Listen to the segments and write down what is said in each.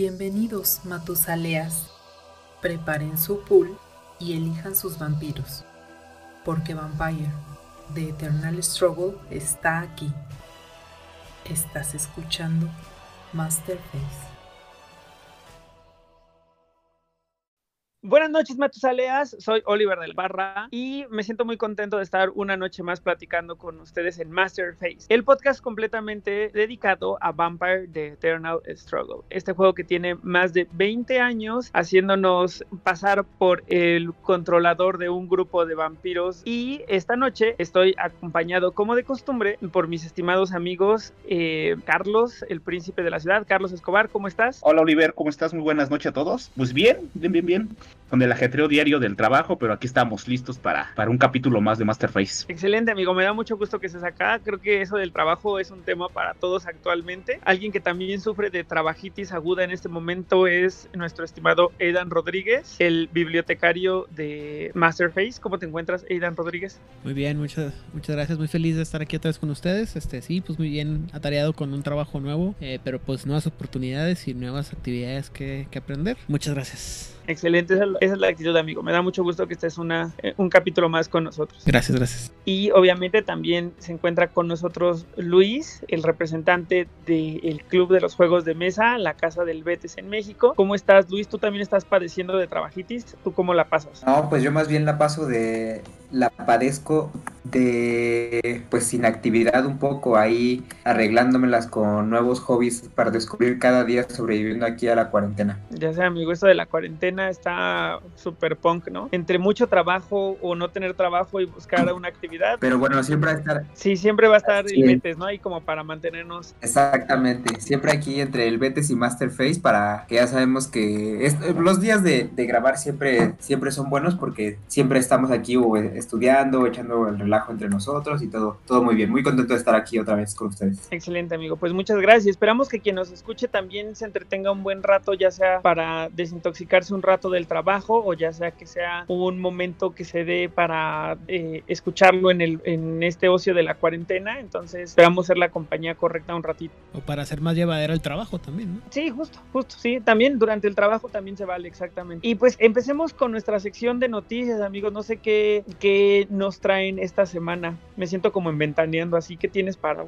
Bienvenidos, Matusaleas. Preparen su pool y elijan sus vampiros, porque Vampire, The Eternal Struggle, está aquí. Estás escuchando Masterface. Buenas noches, Matusaleas. Soy Oliver del Barra y me siento muy contento de estar una noche más platicando con ustedes en Masterface, el podcast completamente dedicado a Vampire The Eternal Struggle. Este juego que tiene más de 20 años haciéndonos pasar por el controlador de un grupo de vampiros. Y esta noche estoy acompañado, como de costumbre, por mis estimados amigos eh, Carlos, el príncipe de la ciudad. Carlos Escobar, ¿cómo estás? Hola, Oliver, ¿cómo estás? Muy buenas noches a todos. Pues bien, bien, bien, bien con el ajetreo diario del trabajo, pero aquí estamos listos para, para un capítulo más de Masterface. Excelente, amigo. Me da mucho gusto que estés acá. Creo que eso del trabajo es un tema para todos actualmente. Alguien que también sufre de trabajitis aguda en este momento es nuestro estimado Aidan Rodríguez, el bibliotecario de Masterface. ¿Cómo te encuentras, Aidan Rodríguez? Muy bien, muchas, muchas gracias. Muy feliz de estar aquí otra vez con ustedes. Este, sí, pues muy bien atareado con un trabajo nuevo, eh, pero pues nuevas oportunidades y nuevas actividades que, que aprender. Muchas gracias. Excelente, esa es, la, actitud, amigo. Me da mucho gusto que estés una, eh, un capítulo más con nosotros. Gracias, gracias. Y obviamente también se encuentra con nosotros Luis, el representante del Club de los Juegos de Mesa, la Casa del Betes en México. ¿Cómo estás, Luis? ¿Tú también estás padeciendo de trabajitis? ¿Tú cómo la pasas? No, pues yo más bien la paso de... La padezco de pues inactividad un poco ahí arreglándomelas con nuevos hobbies para descubrir cada día sobreviviendo aquí a la cuarentena. Ya sé amigo, esto de la cuarentena está súper punk, ¿no? Entre mucho trabajo o no tener trabajo y buscar una actividad. Pero bueno, siempre va a estar... Sí, siempre va a estar el Betes, ¿no? Ahí como para mantenernos... Exactamente, siempre aquí entre el Betes y Masterface para que ya sabemos que los días de, de grabar siempre, siempre son buenos porque siempre estamos aquí o estudiando, echando el relajo entre nosotros y todo, todo muy bien. Muy contento de estar aquí otra vez con ustedes. Excelente, amigo. Pues muchas gracias. Esperamos que quien nos escuche también se entretenga un buen rato, ya sea para desintoxicarse un rato del trabajo o ya sea que sea un momento que se dé para eh, escucharlo en, el, en este ocio de la cuarentena. Entonces esperamos ser la compañía correcta un ratito. O para hacer más llevadera el trabajo también, ¿no? Sí, justo, justo, sí. También durante el trabajo también se vale, exactamente. Y pues empecemos con nuestra sección de noticias, amigos. No sé qué, qué nos traen estas semana. Me siento como inventaneando, así que tienes para,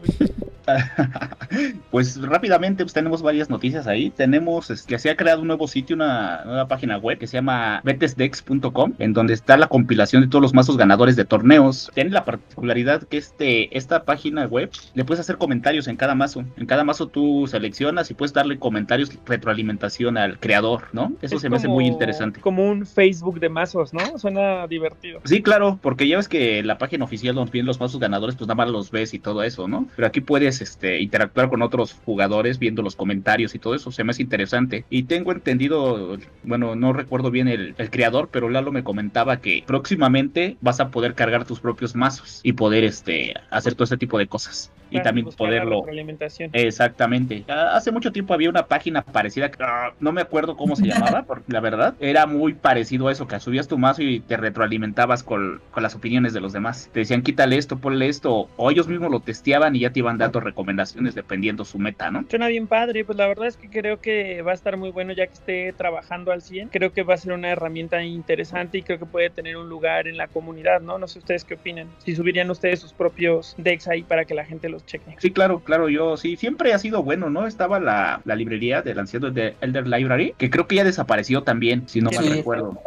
pues rápidamente pues, tenemos varias noticias ahí. Tenemos que se ha creado un nuevo sitio, una nueva página web que se llama betesdex.com, en donde está la compilación de todos los mazos ganadores de torneos. Tiene la particularidad que este, esta página web le puedes hacer comentarios en cada mazo. En cada mazo tú seleccionas y puedes darle comentarios, retroalimentación al creador, ¿no? Eso se me hace muy interesante. Como un Facebook de mazos, ¿no? Suena divertido. Sí, claro, porque ya ves que la página oficial donde vienen los mazos ganadores, pues nada más los ves y todo eso, ¿no? Pero aquí puedes este, interactuar con otros jugadores viendo los comentarios y todo eso, se me hace interesante. Y tengo entendido, bueno, no recuerdo bien el, creador, pero Lalo me comentaba que próximamente vas a poder cargar tus propios mazos y poder este, hacer todo ese tipo de cosas y también poderlo. Exactamente. Hace mucho tiempo había una página parecida, ah, no me acuerdo cómo se llamaba, porque la verdad era muy parecido a eso, que subías tu mazo y te retroalimentabas con, con, las opiniones de los demás. Te decían quítale esto, ponle esto, o ellos mismos lo testeaban y ya te iban dando recomendaciones dependiendo su meta, ¿no? Suena bien padre, pues la verdad es que creo que va a estar muy bueno ya que esté trabajando al 100. Creo que va a ser una herramienta interesante y creo que puede tener un lugar en la comunidad, ¿no? No sé ustedes qué opinan. Si subirían ustedes sus propios decks ahí para que la gente los Sí, claro, claro, yo sí, siempre ha sido bueno, ¿no? Estaba la, la librería del anciano de Elder Library, que creo que ya desapareció también, si no mal recuerdo.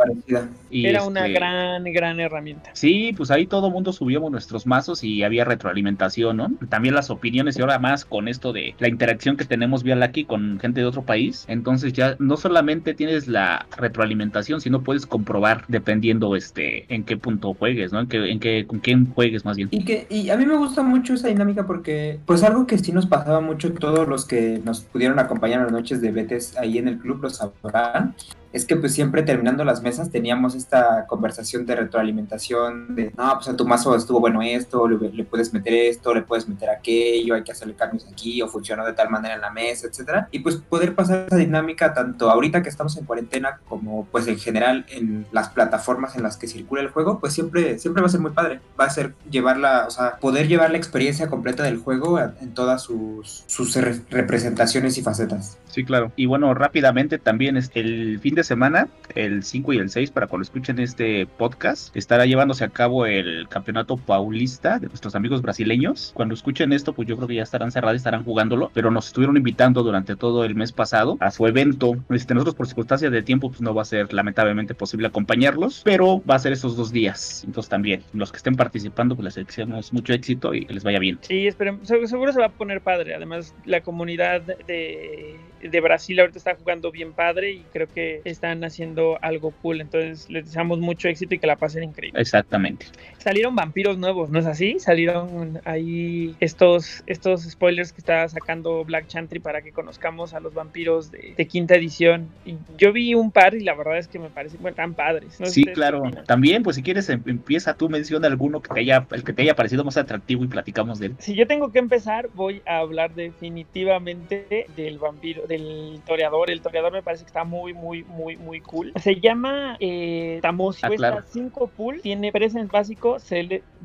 Y Era una este, gran, gran herramienta. Sí, pues ahí todo mundo subíamos nuestros mazos y había retroalimentación, ¿no? También las opiniones y ahora más con esto de la interacción que tenemos vía aquí con gente de otro país. Entonces ya no solamente tienes la retroalimentación, sino puedes comprobar dependiendo este en qué punto juegues, ¿no? En qué, en qué, con quién juegues más bien. Y que y a mí me gusta mucho esa dinámica porque pues algo que sí nos pasaba mucho, todos los que nos pudieron acompañar en las noches de Betes ahí en el club lo sabrán, es que pues siempre terminando las mesas teníamos esta conversación de retroalimentación de, no, pues a tu mazo estuvo bueno esto, le, puedes meter esto, le puedes meter aquello, hay que hacerle cambios aquí o funcionó de tal manera en la mesa, etcétera. Y pues poder pasar esa dinámica tanto ahorita que estamos en cuarentena como pues en general en las plataformas en las que circula el juego, pues siempre, siempre va a ser muy padre. Va a ser llevarla, o sea, poder llevar la experiencia completa de el juego en todas sus, sus representaciones y facetas. Sí, claro. Y bueno, rápidamente también es el fin de semana, el 5 y el 6, para cuando escuchen este podcast, estará llevándose a cabo el campeonato paulista de nuestros amigos brasileños. Cuando escuchen esto, pues yo creo que ya estarán cerrados, estarán jugándolo, pero nos estuvieron invitando durante todo el mes pasado a su evento. Este, nosotros por circunstancias de tiempo, pues no va a ser lamentablemente posible acompañarlos, pero va a ser esos dos días. Entonces también, los que estén participando, pues les deseamos mucho éxito y que les vaya bien. Sí, esperemos, seguro se va a poner padre. Además, la comunidad de de Brasil ahorita está jugando bien padre y creo que están haciendo algo cool. Entonces les deseamos mucho éxito y que la pasen increíble. Exactamente. Salieron vampiros nuevos, ¿no es así? Salieron ahí estos, estos spoilers que está sacando Black Chantry para que conozcamos a los vampiros de, quinta edición. Y yo vi un par y la verdad es que me parecen bueno, tan padres. sí, claro. También, pues si quieres, em, empieza tú, menciona alguno que te haya, el que te haya parecido más atractivo y platicamos de él. Si yo tengo que empezar, voy a hablar definitivamente del vampiro, el toreador. El toreador me parece que está muy, muy, muy, muy cool. Se llama eh, Tamos. Ah, cuesta 5 pool. Tiene presence básico,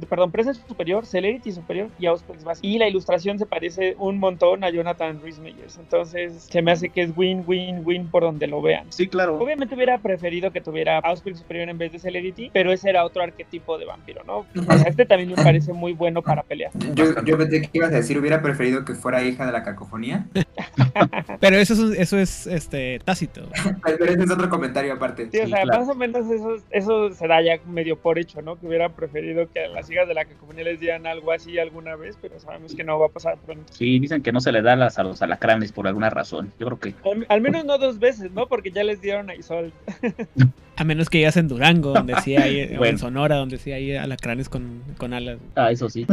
perdón, presence superior, celerity superior y auspex básico. Y la ilustración se parece un montón a Jonathan Rhys Meyers. Entonces se me hace que es win, win, win por donde lo vean. Sí, claro. Obviamente hubiera preferido que tuviera auspex superior en vez de celerity, pero ese era otro arquetipo de vampiro, ¿no? este también me parece muy bueno para pelear. Yo, yo pensé que ibas a decir, hubiera preferido que fuera hija de la cacofonía. pero eso es, eso es este, tácito. Pero ese es otro comentario aparte. Sí, o sea, más o menos eso, eso se da ya medio por hecho, ¿no? Que hubieran preferido que a las hijas de la cacofonía les dieran algo así alguna vez, pero sabemos que no va a pasar pronto. Sí, dicen que no se le da las, a los alacranes por alguna razón. Yo creo que. Al, menos no dos veces, ¿no? Porque ya les dieron a Isol. a menos que llegas en Durango, donde sí hay, o en Sonora, donde sí hay alacranes con, con alas. Ah, eso sí.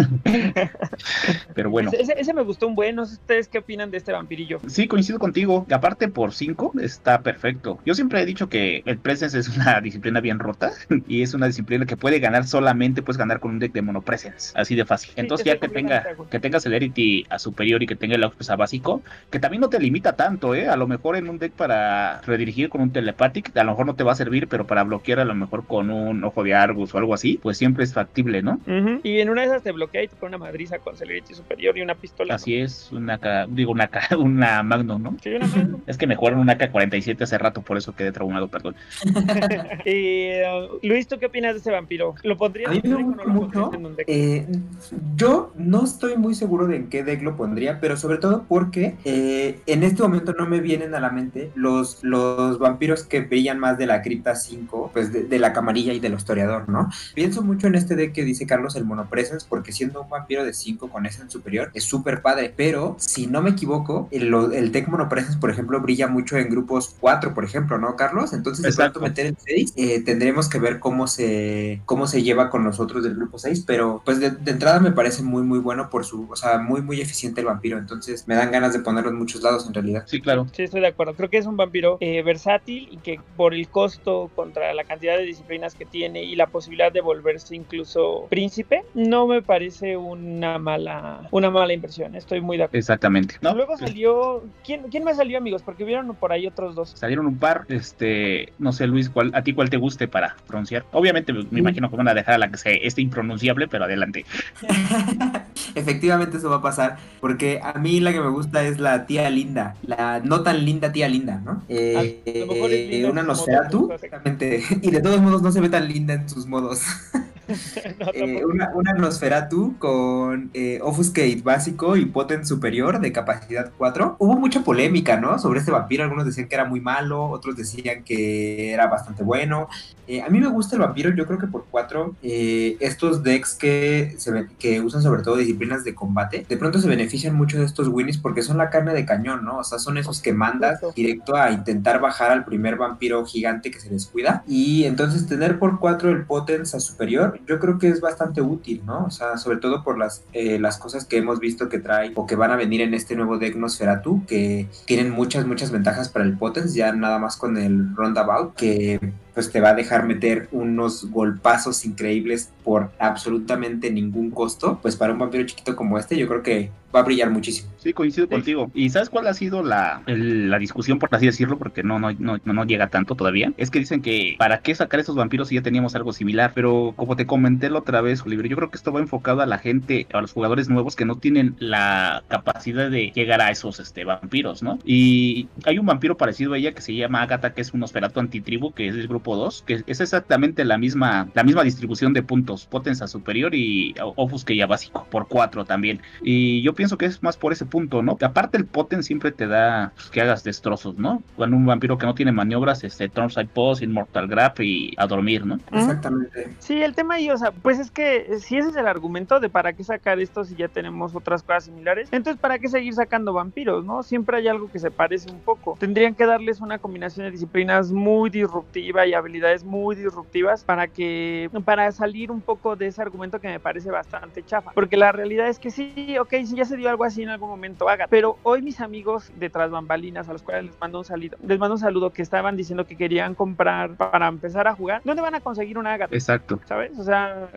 pero bueno. Ese, ese, me gustó un buen. No sé ustedes qué opinan de este vampirillo. Sí, coincido contigo. Aparte, por 5 está perfecto. Yo siempre he dicho que el Presence es una disciplina bien rota y es una disciplina que puede ganar solamente, puedes ganar con un deck de Mono Presence, así de fácil. Entonces ya que tenga, que tenga Celerity a superior y que tenga el Auspes a básico, que también no te limita tanto, ¿eh? A lo mejor en un deck para redirigir con un Telepathic, a lo mejor no te va a servir, pero para bloquear a lo mejor con un Ojo de Argus o algo así, pues siempre es factible, ¿no? Y en una de esas te bloquea y te pone una madriza con Celerity superior y una pistola. Así es, una, digo, una, una Magnum, ¿no? Sí, una Magnum. es que me jugaron una K-47 hace rato, por eso quedé traumado, perdón. uh, Luis, ¿tú qué opinas de ese vampiro? ¿Lo pondrías en un deck mucho, en un deck? Eh, yo no estoy muy seguro de en qué deck lo pondría, pero sobre todo porque eh, en este momento no me vienen a la mente los, los vampiros que veían más de la cripta 5, pues de, la camarilla y del historiador, ¿no? Pienso mucho en este deck que dice Carlos, el Monopresence, porque siendo un vampiro de 5 con ese en superior, es súper padre, pero si no me equivoco, el, el deck Monopresence, por ejemplo, brilla mucho en grupos 4, por ejemplo, ¿no, Carlos? Entonces, de pronto meter en 6, eh, tendremos que ver cómo se, cómo se lleva con nosotros del grupo 6, pero pues de, entrada me parece muy, muy bueno por su, o sea, muy, muy eficiente el vampiro, entonces me dan ganas de ponerlo en muchos lados en realidad. Sí, claro. Sí, estoy de acuerdo. Creo que es un vampiro eh, versátil y que por el costo contra la cantidad de disciplinas que tiene y la posibilidad de volverse incluso príncipe, no me parece una mala, una mala inversión. Estoy muy de acuerdo. Exactamente. Luego salió, ¿quién, ¿quién me salió, amigos? Porque vieron por ahí otros dos. Salieron un par, este, no sé, Luis, ¿cuál, a ti cuál te guste para pronunciar. Obviamente me mm. imagino que van a dejar a la que sea este impronunciable, pero adelante. Efectivamente eso va a pasar, porque a mí la que me gusta es la tía linda, la no tan linda tía linda, ¿no? Eh, eh, una Nosferatu, exactamente, y de todos modos no se ve tan linda en sus modos. Eh, una, una, Nosferatu con eh, Offuscate básico y Potent superior de capacidad 4. Hubo mucha polémica, ¿no? Sobre este vampiro. Algunos decían que era muy malo, otros decían que era bastante bueno. Eh, a mí me gusta el vampiro, yo creo que por 4, estos decks que, se que usan sobre todo disciplinas de combate, de pronto se benefician mucho de estos winnies porque son la carne de cañón, ¿no? O sea, son esos que mandas directo a intentar bajar al primer vampiro gigante que se descuida. Y entonces tener por 4 el Potence a superior yo creo que es bastante útil, ¿no? O sea, sobre todo por las, eh, las cosas que hemos visto que trae o que van a venir en este nuevo deck Nosferatu, que tienen muchas, muchas ventajas para el Potence, ya nada más con el Roundabout, que pues te va a dejar meter unos golpazos increíbles por absolutamente ningún costo, pues para un vampiro chiquito como este yo creo que va a brillar muchísimo. Sí, coincido contigo. ¿Y sabes cuál ha sido la, la discusión, por así decirlo? Porque no, no, no, no llega tanto todavía. Es que dicen que para qué sacar esos vampiros si ya teníamos algo similar. Pero como te comenté la otra vez, Oliver, yo creo que esto va enfocado a la gente, a los jugadores nuevos que no tienen la capacidad de llegar a esos este, vampiros, ¿no? Y hay un vampiro parecido a ella que se llama Agatha, que es un Nosferatu antitribu, que es el grupo 2, que es exactamente la misma, la misma distribución de puntos. Potenza superior y Ofusque ya básico, por 4 también. Y yo pienso pienso que es más por ese punto, ¿no? Que aparte el Poten siempre te da pues, que hagas destrozos, ¿no? Cuando un vampiro que no tiene maniobras, este, Turnside Pose, Immortal Grab y a dormir, ¿no? Exactamente. Sí, el tema ahí, o sea, pues es que si ese es el argumento de para qué sacar esto si ya tenemos otras cosas similares, entonces para qué seguir sacando vampiros, ¿no? Siempre hay algo que se parece un poco. Tendrían que darles una combinación de disciplinas muy disruptiva y habilidades muy disruptivas para que, para salir un poco de ese argumento que me parece bastante chafa. Porque la realidad es que sí, ok, sí ya se dio algo así en algún momento haga. Pero hoy mis amigos de tras bambalinas, a los cuales les mando un saludo, les mando un saludo que estaban diciendo que querían comprar para empezar a jugar, ¿dónde van a conseguir una Agatha? Exacto. ¿Sabes? O sea,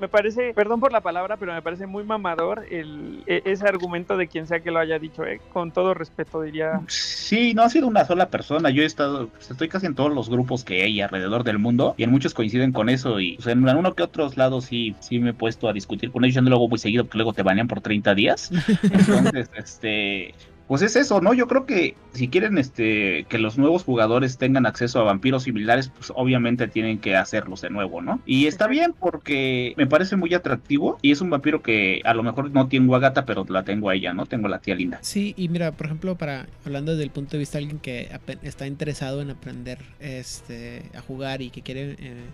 me parece, perdón por la palabra, pero me parece muy mamador el, e, ese argumento de quien sea que lo haya dicho, ¿eh? con todo respeto diría. Sí, no ha sido una sola persona. Yo he estado, pues, estoy casi en todos los grupos que hay alrededor del mundo y en muchos coinciden con eso y pues, en uno que otros lados sí, sí me he puesto a discutir con ellos. Yo no lo hago muy seguido porque luego te banean por 30 días. Entonces, este, pues es eso, ¿no? Yo creo que si quieren este que los nuevos jugadores tengan acceso a vampiros similares, pues obviamente tienen que hacerlos de nuevo, ¿no? Y está bien porque me parece muy atractivo y es un vampiro que a lo mejor no tengo a Gata, pero la tengo a ella, ¿no? Tengo a la tía linda. Sí, y mira, por ejemplo, para hablando desde el punto de vista de alguien que está interesado en aprender este a jugar y que quiere eh,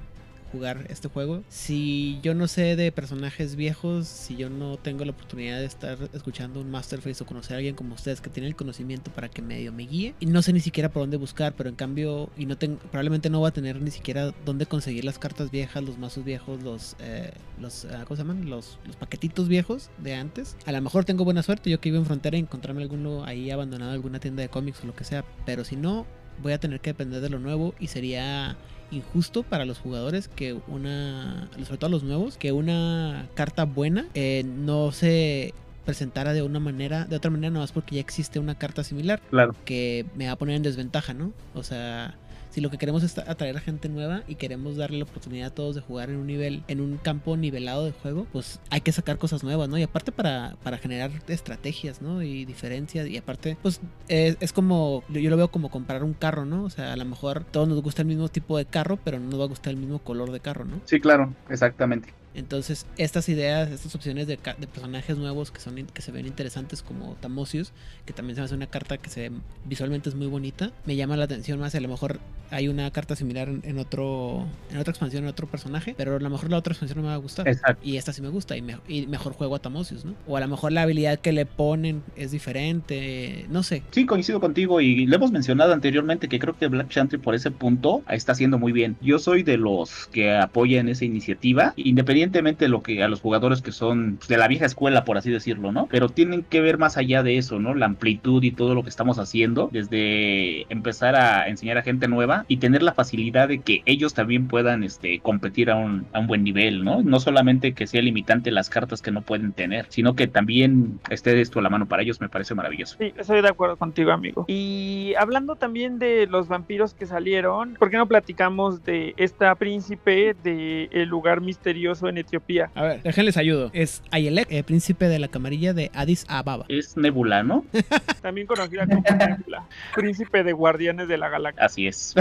jugar este juego. Si yo no sé de personajes viejos, si yo no tengo la oportunidad de estar escuchando un Masterface o conocer a alguien como ustedes que tiene el conocimiento para que medio me guíe, y no sé ni siquiera por dónde buscar, pero en cambio, y no tengo, probablemente no va a tener ni siquiera dónde conseguir las cartas viejas, los mazos viejos, los, eh, los ah, ¿cómo se llaman? Los, los paquetitos viejos de antes. A lo mejor tengo buena suerte, yo que vivo en frontera, encontrarme alguno ahí abandonado, alguna tienda de cómics o lo que sea, pero si no, voy a tener que depender de lo nuevo y sería injusto para los jugadores que una, sobre todo los nuevos, que una carta buena eh, no se presentara de una manera, de otra manera, no más porque ya existe una carta similar. Claro. Que me va a poner en desventaja, ¿no? O sea, si lo que queremos es atraer a gente nueva y queremos darle la oportunidad a todos de jugar en un nivel, en un campo nivelado de juego, pues hay que sacar cosas nuevas, ¿no? Y aparte para, para generar estrategias, ¿no? Y diferencias. Y aparte, pues es, como, yo lo veo como comprar un carro, ¿no? O sea, a lo mejor todos nos gusta el mismo tipo de carro, pero no nos va a gustar el mismo color de carro, ¿no? Sí, claro, exactamente. Entonces, estas ideas, estas opciones de, personajes nuevos que son que se ven interesantes como Tamosius, que también se me hace una carta que se visualmente es muy bonita, me llama la atención más. A lo mejor hay una carta similar en, otro en otra expansión, en otro personaje, pero a lo mejor la otra expansión no me va a gustar. Y esta sí me gusta y, y, mejor juego a Tamosius, ¿no? O a lo mejor la habilidad que le ponen es diferente, no sé. Sí, coincido contigo y lo hemos mencionado anteriormente que creo que Black Chantry por ese punto está haciendo muy bien. Yo soy de los que apoyan esa iniciativa, independientemente independientemente de lo que a los jugadores que son de la vieja escuela, por así decirlo, ¿no? Pero tienen que ver más allá de eso, ¿no? La amplitud y todo lo que estamos haciendo, desde empezar a enseñar a gente nueva y tener la facilidad de que ellos también puedan este, competir a un, a un buen nivel, ¿no? No solamente que sea limitante las cartas que no pueden tener, sino que también esté esto a la mano para ellos, me parece maravilloso. Sí, estoy de acuerdo contigo, amigo. Y hablando también de los vampiros que salieron, ¿por qué no platicamos de esta príncipe de el lugar misterioso en Etiopía. A ver, déjenles ayudo. Es Ayelek, el príncipe de la camarilla de Addis Ababa. Es Nebula, ¿no? También conocida como Nebula. príncipe de Guardianes de la Galaxia. Así es.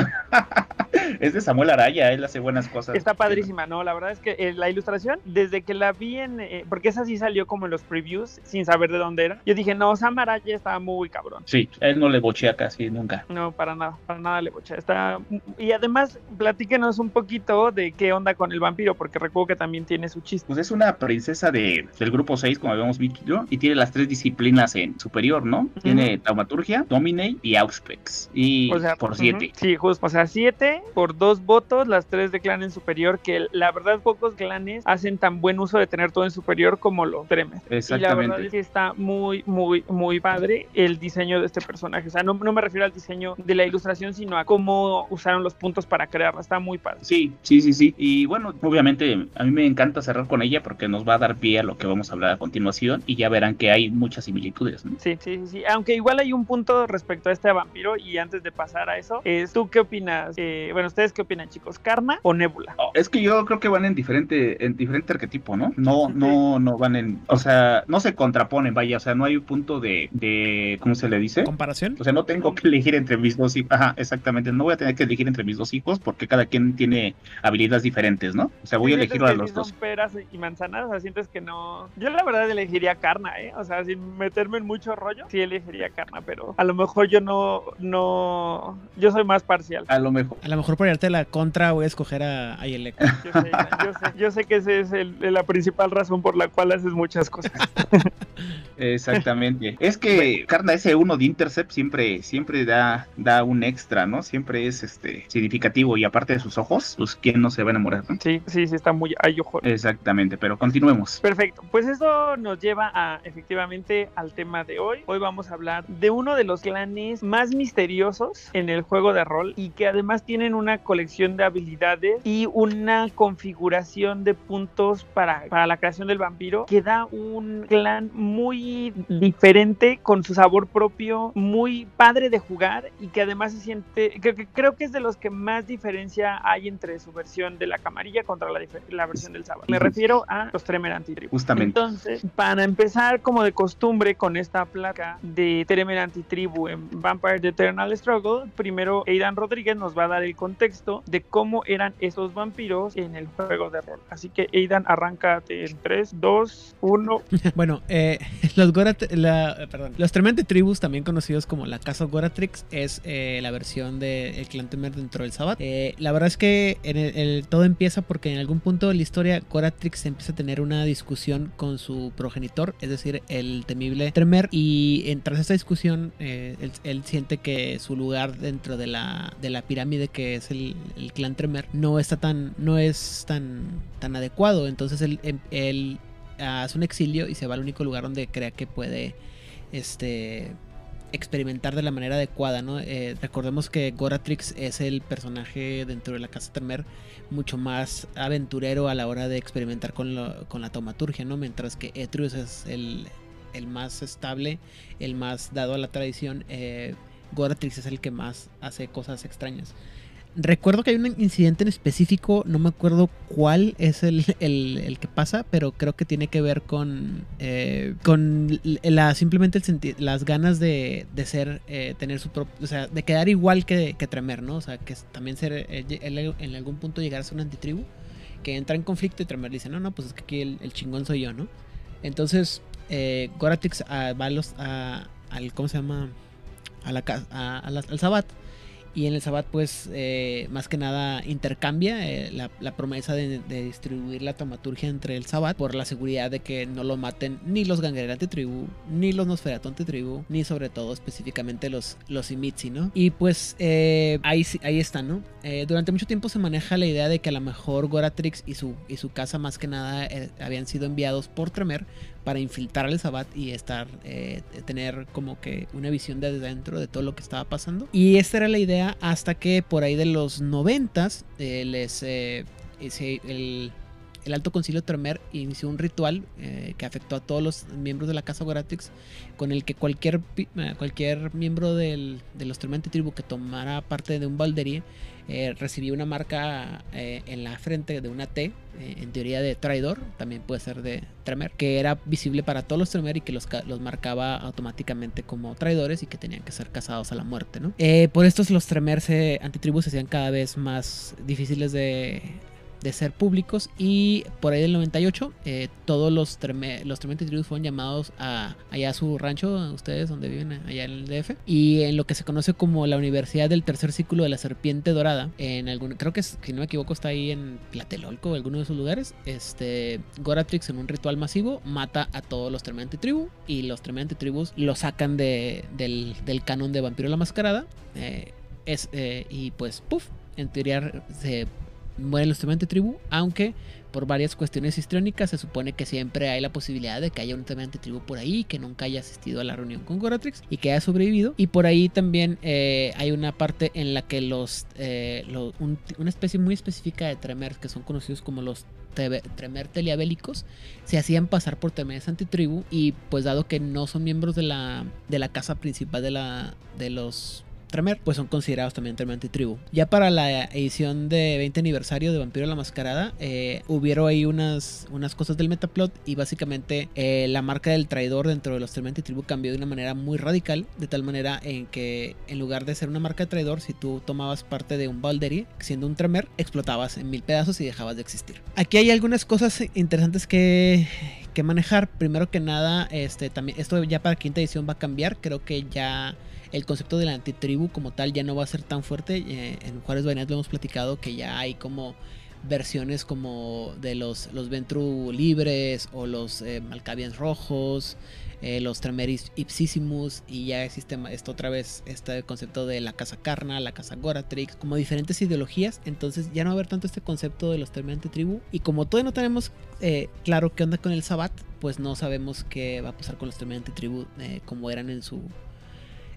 es de Samuel Araya, él hace buenas cosas. Está padrísima, ¿no? La verdad es que eh, la ilustración, desde que la vi en. Eh, porque esa sí salió como en los previews, sin saber de dónde era. Yo dije, no, Sam Araya estaba muy cabrón. Sí, él no le bochea casi nunca. No, para nada, para nada le bochea. Está. Y además, platíquenos un poquito de qué onda con el vampiro, porque recuerdo que también tiene su chiste. Pues es una princesa de, del grupo 6, como habíamos visto, y tiene las tres disciplinas en superior, ¿no? Tiene taumaturgia, dominate y auspex. Y por 7. Sí, justo. O sea, 7 por dos votos, las tres de clan en superior, que la verdad pocos clanes hacen tan buen uso de tener todo en superior como los Tremes. Y la verdad es que está muy, muy, muy padre el diseño de este personaje. O sea, no, no me refiero al diseño de la ilustración, sino a cómo usaron los puntos para crearla. Está muy padre. Sí, sí, sí, sí. Y bueno, obviamente a mí me encanta cerrar con ella porque nos va a dar pie a lo que vamos a hablar a continuación y ya verán que hay muchas similitudes. Sí, sí, sí. Aunque igual hay un punto respecto a este vampiro y antes de pasar a eso, es ¿tú qué opinas? Eh, bueno, ¿ustedes qué opinan, chicos? ¿Karma o Nebula? Oh, es que yo creo que van en diferente, en diferente arquetipo, ¿no? No, no, no van en, o sea, no se contraponen, vaya, o sea, no hay un punto de, de ¿cómo se le dice? ¿Comparación? O sea, no tengo que elegir entre mis dos hijos. Ajá, exactamente. No voy a tener que elegir entre mis dos hijos porque cada quien tiene habilidades diferentes, ¿no? O sea, voy a elegir a los dos. peras y manzanas, o sea, sientes que no. Yo la verdad elegiría carna, ¿eh? O sea, sin meterme en mucho rollo, sí elegiría carna, pero a lo mejor yo no, no, yo soy más parcial. A lo mejor. A lo mejor por irte la contra voy a escoger a Ayelec. Yo sé, yo sé, yo sé que esa es la principal razón por la cual haces muchas cosas. Exactamente. es que Carna ese uno de Intercept siempre, siempre da, da un extra, ¿no? Siempre es este significativo y aparte de sus ojos, pues quién no se va a enamorar, ¿no? Sí, sí, sí, está muy Exactamente, pero continuemos. Perfecto. Pues esto nos lleva a efectivamente al tema de hoy. Hoy vamos a hablar de uno de los clanes más misteriosos en el juego de rol y que además tienen una colección de habilidades y una configuración de puntos para, para la creación del vampiro que da un clan muy diferente, con su sabor propio, muy padre de jugar y que además se siente, que, creo que es de los que más diferencia hay entre su versión de la camarilla contra la, la versión del sábado. Me refiero a los Tremer Antitribu. Justamente. Entonces, para empezar como de costumbre con esta placa de Tremer Antitribu en Vampire the Eternal Struggle, primero Aidan Rodríguez nos va a dar el contexto de cómo eran esos vampiros en el juego de rol. Así que Aidan, arranca en 3, 2, 1. Bueno, eh, los la, perdón, los Tremente Tribus, también conocidos como la Casa Goratrix, es eh, la versión del de clan Temer dentro del Sabbat. Eh, la verdad es que en el, todo empieza porque en algún punto de la historia Goratrix empieza a tener una discusión con su progenitor, es decir, el temible Tremer, y tras esta discusión él, siente que su lugar dentro de la, de la pirámide que es el, clan Tremer no está tan, no es tan, tan adecuado, entonces él, él hace un exilio y se va al único lugar donde crea que puede este experimentar de la manera adecuada, ¿no? Eh, recordemos que Goratrix es el personaje dentro de la casa Termer mucho más aventurero a la hora de experimentar con, la taumaturgia, ¿no? Mientras que Etrius es el, más estable, el más dado a la tradición, eh, Goratrix es el que más hace cosas extrañas. Recuerdo que hay un incidente en específico, no me acuerdo cuál es el, que pasa, pero creo que tiene que ver con, eh, con la, simplemente las ganas de, ser, eh, tener su propio, o sea, de quedar igual que, que Tremer, ¿no? O sea, que también ser, eh, en algún punto llegar a ser una antitribu, que entra en conflicto y Tremer dice, no, no, pues es que aquí el, chingón soy yo, ¿no? Entonces, Goratix ah, va a los, al, ¿cómo se llama? A la, a, al Sabbat y en el Sabbat, pues, eh, más que nada intercambia eh, la, promesa de, distribuir la taumaturgia entre el Sabbat por la seguridad de que no lo maten ni los Gangrel tribu, ni los Nosferatu tribu, ni sobre todo específicamente los, los Imitsi, ¿no? Y pues eh, ahí, ahí está, ¿no? durante mucho tiempo se maneja la idea de que a lo mejor Goratrix y su, y su casa más que nada habían sido enviados por Tremer para infiltrar al Sabbat y estar, eh, tener como que una visión desde dentro de todo lo que estaba pasando. Y esta era la idea hasta que por ahí de los noventas eh, les, eh, el, el Alto Concilio Tremer inició un ritual eh, que afectó a todos los miembros de la Casa Goratix, con el que cualquier, eh, cualquier miembro del, de los Trementi Tribu que tomara parte de un Balderie eh, recibía una marca en la frente de una T, en teoría de traidor, también puede ser de Tremer, que era visible para todos los Tremer y que los, los marcaba automáticamente como traidores y que tenían que ser cazados a la muerte. ¿no? por estos los Tremer se, antitribus se hacían cada vez más difíciles de de ser públicos y por ahí del 98 eh, todos los, treme, los tribus fueron llamados a allá a su rancho, ustedes donde viven allá en el DF y en lo que se conoce como la Universidad del Tercer Círculo de la Serpiente Dorada, en algún, creo que si no me equivoco está ahí en Platelolco o alguno de esos lugares, este Goratrix en un ritual masivo mata a todos los Trementi Tribu y los Trementi Tribus lo sacan de, del, del, canon de Vampiro la Mascarada eh, eh, y pues puff en teoría se mueren los Tremanti Tribu, aunque por varias cuestiones histriónicas se supone que siempre hay la posibilidad de que haya un Tremanti Tribu por ahí que nunca haya asistido a la reunión con Goratrix y que haya sobrevivido. Y por ahí también eh, hay una parte en la que los, eh, una especie muy específica de Tremers, que son conocidos como los Tebe- Tremer teliabélicos, se hacían pasar por Tremers antitribu y pues dado que no son miembros de la, de la casa principal de, la, de los Tremer, pues son considerados también Tremer antitribu. Ya para la edición de 20 aniversario de Vampiro la Mascarada, eh, hubieron ahí unas, unas cosas del metaplot y básicamente eh, la marca del traidor dentro de los Tremer antitribu cambió de una manera muy radical, de tal manera en que en lugar de ser una marca de traidor, si tú tomabas parte de un Balderi, siendo un Tremer, explotabas en mil pedazos y dejabas de existir. Aquí hay algunas cosas interesantes que que manejar. Primero que nada, este también esto ya para quinta edición va a cambiar. Creo que ya el concepto de la antitribu como tal ya no va a ser tan fuerte. Eh, en Juárez Bainat lo hemos platicado que ya hay como versiones como de los, los Ventru libres o los eh, rojos, eh, los Tremeris ipsissimus y ya existe esto otra vez este concepto de la casa Carna, la casa Goratrix, como diferentes ideologías, entonces ya no va a haber tanto este concepto de los Tremeris tribu y como todavía no tenemos eh, claro qué onda con el Sabbat, pues no sabemos qué va a pasar con los Tremeris tribu eh, como eran en su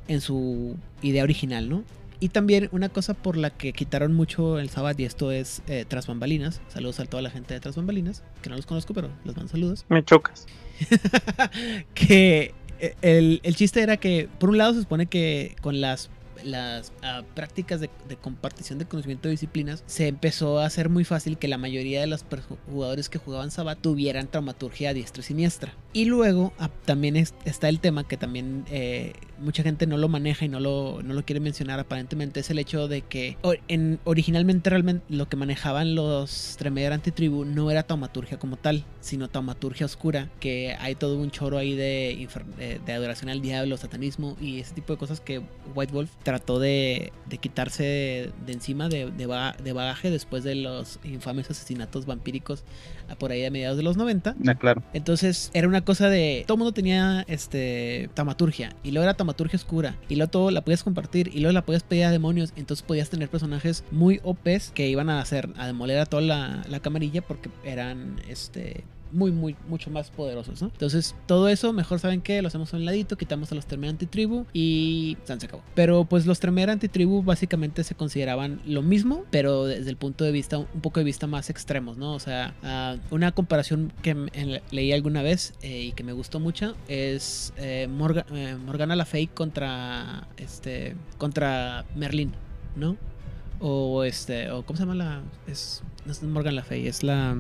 en su idea original, ¿no? Y también una cosa por la que quitaron mucho el Sabbath, y esto es eh, Tras Bambalinas. Saludos a toda la gente de Tras Bambalinas, que no los conozco, pero les mando saludos. Me chocas. que eh, el, el chiste era que, por un lado, se supone que con las las ah, prácticas de, de compartición de conocimiento de disciplinas se empezó a hacer muy fácil que la mayoría de los jugadores que jugaban Sabbat tuvieran traumaturgia a diestra y siniestra. Y luego ah, también es- está el tema que también eh, mucha gente no lo maneja y no lo, no lo quiere mencionar aparentemente, es el hecho de que originalmente realmente lo que manejaban los Tremeder Antitribu no era taumaturgia como tal, sino taumaturgia oscura, que hay todo un choro ahí de, de adoración al diablo, satanismo y ese tipo de cosas que White Wolf trató de, de quitarse de, de encima de, de, ba- de bagaje después de los infames asesinatos vampíricos por ahí a mediados de los 90. Ah, claro. Entonces era una cosa de. Todo el mundo tenía este taumaturgia. Y luego era taumaturgia oscura. Y luego todo la podías compartir. Y luego la podías pedir a demonios. Entonces podías tener personajes muy OPs que iban a hacer. a demoler a toda la, la camarilla. Porque eran este. Muy, muy, mucho más poderosos, ¿no? Entonces, todo eso, mejor saben que lo hacemos a un ladito, quitamos a los Tremer antitribu y se acabó. Pero pues los Tremer antitribu básicamente se consideraban lo mismo, pero desde el punto de vista, un poco de vista más extremos, ¿no? O sea, ah, una comparación que leí alguna vez eh, y que me gustó mucho es eh, eh, Morgana La Fey contra este contra Merlin, ¿no? O este, o ¿cómo se llama la? Es, no es Morgan La Fey, es la.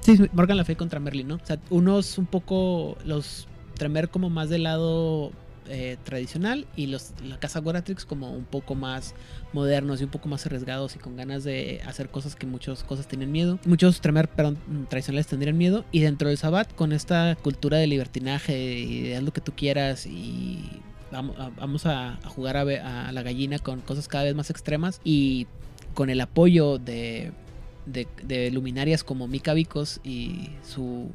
Sí, Morgan La Fey contra Merlin, ¿no? O sea, unos un poco. Los Tremer como más del lado eh, tradicional y los la casa Goratrix como un poco más modernos y un poco más arriesgados y con ganas de hacer cosas que muchas cosas tienen miedo. Muchos Tremer, perdón, tradicionales tendrían miedo. Y dentro del Sabbat, con esta cultura de libertinaje y de haz lo que tú quieras y vamos a, jugar a la gallina con cosas cada vez más extremas y con el apoyo de, de, luminarias como Mika Vicos y su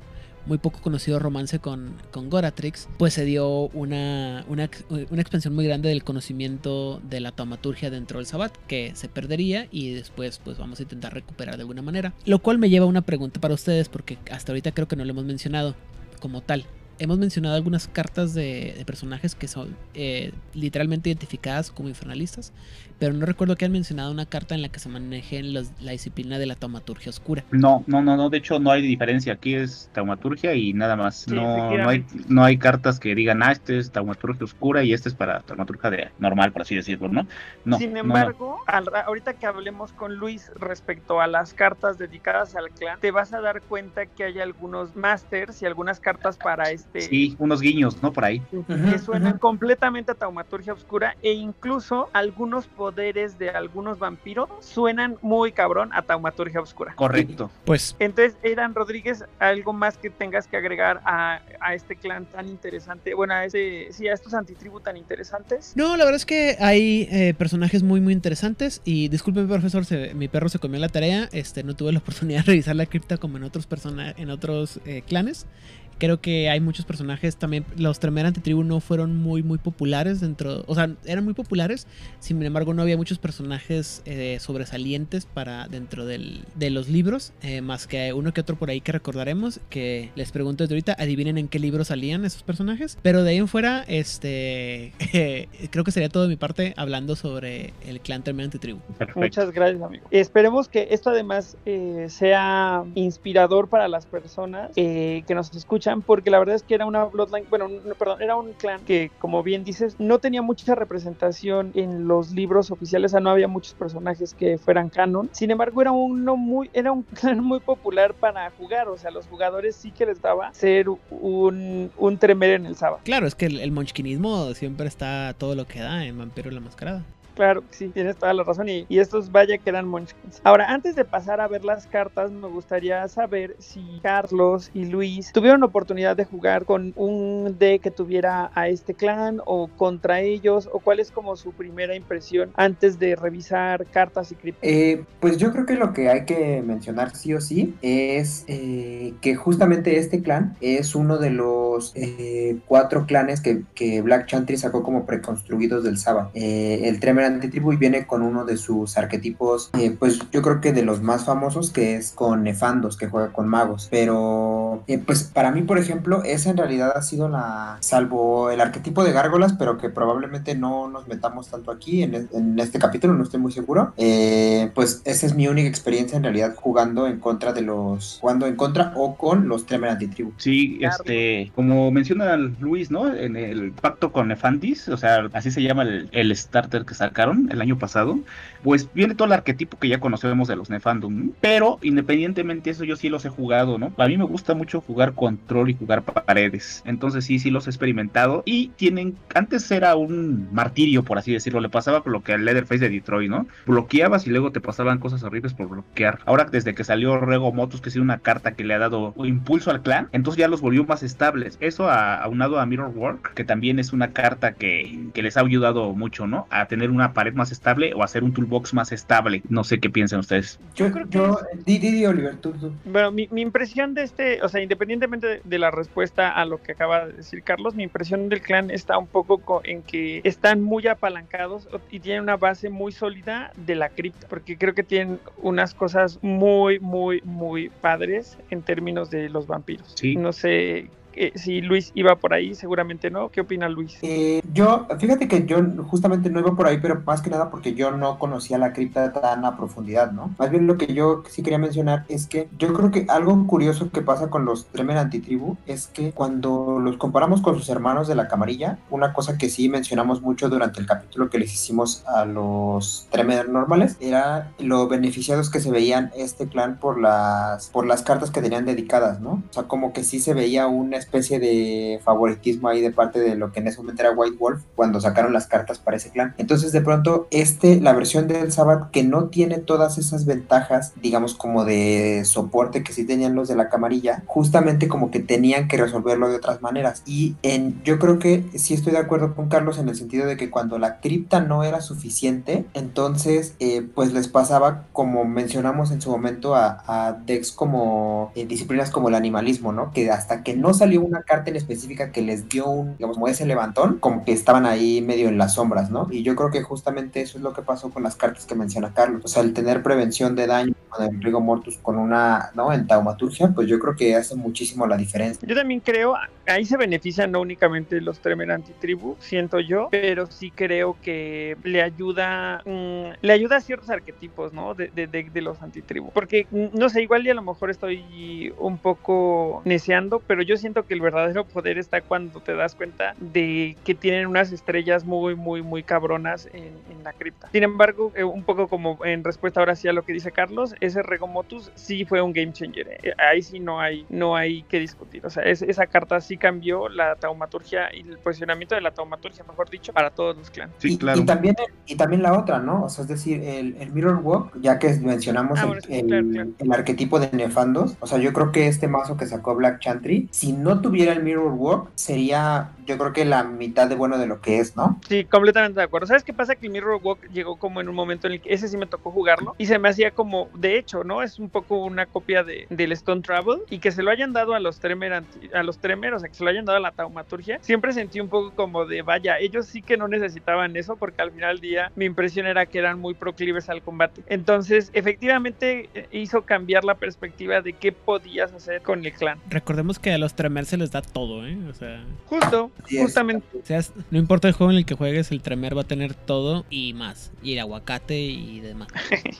muy poco conocido romance con, con Goratrix, pues se dio una, una, una expansión muy grande del conocimiento de la taumaturgia dentro del Sabbat, que se perdería y después pues vamos a intentar recuperar de alguna manera. Lo cual me lleva a una pregunta para ustedes, porque hasta ahorita creo que no lo hemos mencionado como tal. Hemos mencionado algunas cartas de, de personajes que son eh, literalmente identificadas como infernalistas, pero no recuerdo que han mencionado una carta en la que se maneje los- la disciplina de la taumaturgia oscura. No, no, no, no, de hecho no hay diferencia, aquí es taumaturgia y nada más. Sí, no, no hay, no hay cartas que digan, ah, este es taumaturgia oscura y este es para taumaturgia de normal, por así decirlo, ¿no? No. Sin no, no. embargo, al ra- ahorita que hablemos con Luis respecto a las cartas dedicadas al clan, te vas a dar cuenta que hay algunos masters y algunas cartas para este Sí, unos guiños, ¿no? Por ahí. que suenan completamente a taumaturgia oscura e incluso algunos poderes de algunos vampiros suenan muy cabrón a taumaturgia oscura. Correcto. Pues Entonces, Eran Rodríguez, algo más que tengas que agregar a, a este clan tan interesante, bueno, a este, sí, a estos antitribu tan interesantes. No, la verdad es que hay eh, personajes muy muy interesantes y disculpen profesor, se- mi perro se comió la tarea, este no tuve la oportunidad de revisar la cripta como en otros persona en otros eh, clanes Creo que hay muchos personajes también. Los Tremere Antitribu no fueron muy, muy populares dentro. O sea, eran muy populares. Sin embargo, no había muchos personajes eh, sobresalientes para dentro del, de los libros. Eh, más que uno que otro por ahí que recordaremos. Que les pregunto desde ahorita, adivinen en qué libro salían esos personajes. Pero de ahí en fuera, este. creo que sería todo de mi parte hablando sobre el clan Tremere Antitribu. Muchas gracias, amigo. Esperemos que esto además eh, sea inspirador para las personas eh, que nos escuchan, porque la verdad es que era una Bloodline, bueno, no, perdón, era un clan que, como bien dices, no tenía mucha representación en los libros oficiales, o sea, no había muchos personajes que fueran canon. Sin embargo, era uno muy, era un clan muy popular para jugar, o sea, los jugadores sí que les daba ser un, un tremer en el sábado. Claro, es que el, el monchquinismo siempre está todo lo que da en Vampiro la Mascarada. Claro, sí, tienes toda la razón. Y, estos vaya que eran Munchkins. Ahora, antes de pasar a ver las cartas, me gustaría saber si Carlos y Luis tuvieron oportunidad de jugar con un deck que tuviera a este clan o contra ellos, o cuál es como su primera impresión antes de revisar cartas y criptos. Eh, pues yo creo que lo que hay que mencionar sí o sí es eh, que justamente este clan es uno de los eh, cuatro clanes que, que, Black Chantry sacó como preconstruidos del Saba. el Tremer Antitribu y viene con uno de sus arquetipos, eh, pues yo creo que de los más famosos, que es con Nefandos, que juega con magos. Pero, eh, pues para mí, por ejemplo, esa en realidad ha sido la, salvo el arquetipo de gárgolas, pero que probablemente no nos metamos tanto aquí en, este capítulo, no estoy muy seguro. Eh, pues esa es mi única experiencia en realidad jugando en contra de los, jugando en contra o con los Tremer Antitribu. Sí, este, como menciona Luis, ¿no? En el pacto con Nefandis, o sea, así se llama el, starter que el año pasado, pues viene todo el arquetipo que ya conocemos de los Nefandum, pero independientemente de eso yo sí los he jugado, ¿no? A mí me gusta mucho jugar control y jugar paredes, entonces sí, sí los he experimentado y tienen, antes era un martirio, por así decirlo, le pasaba con lo que al Leatherface de Detroit, ¿no? Bloqueabas y luego te pasaban cosas horribles por bloquear. Ahora desde que salió Rego Motos, que es una carta que le ha dado impulso al clan, entonces ya los volvió más estables. Eso aunado a Mirror Work, que también es una carta que les ha ayudado mucho, ¿no? A tener una pared más estable o hacer un toolbox más estable. No sé qué piensan ustedes. Yo creo que. Yo, di, di, di, Oliver, tú, tú. Bueno, mi, mi, impresión de este, o sea, independientemente de, de, la respuesta a lo que acaba de decir Carlos, mi impresión del clan está un poco en que están muy apalancados y tienen una base muy sólida de la cripta, porque creo que tienen unas cosas muy, muy, muy padres en términos de los vampiros. Sí. No sé eh, si Luis iba por ahí, seguramente no. ¿Qué opina Luis? Eh, yo, fíjate que yo justamente no iba por ahí, pero más que nada porque yo no conocía la cripta tan a profundidad, ¿no? Más bien lo que yo sí quería mencionar es que yo creo que algo curioso que pasa con los Tremer Antitribu es que cuando los comparamos con sus hermanos de la camarilla, una cosa que sí mencionamos mucho durante el capítulo que les hicimos a los Tremer normales era lo beneficiados que se veían este clan por las, por las cartas que tenían dedicadas, ¿no? O sea, como que sí se veía una especie de favoritismo ahí de parte de lo que en ese momento era White Wolf cuando sacaron las cartas para ese clan. Entonces de pronto este, la versión del Sabbath que no tiene todas esas ventajas, digamos como de soporte que sí tenían los de la camarilla, justamente como que tenían que resolverlo de otras maneras. Y en, yo creo que sí estoy de acuerdo con Carlos en el sentido de que cuando la cripta no era suficiente, entonces eh, pues les pasaba como mencionamos en su momento a, a decks como eh, disciplinas como el animalismo, ¿no? Que hasta que no salió una carta en específica que les dio un, digamos, como ese levantón, como que estaban ahí medio en las sombras, ¿no? Y yo creo que justamente eso es lo que pasó con las cartas que menciona Carlos. O sea, el tener prevención de daño con el Rigo Mortus con una, ¿no? En taumaturgia, pues yo creo que hace muchísimo la diferencia. Yo también creo, ahí se benefician no únicamente los Tremer antitribu, siento yo, pero sí creo que le ayuda, mmm, le ayuda a ciertos arquetipos, ¿no? De, de, de, de los antitribu. Porque, no sé, igual y a lo mejor estoy un poco neceando, pero yo siento que el verdadero poder está cuando te das cuenta de que tienen unas estrellas muy, muy, muy cabronas en, en la cripta. Sin embargo, eh, un poco como en respuesta ahora sí a lo que dice Carlos, ese Regomotus sí fue un game changer. Eh, ahí sí no hay, no hay que discutir. O sea, es, esa carta sí cambió la taumaturgia y el posicionamiento de la taumaturgia, mejor dicho, para todos los clanes. Sí, y, claro. Y también, y también la otra, ¿no? O sea, es decir, el, el Mirror Walk, ya que mencionamos Ah, el, claro. el arquetipo de Nefandos, o sea, yo creo que este mazo que sacó Black Chantry, si no tuviera el Mirror Walk, sería yo creo que la mitad de bueno de lo que es, ¿no? Sí, completamente de acuerdo. ¿Sabes qué pasa? Que Mirror Walk llegó como en un momento en el que ese sí me tocó jugarlo y se me hacía como, de hecho, ¿no? Es un poco una copia de, del Stone Travel y que se lo hayan dado a los Tremer, a los Tremer, o sea, que se lo hayan dado a la taumaturgia. Siempre sentí un poco como de, vaya, ellos sí que no necesitaban eso porque al final del día mi impresión era que eran muy proclives al combate. Entonces, efectivamente eh, hizo cambiar la perspectiva de qué podías hacer con el clan. Recordemos que a los Tremer se les da todo, ¿eh? O sea, Justo. Justamente. o sea, no importa el juego en el que juegues, el Tremer va a tener todo y más. Y el aguacate y demás.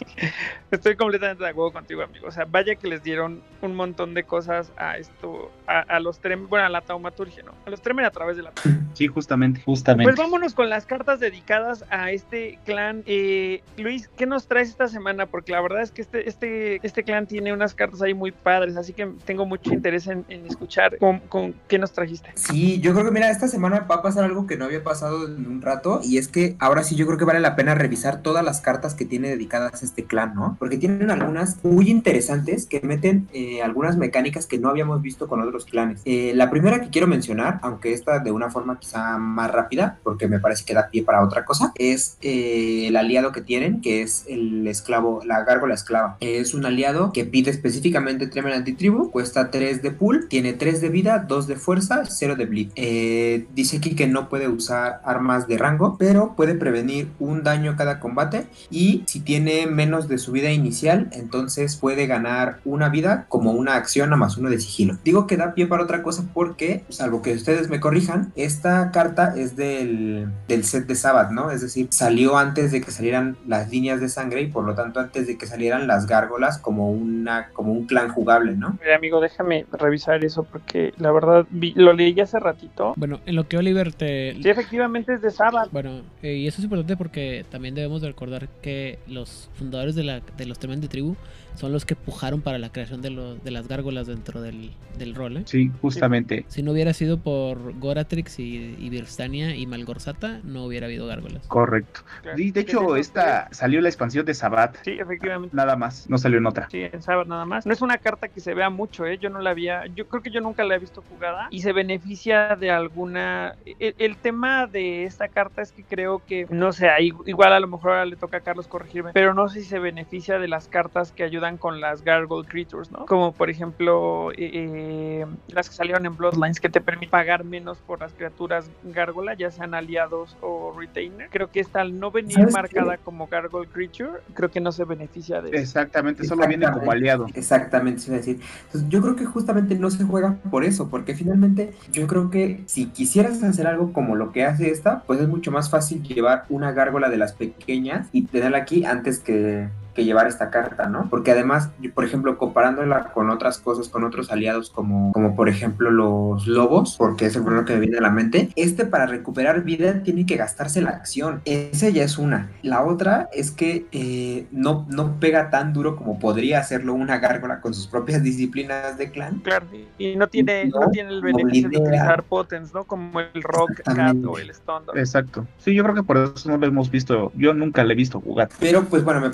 Estoy completamente de acuerdo contigo, amigo. O sea, vaya que les dieron un montón de cosas a esto, a, a los Tremer, bueno, a la taumaturgia, ¿no? A los Tremer a través de la Sí, justamente, justamente. Pues vámonos con las cartas dedicadas a este clan. Eh, Luis, ¿qué nos traes esta semana? Porque la verdad es que este, este, este clan tiene unas cartas ahí muy padres, así que tengo mucho interés en, en escuchar con, con qué nos trajiste. Sí, yo creo que mira, esta semana va a pasar algo que no había pasado en un rato y es que ahora sí yo creo que vale la pena revisar todas las cartas que tiene dedicadas a este clan, ¿no? Porque tienen algunas muy interesantes que meten eh, algunas mecánicas que no habíamos visto con otros clanes. Eh, la primera que quiero mencionar, aunque esta de una forma quizá más rápida, porque me parece que da pie para otra cosa, es eh, el aliado que tienen, que es el esclavo, la gárgola esclava. Es un aliado que pide específicamente Tremor Antitribu, cuesta 3 de pool, tiene 3 de vida, 2 de fuerza, 0 de bleed. Eh, dice aquí que no puede usar armas de rango, pero puede prevenir un daño cada combate y si tiene menos de su vida inicial, entonces puede ganar una vida como una acción a más uno de sigilo. Digo que da pie para otra cosa porque, salvo que ustedes me corrijan, esta carta es del, del set de Sabbath, ¿no? Es decir, salió antes de que salieran las líneas de sangre y por lo tanto antes de que salieran las gárgolas como, una, como un clan jugable, ¿no? Amigo, déjame revisar eso porque la verdad lo leí hace ratito. En lo que Oliver te... Sí, efectivamente es de Sabbath. Bueno, eh, y eso es importante porque también debemos de recordar que los fundadores de, la, de los Tremen de Tribu son los que pujaron para la creación de, lo- de las gárgolas dentro del, del rol, ¿eh? Sí, justamente. Si no hubiera sido por Goratrix y, y Birstania y Malgorzata, no hubiera habido gárgolas. Correcto. Claro. Y de hecho, esta salió la expansión de Sabat. Sí, efectivamente. Nada más, no salió en otra. Sí, en Sabbath nada más. No es una carta que se vea mucho, ¿eh? Yo no la había, yo creo que yo nunca la he visto jugada y se beneficia de alguna... El, el tema de esta carta es que creo que, no sé, ahí- igual a lo mejor ahora le toca a Carlos corregirme, pero no sé si se beneficia de las cartas que ayudan con las Gargoyle Creatures, ¿no? Como por ejemplo eh, eh, las que salieron en Bloodlines que te permiten pagar menos por las criaturas Gárgola, ya sean aliados o retainer. Creo que esta al no venir marcada como Gargoyle Creature, creo que no se beneficia de eso. Exactamente, solo viene como aliado. Exactamente, se iba a decir. Entonces, yo creo que justamente no se juega por eso, porque finalmente yo creo que si quisieras hacer algo como lo que hace esta, pues es mucho más fácil llevar una gárgola de las pequeñas y tenerla aquí antes que, que llevar esta carta, ¿no? Porque además, yo, por ejemplo, comparándola con otras cosas, con otros aliados como, como por ejemplo los lobos, porque es el primero que me viene a la mente, este para recuperar vida tiene que gastarse la acción. Esa ya es una. La otra es que eh, no, no pega tan duro como podría hacerlo una gárgola con sus propias disciplinas de clan. Claro, y no tiene, no, No, tiene el beneficio de utilizar potens, ¿no? Como el Rock Cat o el Stone Dog. Exacto. Sí, yo creo que por eso no lo hemos visto. Yo nunca le he visto jugar. Pero pues bueno, me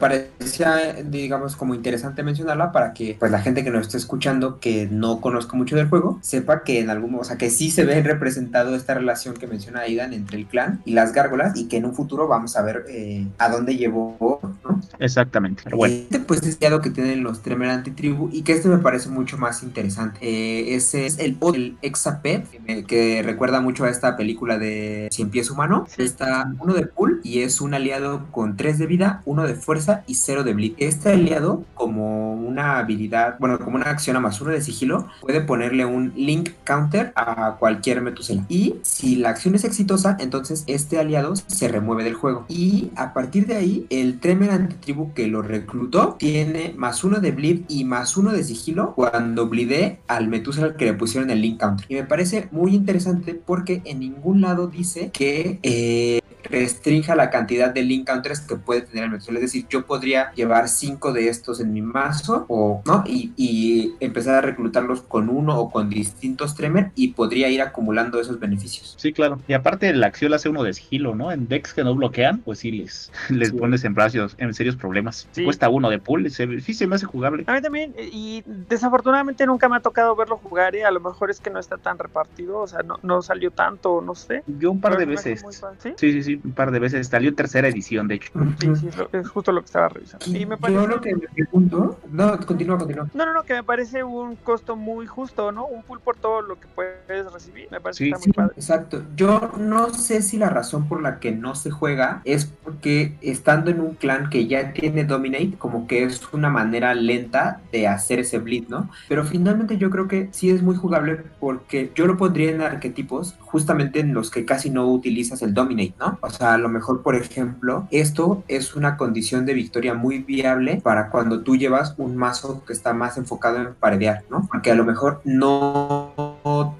parecía, digamos, como interesante mencionarla para que pues la gente que nos esté escuchando, que no conozca mucho del juego, sepa que en algún o sea, que sí se ve representado esta relación que menciona Aidan entre el clan y las gárgolas y que en un futuro vamos a ver eh, a dónde llevó, ¿no? Exactamente. Pero bueno, Este pues es el que tienen los Tremer Antitribu y que este me parece mucho más interesante. Eh, ese es el, el Exapet, que, me- que recuerda mucho a esta película de Cien Pies Humano. Sí. Está uno de pool y es un aliado con 3 de vida, uno de fuerza y 0 de bleed. Este aliado, como una habilidad, bueno, como una acción a más uno de sigilo, puede ponerle un link counter a cualquier Metusela. Y si la acción es exitosa, entonces este aliado se remueve del juego. Y a partir de ahí, el Tremer Antitribu que lo reclutó tiene más uno de bleed y más uno de sigilo cuando bleedé al Metusela que le pusieron el link counter. Y me parece muy interesante porque en ningún lado dice que eh, restrinja la cantidad de link counters que puede tener el metal. Es decir, yo podría llevar cinco de estos en mi mazo o no y, y empezar a reclutarlos con uno o con distintos Tremor y podría ir acumulando esos beneficios. Sí, claro. Y aparte la acción la hace uno de sigilo, ¿no? En decks que no bloquean, pues sí les, les Sí. pones en, brazos, en serios problemas. Sí. Cuesta uno de pool, se, sí se me hace jugable. A mí también, y desafortunadamente nunca me ha tocado verlo jugar, ¿eh? a lo mejor es que no está tan repartido, o sea, no, no salió tanto, no sé. Yo un par de Pero veces. ¿Sí? Sí, sí, sí, un par de veces. Salió tercera edición, de hecho. Sí, sí, es, lo- es justo lo que estaba revisando. Y me Yo parece... lo que me pregunto, no, continúa, continúa. No, no, no, que me parece un costo muy justo, ¿no? Un pool por todo lo que puedes recibir. Me parece Sí, que está Sí, muy padre. exacto. Yo no sé si la razón por la que no se juega es porque estando en un clan que ya tiene Dominate, como que es una manera lenta de hacer ese bleed, ¿no? Pero finalmente yo creo que sí es muy jugable porque yo lo pondría en arquetipos justamente en los que casi no utilizas el Dominate, ¿no? O sea, a lo mejor, por ejemplo, esto es una condición de victoria muy viable para cuando tú llevas un mazo que está más enfocado en paredear, ¿no? Porque a lo mejor no,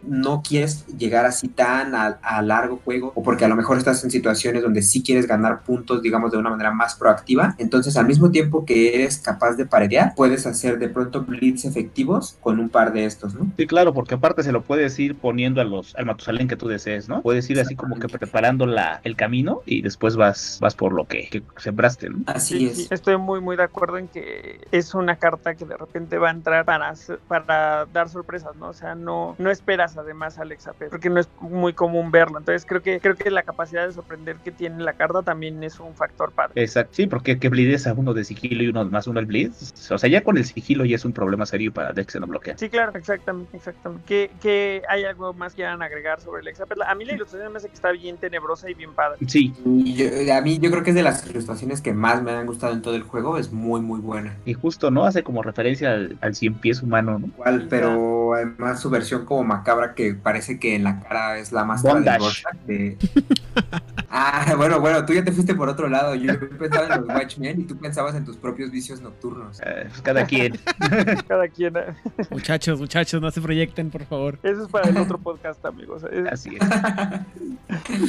no quieres llegar así tan a, a largo juego o porque a lo mejor estás en situaciones donde sí quieres ganar puntos, digamos, de una manera más proactiva. Entonces, al mismo tiempo que eres capaz de paredear, puedes hacer de pronto blitz efectivos con un par de estos, ¿no? Sí, claro, porque aparte se lo puedes ir poniendo a los, al Matusalén que tú desees, ¿no? Puedes ir así como que preparando la, el camino y después vas, vas por lo que, que sembraste, ¿no? Así Sí, es. sí, estoy muy, muy de acuerdo en que es una carta que de repente va a entrar para, hacer- para dar sorpresas, ¿no? O sea, no, no esperas además a Alexa P, porque no es muy común verlo. Entonces creo que, creo que la capacidad de sorprender que tiene la carta también es un factor padre. Exacto, sí, porque que bleedes a uno de sigilo y uno más uno al bleed. O sea, ya con el sigilo ya es un problema serio para que no bloquean. Sí, claro, exactamente, exactamente. ¿Qué, qué hay algo más que quieran agregar sobre Alexa P? A mí la ilustración me hace que está bien tenebrosa y bien padre. Sí, Y yo- a mí yo creo que es de las ilustraciones que más me han gustado en todo el juego, es muy muy buena. y justo, ¿no? Hace como referencia al, al cien pies humano, ¿no? Igual, pero además su versión como macabra que parece que en la cara es la máscara de Bondage. Rorschach de... Ah, bueno, bueno, tú ya te fuiste por otro lado. Yo pensaba en los Watchmen y tú pensabas en tus propios vicios nocturnos. Eh, pues cada quien. Cada quien. eh, Muchachos, muchachos, no se proyecten, por favor. Eso es para el otro podcast, amigos. Es- Así es.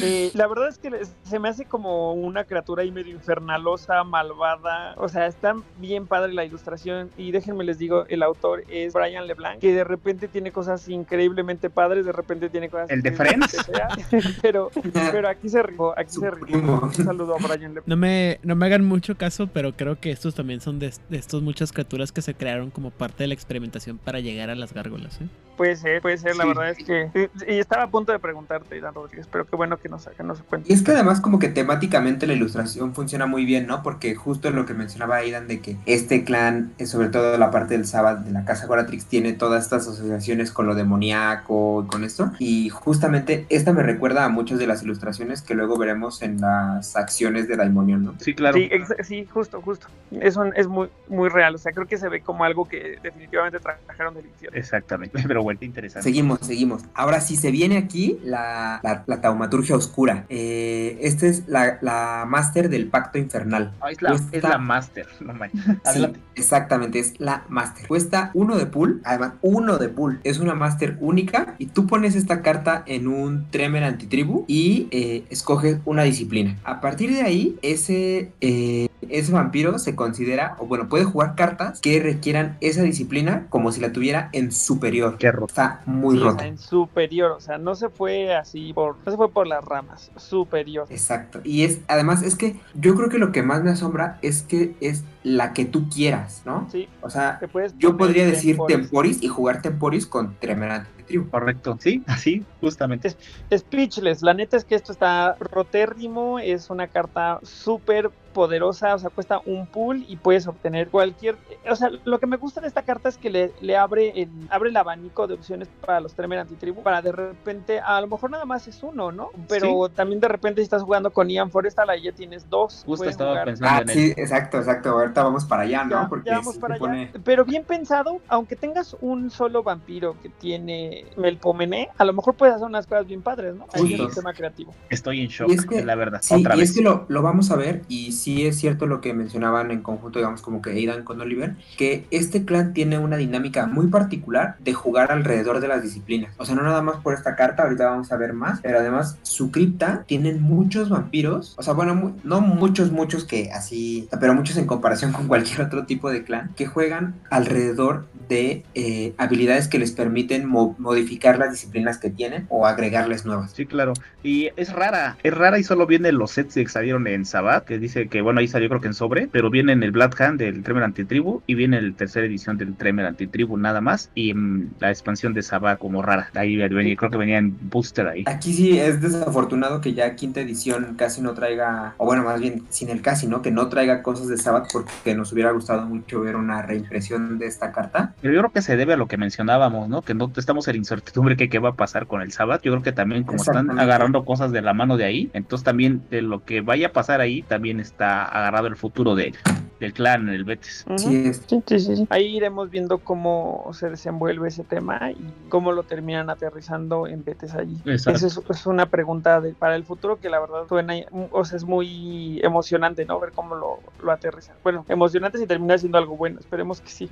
Eh, la verdad es que se me hace como una criatura ahí medio infernalosa, malvada. O sea, está bien padre la ilustración. Y déjenme les digo, el autor es Brian LeBlanc, que de repente tiene cosas increíblemente padres, de repente tiene cosas. ¿El de Friends? pero, pero aquí se rifó, aquí Su se rifó. Un saludo a Brian. No me, no me hagan mucho caso, pero creo que estos también son de, de estos muchas criaturas que se crearon como parte de la experimentación para llegar a las gárgolas. ¿eh? Puede ser, puede ser, la Sí. verdad es que. Y estaba a punto de preguntarte, Dan Rodríguez, pero qué bueno que nos, que nos Y cuente. es que además como que temáticamente la ilustración funciona muy bien, ¿no? Porque justo lo que mencionaba Aidan de que este clan, eh, sobre todo la parte del Sabbath de la casa Goratrix, tiene todas estas asociaciones con lo demoníaco y con esto. Y justamente esta me recuerda a muchas de las ilustraciones que luego veremos en las acciones de Daimonion, ¿no? Sí, claro. Sí, sí, justo, justo. Eso es muy, muy real. O sea, creo que se ve como algo que definitivamente trajeron del infierno. Exactamente. Pero bueno, interesante. Seguimos, seguimos. Ahora sí, se viene aquí la, la, la taumaturgia oscura. Eh, esta es la, la máster del pacto infernal. Ah, es, la, Cuesta- es la master. No manches. Sí, exactamente, es la Master. Cuesta uno de pool, además uno de pool. Es una Master única y tú pones esta carta en un Tremer antitribu y eh, escoges una disciplina. A partir de ahí, ese, eh, ese vampiro se considera, o bueno, puede jugar cartas que requieran esa disciplina como si la tuviera en superior. Qué roto. Está muy Sí, sea, en superior. O sea, no se fue así por. No se fue por las ramas. Superior. Exacto. Y es, además, es que yo creo que lo que más me asombra es que es la que tú quieras, ¿no? Sí, O sea, yo podría decir temporis. Temporis y jugar Temporis con Tremer Correcto. Sí, así, justamente. Speechless, la neta es que esto está rotérrimo, es una carta súper poderosa, o sea, cuesta un pool y puedes obtener cualquier, o sea, lo que me gusta de esta carta es que le, le abre el abre el abanico de opciones para los Tremer antitribu, para de repente, a lo mejor nada más es uno, ¿no? Pero también de repente si estás jugando con Ian Forestal, ahí ya tienes dos. Justo estaba jugar- pensando Ah, en sí, exacto, exacto. Ahorita vamos para allá, ¿no? Ya, Porque ya vamos sí para se allá. pone- Pero bien pensado, aunque tengas un solo vampiro que tiene me, Melpomene, a lo mejor puedes hacer unas cosas bien padres, ¿no? Ahí es un tema creativo. Estoy en shock, Y es que- la verdad. Sí, Otra y vez. es que lo, lo vamos a ver, y sí es cierto lo que mencionaban en conjunto, digamos, como que Aidan con Oliver, que este clan tiene una dinámica muy particular de jugar alrededor de las disciplinas. O sea, no nada más por esta carta, ahorita vamos a ver más, pero además su cripta tienen muchos vampiros, o sea, bueno, no muchos, muchos que así, pero muchos en comparación con cualquier otro tipo de clan, que juegan alrededor de eh, habilidades que les permiten mo- modificar las disciplinas que tienen o agregarles nuevas. Sí, claro. Y es rara, es rara y solo viene en los sets que salieron en Sabbath, que dice que, bueno, ahí salió creo que en sobre, pero viene en el Blood Hand del Tremer Antitribu y viene en la tercera edición del Tremer Antitribu nada más y mm, la expansión de Sabbath como rara. Ahí venía, creo que venía en booster ahí. Aquí sí es desafortunado que ya quinta edición casi no traiga, o bueno, más bien sin el casi, ¿no? Que no traiga cosas de Sabbath porque nos hubiera gustado mucho ver una reimpresión de esta carta. Pero yo creo que se debe a lo que mencionábamos, ¿no? Que no estamos en incertidumbre que qué va a pasar con el Sabbath. Yo creo que también como están agarrando cosas de la mano de ahí, entonces también de lo que vaya a pasar ahí, también está agarrado el futuro de, del clan, el Betis. Ujú. Sí, es, Sí, sí, sí, sí. Ahí iremos viendo cómo se desenvuelve ese tema y cómo lo terminan aterrizando en Betes allí. Esa es, es una pregunta de- para el futuro que la verdad suena, o sea, es muy emocionante, ¿no? Ver cómo lo, lo aterrizan. Bueno, emocionante si termina siendo algo bueno, esperemos que sí.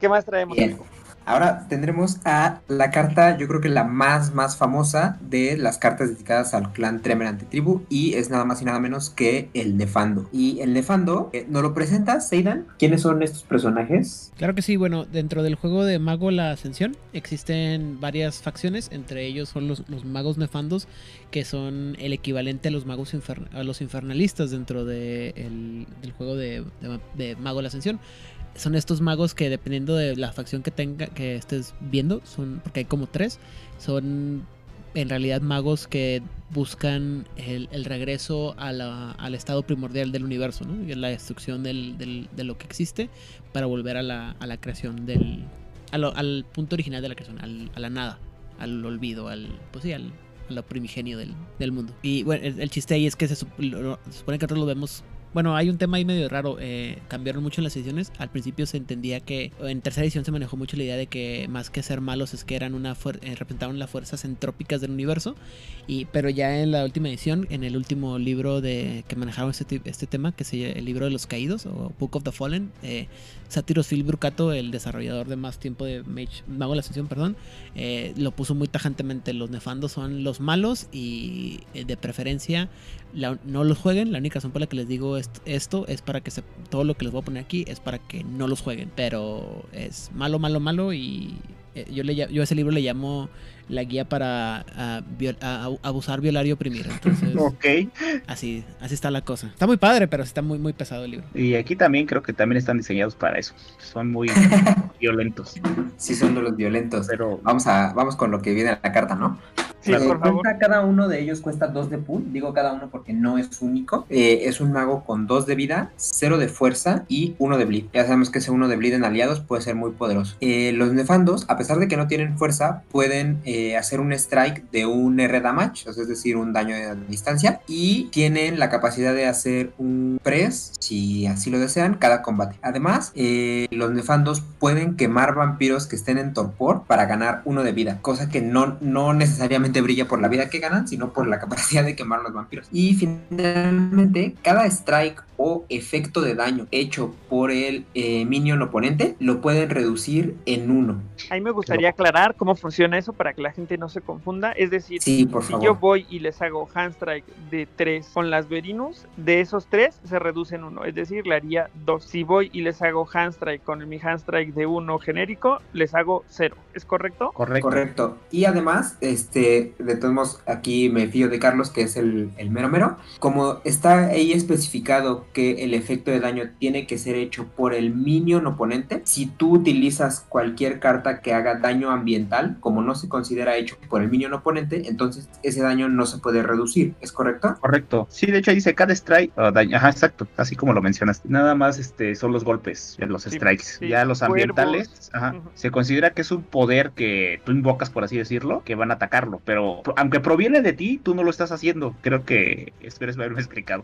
¿Qué más traemos? Bien. Ahora tendremos a la carta, yo creo que la más, más famosa de las cartas dedicadas al clan Tremer Antitribu y es nada más y nada menos que el Nefando. Y el Nefando, eh, ¿nos lo presentas, Seidan? ¿Quiénes son estos personajes? Claro que sí, bueno, dentro del juego de Mago la Ascensión existen varias facciones, entre ellos son los, magos nefandos, que son el equivalente a los magos infer- a los infernalistas dentro de el- del juego de, de- de Mago la Ascensión. Son estos magos que dependiendo de la facción que tenga, que estés viendo, son, porque hay como tres, son en realidad magos que buscan el, regreso al estado primordial del universo, ¿no? Y la destrucción del- del- de lo que existe para volver a la, a la creación del. al punto original de la creación, al- a la nada, al olvido, al. pues sí, al, a lo primigenio del, del mundo. Y bueno, el, chiste ahí es que se, lo- se supone que nosotros lo vemos. Bueno, hay un tema ahí medio raro. eh, cambiaron mucho en las ediciones. Al principio se entendía que. En tercera edición se manejó mucho la idea de que más que ser malos es que eran una eh, representaban las fuerzas entrópicas del universo. Y, pero ya en la última edición, en el último libro de que manejaron este, este tema, que es el libro de los caídos, o Book of the Fallen, eh, Satiros Phil Brucato, el desarrollador de más tiempo de Mage, Mago de la Ascensión, perdón, eh, lo puso muy tajantemente. Los nefandos son los malos y eh, de preferencia la- no los jueguen. La única razón por la que les digo est- esto es para que se, todo lo que les voy a poner aquí es para que no los jueguen. Pero es malo, malo, malo y eh, yo, le, yo a ese libro le llamo la guía para ah, viol- a- a- abusar, violar y oprimir. Entonces, Ok. así, así está la cosa. Está muy padre, pero sí está muy, muy pesado el libro. Y aquí también creo que también están diseñados para eso. Son muy violentos. Sí, son de los violentos. Pero Vamos, a, vamos con lo que viene en la carta, ¿no? Sí, por favor. cada uno de ellos cuesta 2 de pool, digo cada uno porque no es único. Eh, es un mago con 2 de vida, 0 de fuerza y 1 de bleed. Ya sabemos que ese 1 de bleed en aliados puede ser muy poderoso. Eh, los nefandos, a pesar de que no tienen fuerza, pueden eh, hacer un strike de un R damage, es decir, un daño a distancia, y tienen la capacidad de hacer un press, si así lo desean, cada combate. Además, eh, los nefandos pueden quemar vampiros que estén en torpor para ganar uno de vida, cosa que no, no necesariamente brilla por la vida que ganan, sino por la capacidad de quemar los vampiros. Y finalmente, cada strike o efecto de daño hecho por el eh, minion oponente lo pueden reducir en uno. Ahí me gustaría aclarar cómo funciona eso para que la gente no se confunda. Es decir, Sí, por si favor. yo voy y les hago handstrike de 3 con las Verinus, de esos 3 se reducen uno, es decir, le haría 2. Si voy y les hago handstrike con mi handstrike de 1 genérico, les hago 0. ¿Es correcto? correcto. Correcto. Y además, este, de todos modos, aquí me fío de Carlos, que es el, el mero mero. Como está ahí especificado que el efecto de daño tiene que ser hecho por el minion oponente, si tú utilizas cualquier carta que haga daño ambiental, como no se considera hecho por el minion oponente, entonces ese daño no se puede reducir. ¿Es correcto? Correcto. Sí, de hecho dice cada strike. daño- Ajá, exacto. Así como lo mencionaste. Nada más este son los golpes, los Sí, strikes. sí. Ya los ambientales, ajá, se considera que es un poder que tú invocas, por así decirlo, que van a atacarlo. Pero aunque proviene de ti, tú no lo estás haciendo. Creo que espero haberme explicado.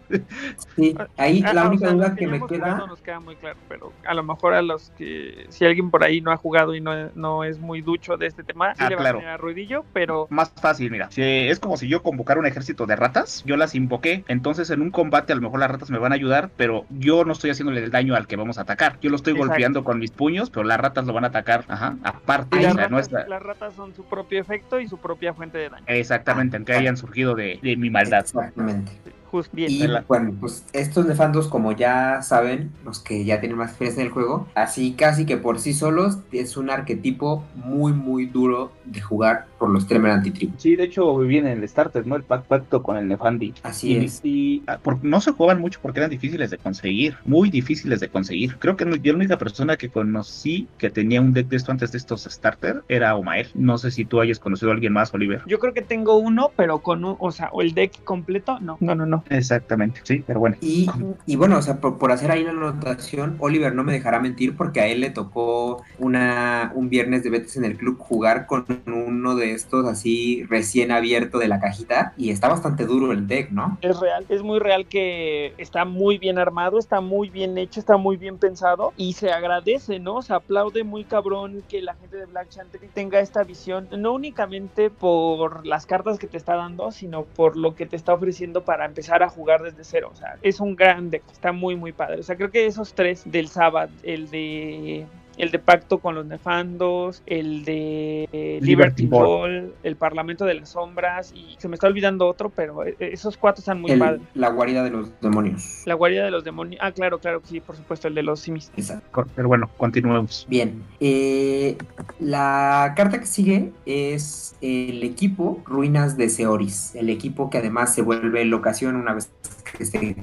Sí, ahí Ah, la o única sea, duda que me queda. nos queda muy claro, pero a lo mejor a los que, si alguien por ahí no ha jugado y no, no es muy ducho de este tema, sí Ah, le va claro. a ruidillo, pero Más fácil, mira. Si es como si yo convocara un ejército de ratas, yo las invoqué. Entonces, en un combate, a lo mejor las ratas me van a ayudar, pero yo no estoy haciéndole el daño al que vamos a atacar. Yo lo estoy Exacto. golpeando con mis puños, pero las ratas lo van a atacar. Ajá, aparte. y o las, sea, no es la- las ratas son su propio efecto y su propia fuente de daño. Exactamente, aunque hayan surgido de, de mi maldad. Exactamente. Just bien. Y ¿verdad? bueno, pues estos nefandos, como ya saben, los que ya tienen más experiencia en el juego, así casi que por sí solos es un arquetipo muy, muy duro de jugar por los Tremer Antitribu. Sí, de hecho viene en el starter, ¿no? El pack pacto con el Nefandi. Así Y, es. y, ah, por- no se jugaban mucho porque eran difíciles de conseguir, muy difíciles de conseguir. Creo que no- yo la única persona que conocí que tenía un deck de esto antes de estos starter era Omael. No sé si tú hayas conocido a alguien más, Oliver. Yo creo que tengo uno, pero con un, o sea, o el deck completo, no, no, no, no. Exactamente, sí, pero bueno. Y, y bueno, o sea, por, por hacer ahí la anotación, Oliver no me dejará mentir porque a él le tocó una, un viernes de Betes en el club jugar con uno de estos así recién abierto de la cajita y está bastante duro el deck, ¿no? Es real, es muy real que está muy bien armado, está muy bien hecho, está muy bien pensado y se agradece, ¿no? Se aplaude muy cabrón que la gente de Black Chantry tenga esta visión, no únicamente por las cartas que te está dando, sino por lo que te está ofreciendo para empezar a jugar desde cero. O sea, es un gran deck, está muy, muy padre. O sea, creo que esos tres del Sabbath, el de el de Pacto con los Nefandos, el de eh, Liberty Ball. Ball, el Parlamento de las Sombras, y se me está olvidando otro, pero eh, esos cuatro están muy El- padres. la guarida de los demonios. La guarida de los demonios. Ah, claro, claro, sí, por supuesto, el de los simis. Exacto. Pero bueno, continuemos. Bien, eh, la carta que sigue es el equipo Ruinas de Seoris, el equipo que además se vuelve locación una vez que esté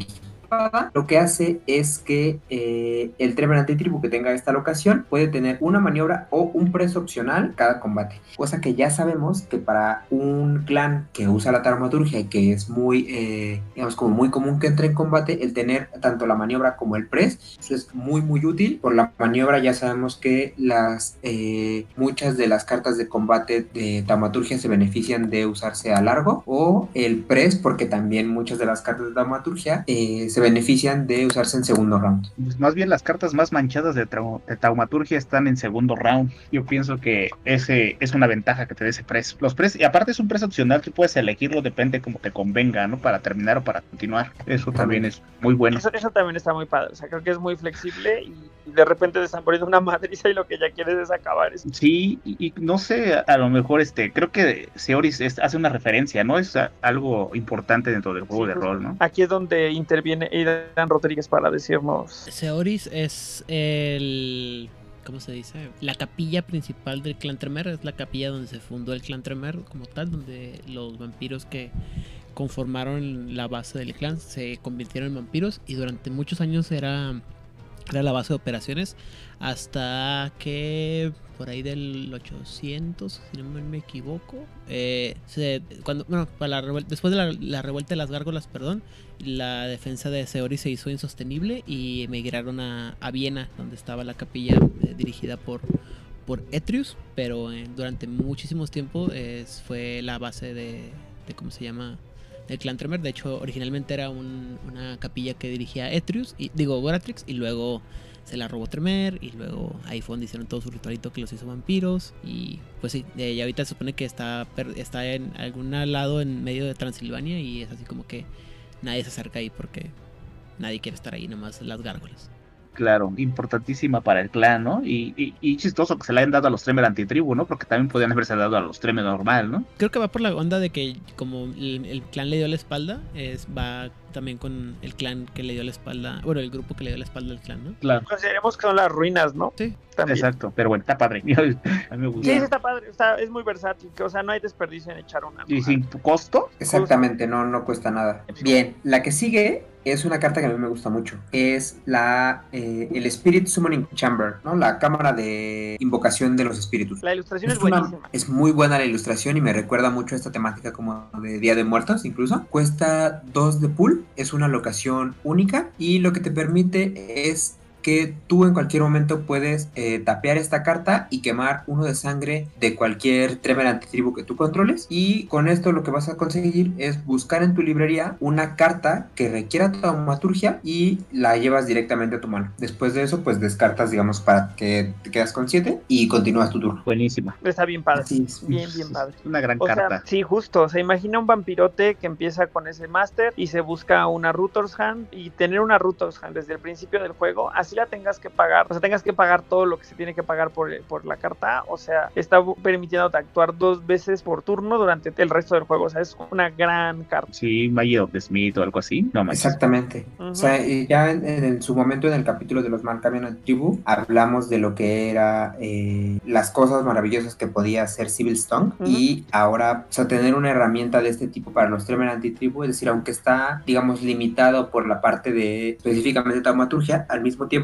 Lo que hace es que eh, el Tremor Antitribu que tenga esta locación puede tener una maniobra o un preso opcional cada combate, cosa que ya sabemos que para un clan que usa la taumaturgia y que es muy, eh, digamos, como muy común que entre en combate, el tener tanto la maniobra como el press eso es muy muy útil. Por la maniobra ya sabemos que las eh, muchas de las cartas de combate de taumaturgia se benefician de usarse a largo o el press porque también muchas de las cartas de taumaturgia eh, se benefician de usarse en segundo round. Pues más bien las cartas más manchadas de, trau- de taumaturgia están en segundo round. Yo pienso que ese es una ventaja que te dé ese precio. Los precios, y aparte es un precio opcional que puedes elegirlo, depende como te convenga, ¿no? Para terminar o para continuar. Eso también es muy bueno. Eso, eso también está muy padre. O sea, creo que es muy flexible y, y de repente te están poniendo una madriza y lo que ya quieres es acabar eso. Sí, y, y no sé, a, a lo mejor este, creo que Seoris es- hace una referencia, ¿no? Es a- algo importante dentro del juego Sí, de rol, ¿no? Aquí es donde interviene Aidan Rodríguez para decirnos. Seoris es el. ¿Cómo se dice? La capilla principal del clan Tremer. Es la capilla donde se fundó el clan Tremer como tal, donde los vampiros que conformaron la base del clan se convirtieron en vampiros y durante muchos años era, era la base de operaciones hasta que por ahí del 800, si no me equivoco, eh, se, cuando, bueno, para la después de la, revuelta de las gárgolas, perdón, la defensa de Seori se hizo insostenible y emigraron a, a Viena, donde estaba la capilla eh, dirigida por, por Etrius, pero eh, durante muchísimos tiempos fue la base de, de, ¿cómo se llama? Del clan Tremer. De hecho, originalmente era un- una capilla que dirigía Etrius, y, digo, Goratrix, y luego se la robó Tremer, y luego ahí fue donde hicieron todo su ritualito que los hizo vampiros, y pues sí, y ahorita se supone que está, está en algún lado en medio de Transilvania, y es así como que nadie se acerca ahí porque nadie quiere estar ahí, nomás las gárgolas. Claro, importantísima para el clan, ¿no? Y, y, y chistoso que se le hayan dado a los Tremer antitribu, ¿no? Porque también podían haberse dado a los Tremer normal, ¿no? Creo que va por la onda de que como el, el clan le dio la espalda, es, va también con el clan que le dio la espalda, bueno, el grupo que le dio la espalda al clan, ¿no? Claro. Consideremos que son las ruinas, ¿no? Sí. También. Exacto, pero bueno, está padre. A mí me Sí, gusta. sí, está padre. Está, es muy versátil. O sea, no hay desperdicio en echar una. Y sin costo, Exactamente, no, no cuesta nada. Bien, la que sigue es una carta que a mí me gusta mucho. Es la eh, el Spirit Summoning Chamber, ¿no? La cámara de invocación de los espíritus. La ilustración es, Es, una- buenísima. es muy buena la ilustración y me recuerda mucho a esta temática como de Día de Muertos incluso. Cuesta 2 de pool, es una locación única y lo que te permite es que tú en cualquier momento puedes eh, tapear esta carta y quemar uno de sangre de cualquier Tremor antitribu que tú controles. Y con esto lo que vas a conseguir es buscar en tu librería una carta que requiera taumaturgia y la llevas directamente a tu mano. Después de eso, pues descartas, digamos, para que te quedas con 7 y continúas tu turno. Buenísima. Está bien padre. Es. Bien, bien padre. Una gran O sea, carta. sí, justo. Se imagina un vampirote que empieza con ese máster y se busca una Rooters Hand y tener una Rooters Hand desde el principio del juego, así la tengas que pagar, o sea, tengas que pagar todo lo que se tiene que pagar por, por la carta, o sea, está permitiéndote actuar dos veces por turno durante el resto del juego, o sea, es una gran carta. Sí, Magic of the Smith o algo así. No manches. Exactamente. O sea, y ya en, en su momento en el capítulo de los Malkavian Antitribu hablamos de lo que era eh, las cosas maravillosas que podía hacer Civil Stone y ahora, o sea, tener una herramienta de este tipo para los Tremor Antitribu, es decir, aunque está, digamos, limitado por la parte de específicamente taumaturgia, al mismo tiempo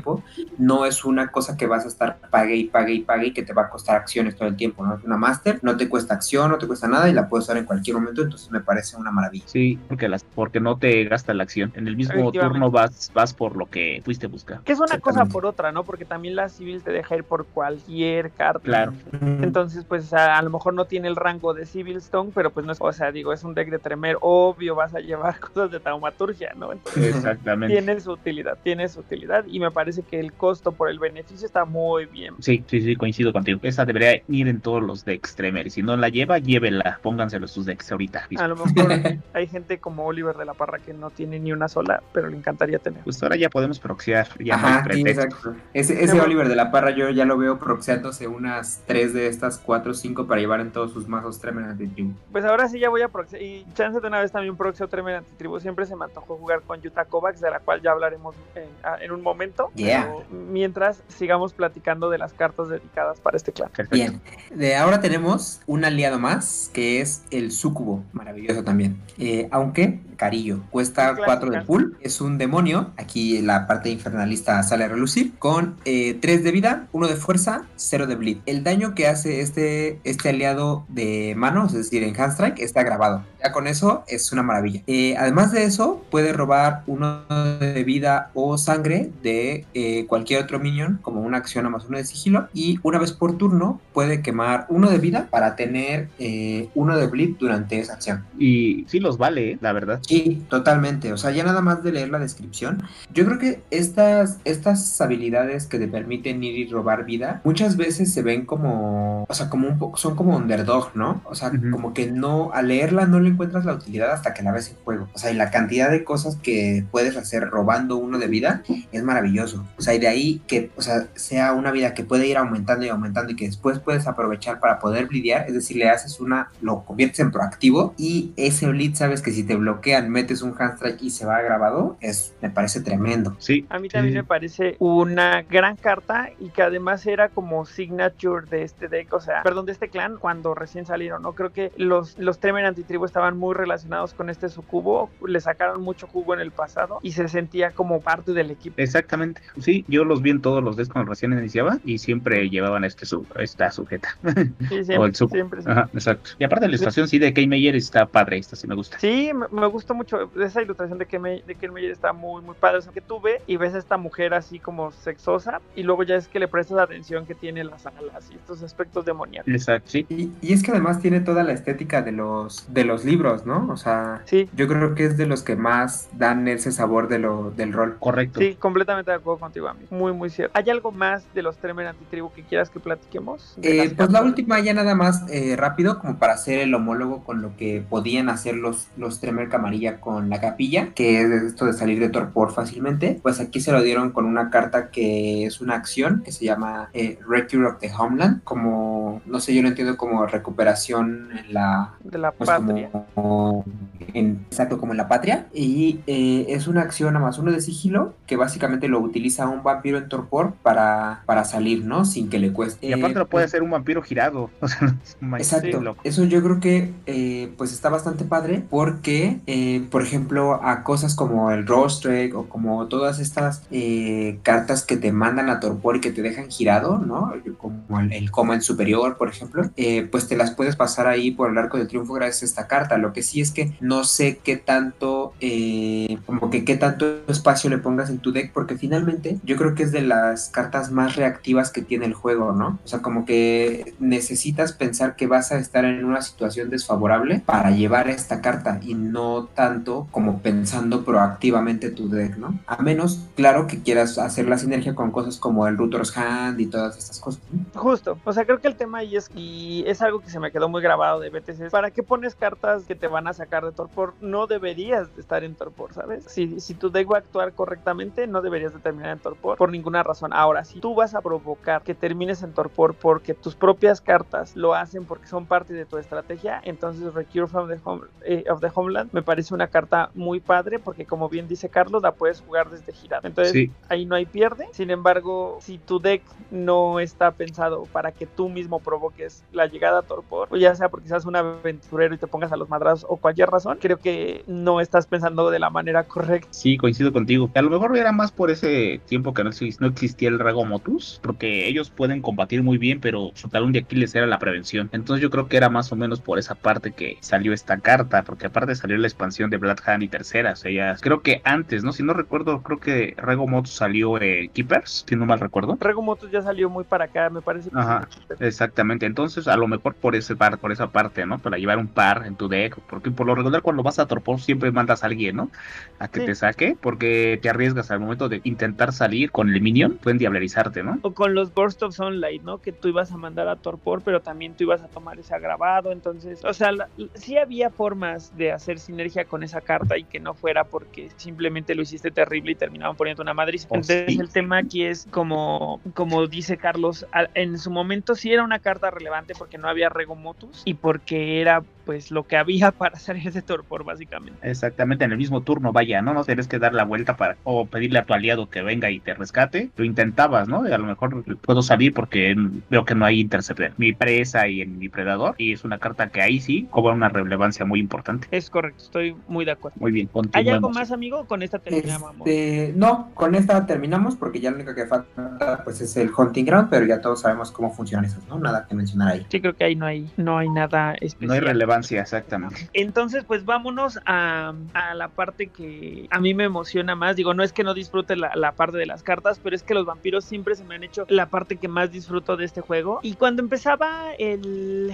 no es una cosa que vas a estar pague y pague y pague y que te va a costar acciones todo el tiempo, ¿no? Es una Master, no te cuesta acción, no te cuesta nada y la puedes usar en cualquier momento, entonces me parece una maravilla. Sí, porque, las, porque no te gasta la acción. En el mismo turno vas, vas por lo que fuiste a buscar. Que es una cosa por otra, ¿no? Porque también la civil te deja ir por cualquier carta. Claro. Entonces, pues a, a lo mejor no tiene el rango de Civil Stone, pero pues no es, o sea, digo, es un deck de tremer, obvio vas a llevar cosas de taumaturgia, ¿no? Entonces, Exactamente. tiene su utilidad, tiene su utilidad y me parece que el costo por el beneficio está muy bien. Sí, sí, sí, coincido contigo. Esa debería ir en todos los decks Tremer. Y si no la lleva, llévela. Pónganselo sus decks ahorita. mismo. A lo mejor hay gente como Oliver de la Parra que no tiene ni una sola, pero le encantaría tener. Pues ahora ya podemos proxear. Ya no Ajá, sí, exacto. Ese, ese Oliver de la Parra yo ya lo veo proxeándose unas 3 de estas 4 o 5 para llevar en todos sus mazos Tremor Antitribu. Pues ahora sí ya voy a proxear. Y chance de una vez también proxeo Tremer Antitribu. Siempre se me antojó jugar con Yuta Kovacs, de la cual ya hablaremos en, a- en un momento. Yeah. Pero mientras sigamos platicando de las cartas dedicadas para este clan. Perfecto. Bien, de ahora tenemos un aliado más que es el Sucubo, maravilloso también. Eh, aunque carillo, cuesta Clásica. 4 de pool, es un demonio, aquí la parte infernalista sale a relucir, con 3 de vida, 1 de fuerza, 0 de bleed. El daño que hace este, este aliado de manos, es decir, en Handstrike, está grabado. Ya con eso es una maravilla. Eh, además de eso, puede robar uno de vida o sangre de eh, cualquier otro minion, como una acción a más uno de sigilo, y una vez por turno puede quemar uno de vida para tener eh, uno de bleed durante esa acción. Y sí los vale, ¿eh? la verdad. Sí, totalmente. O sea, ya nada más de leer la descripción. Yo creo que estas, estas habilidades que te permiten ir y robar vida, muchas veces se ven como, o sea, como un poco, son como underdog, ¿no? O sea, Ujú. como que no, al leerla no le encuentras la utilidad hasta que la ves en juego. O sea, y la cantidad de cosas que puedes hacer robando uno de vida es maravilloso. O sea, y de ahí que, o sea, sea una vida que puede ir aumentando y aumentando y que después puedes aprovechar para poder blidear, es decir, le haces una, lo conviertes en proactivo y ese bleed, sabes que si te metes un handstrike y se va grabado, es, me parece tremendo. Sí. A mí también sí. me parece una gran carta y que además era como signature de este deck, o sea, perdón, de este clan cuando recién salieron, ¿no? Creo que los, los Antitribu estaban muy relacionados con este sucubo, le sacaron mucho jugo en el pasado y se sentía como parte del equipo. Exactamente. Sí, yo los vi en todos los decks cuando recién iniciaba y siempre llevaban este su, a esta sujeta. Sí, o siempre, el suco. siempre, sí. Ajá, exacto. Y aparte la ilustración sí de Kay Meyer está padre, esta sí me gusta. Sí, me, me gustó mucho esa ilustración de que me, de que Meyer está muy muy padre, o sea, que tú ves y ves a esta mujer así como sexosa y luego ya es que le prestas atención que tiene las alas y estos aspectos demoníacos. Exacto, sí. Y, y es que además tiene toda la estética de los, de los libros, ¿no? O sea, Sí, yo creo que es de los que más dan ese sabor de lo, del rol. Correcto. Sí, completamente de acuerdo contigo, amigo. Muy, muy cierto. ¿Hay algo más de los Tremer Antitribu que quieras que platiquemos? Eh, pues la última ya nada más eh, rápido como para hacer el homólogo con lo que podían hacer los, los Tremer Camarilla con la capilla, que es esto de salir de torpor fácilmente, pues aquí se lo dieron con una carta que es una acción que se llama eh, Recure of the Homeland, como, no sé, yo lo entiendo como recuperación en la, De la pues patria. como en, exacto como en la patria y eh, es una acción a más uno de sigilo que básicamente lo utiliza un vampiro en torpor para, para salir, ¿no? Sin que le cueste. Y aparte Eh, lo puede hacer un vampiro girado. O sea, es un Exacto. loco. Eso yo creo que eh, pues está bastante padre porque eh, por ejemplo, a cosas como el Rostrek o como todas estas eh, cartas que te mandan a torpor y que te dejan girado, ¿no? Como el, el Command Superior, por ejemplo, eh, pues te las puedes pasar ahí por el arco de triunfo gracias a esta carta. Lo que sí es que no sé qué tanto, eh, como que qué tanto espacio le pongas en tu deck, porque finalmente yo creo que es de las cartas más reactivas que tiene el juego, ¿no? O sea, como que necesitas pensar que vas a estar en una situación desfavorable para llevar esta carta y no tanto como pensando proactivamente tu deck, ¿no? A menos, claro, que quieras hacer la sinergia con cosas como el Router's Hand y todas estas cosas. Justo, o sea, creo que el tema ahí es, y es algo que se me quedó muy grabado de BTC, ¿para qué pones cartas que te van a sacar de Torpor? No deberías de estar en Torpor, ¿sabes? Si, si tu deck va a actuar correctamente, no deberías de terminar en Torpor por ninguna razón. Ahora, si tú vas a provocar que termines en Torpor porque tus propias cartas lo hacen porque son parte de tu estrategia, entonces Recure from the Home, eh, of the Homeland me parece una carta muy padre porque como bien dice Carlos, la puedes jugar desde girada. Entonces Sí. ahí no hay pierde. Sin embargo, si tu deck no está pensado para que tú mismo provoques la llegada a Torpor, o ya sea porque seas un aventurero y te pongas a los madrazos o cualquier razón, creo que no estás pensando de la manera correcta. Sí, coincido contigo. A lo mejor era más por ese tiempo que no, exis- no existía el Ragomotus, porque ellos pueden combatir muy bien, pero su talón de Aquiles era la prevención. Entonces yo creo que era más o menos por esa parte que salió esta carta, porque aparte salió la expansión de Blood Hand y tercera, o sea, ya- creo que antes, ¿no? Si no recuerdo, creo que Ragomotus salió eh, Keepers, si no mal recuerdo. Regomotus ya salió muy para acá, me parece. Ajá. Exactamente, entonces a lo mejor por ese par, por esa parte, ¿no? Para llevar un par en tu deck, porque por lo regular cuando vas a Torpor siempre mandas a alguien, ¿no? A que Sí. te saque, porque te arriesgas al momento de intentar salir con el minion, pueden diablerizarte, ¿no? O con los Burst of Sunlight, ¿no? Que tú ibas a mandar a Torpor, pero también tú ibas a tomar ese agravado. Entonces, o sea, la- sí había formas de hacer sinergia con esa carta y que no fuera porque simplemente lo hiciste terrible y terminaban poniendo una madriz. Oh, Entonces, sí. el tema aquí es como, como dice Carlos, en su momento sí era una carta relevante porque no había Regomotus y porque era pues lo que había para salir de Torpor, básicamente. Exactamente, en el mismo turno, vaya, ¿no? No tienes que dar la vuelta para, o pedirle a tu aliado que venga y te rescate. Lo intentabas, ¿no? Y a lo mejor puedo salir porque veo que no hay interceptor. Mi presa y en mi predador, y es una carta que ahí sí cobra una relevancia muy importante. Es correcto, estoy muy de acuerdo. Muy bien, ¿Hay continuemos. algo más, amigo? Con esta terminamos. Este, no, con esta terminamos porque ya lo único que falta pues es el Hunting Ground, pero ya todos sabemos cómo funcionan esas, ¿no? Nada que mencionar ahí. Sí, creo que ahí no hay, no hay nada No hay especial. relevancia, exactamente. Entonces, pues vámonos a, a la parte que a mí me emociona más. Digo, no es que no disfrute la, la parte de las cartas, pero es que los vampiros siempre se me han hecho la parte que más disfruto de este juego. Y cuando empezaba el...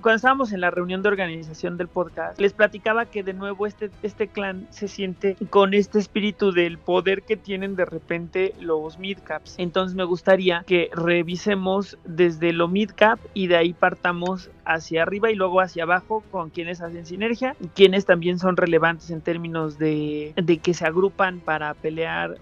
Cuando estábamos en la reunión de organización del podcast, les platicaba que de nuevo este, este clan se siente con este espíritu del poder que tienen de repente los midcaps. Entonces me gustaría que revisemos desde lo midcap y de ahí partamos hacia arriba y luego hacia abajo con quienes hacen sinergia quienes también son relevantes en términos de, de que se agrupan para pelear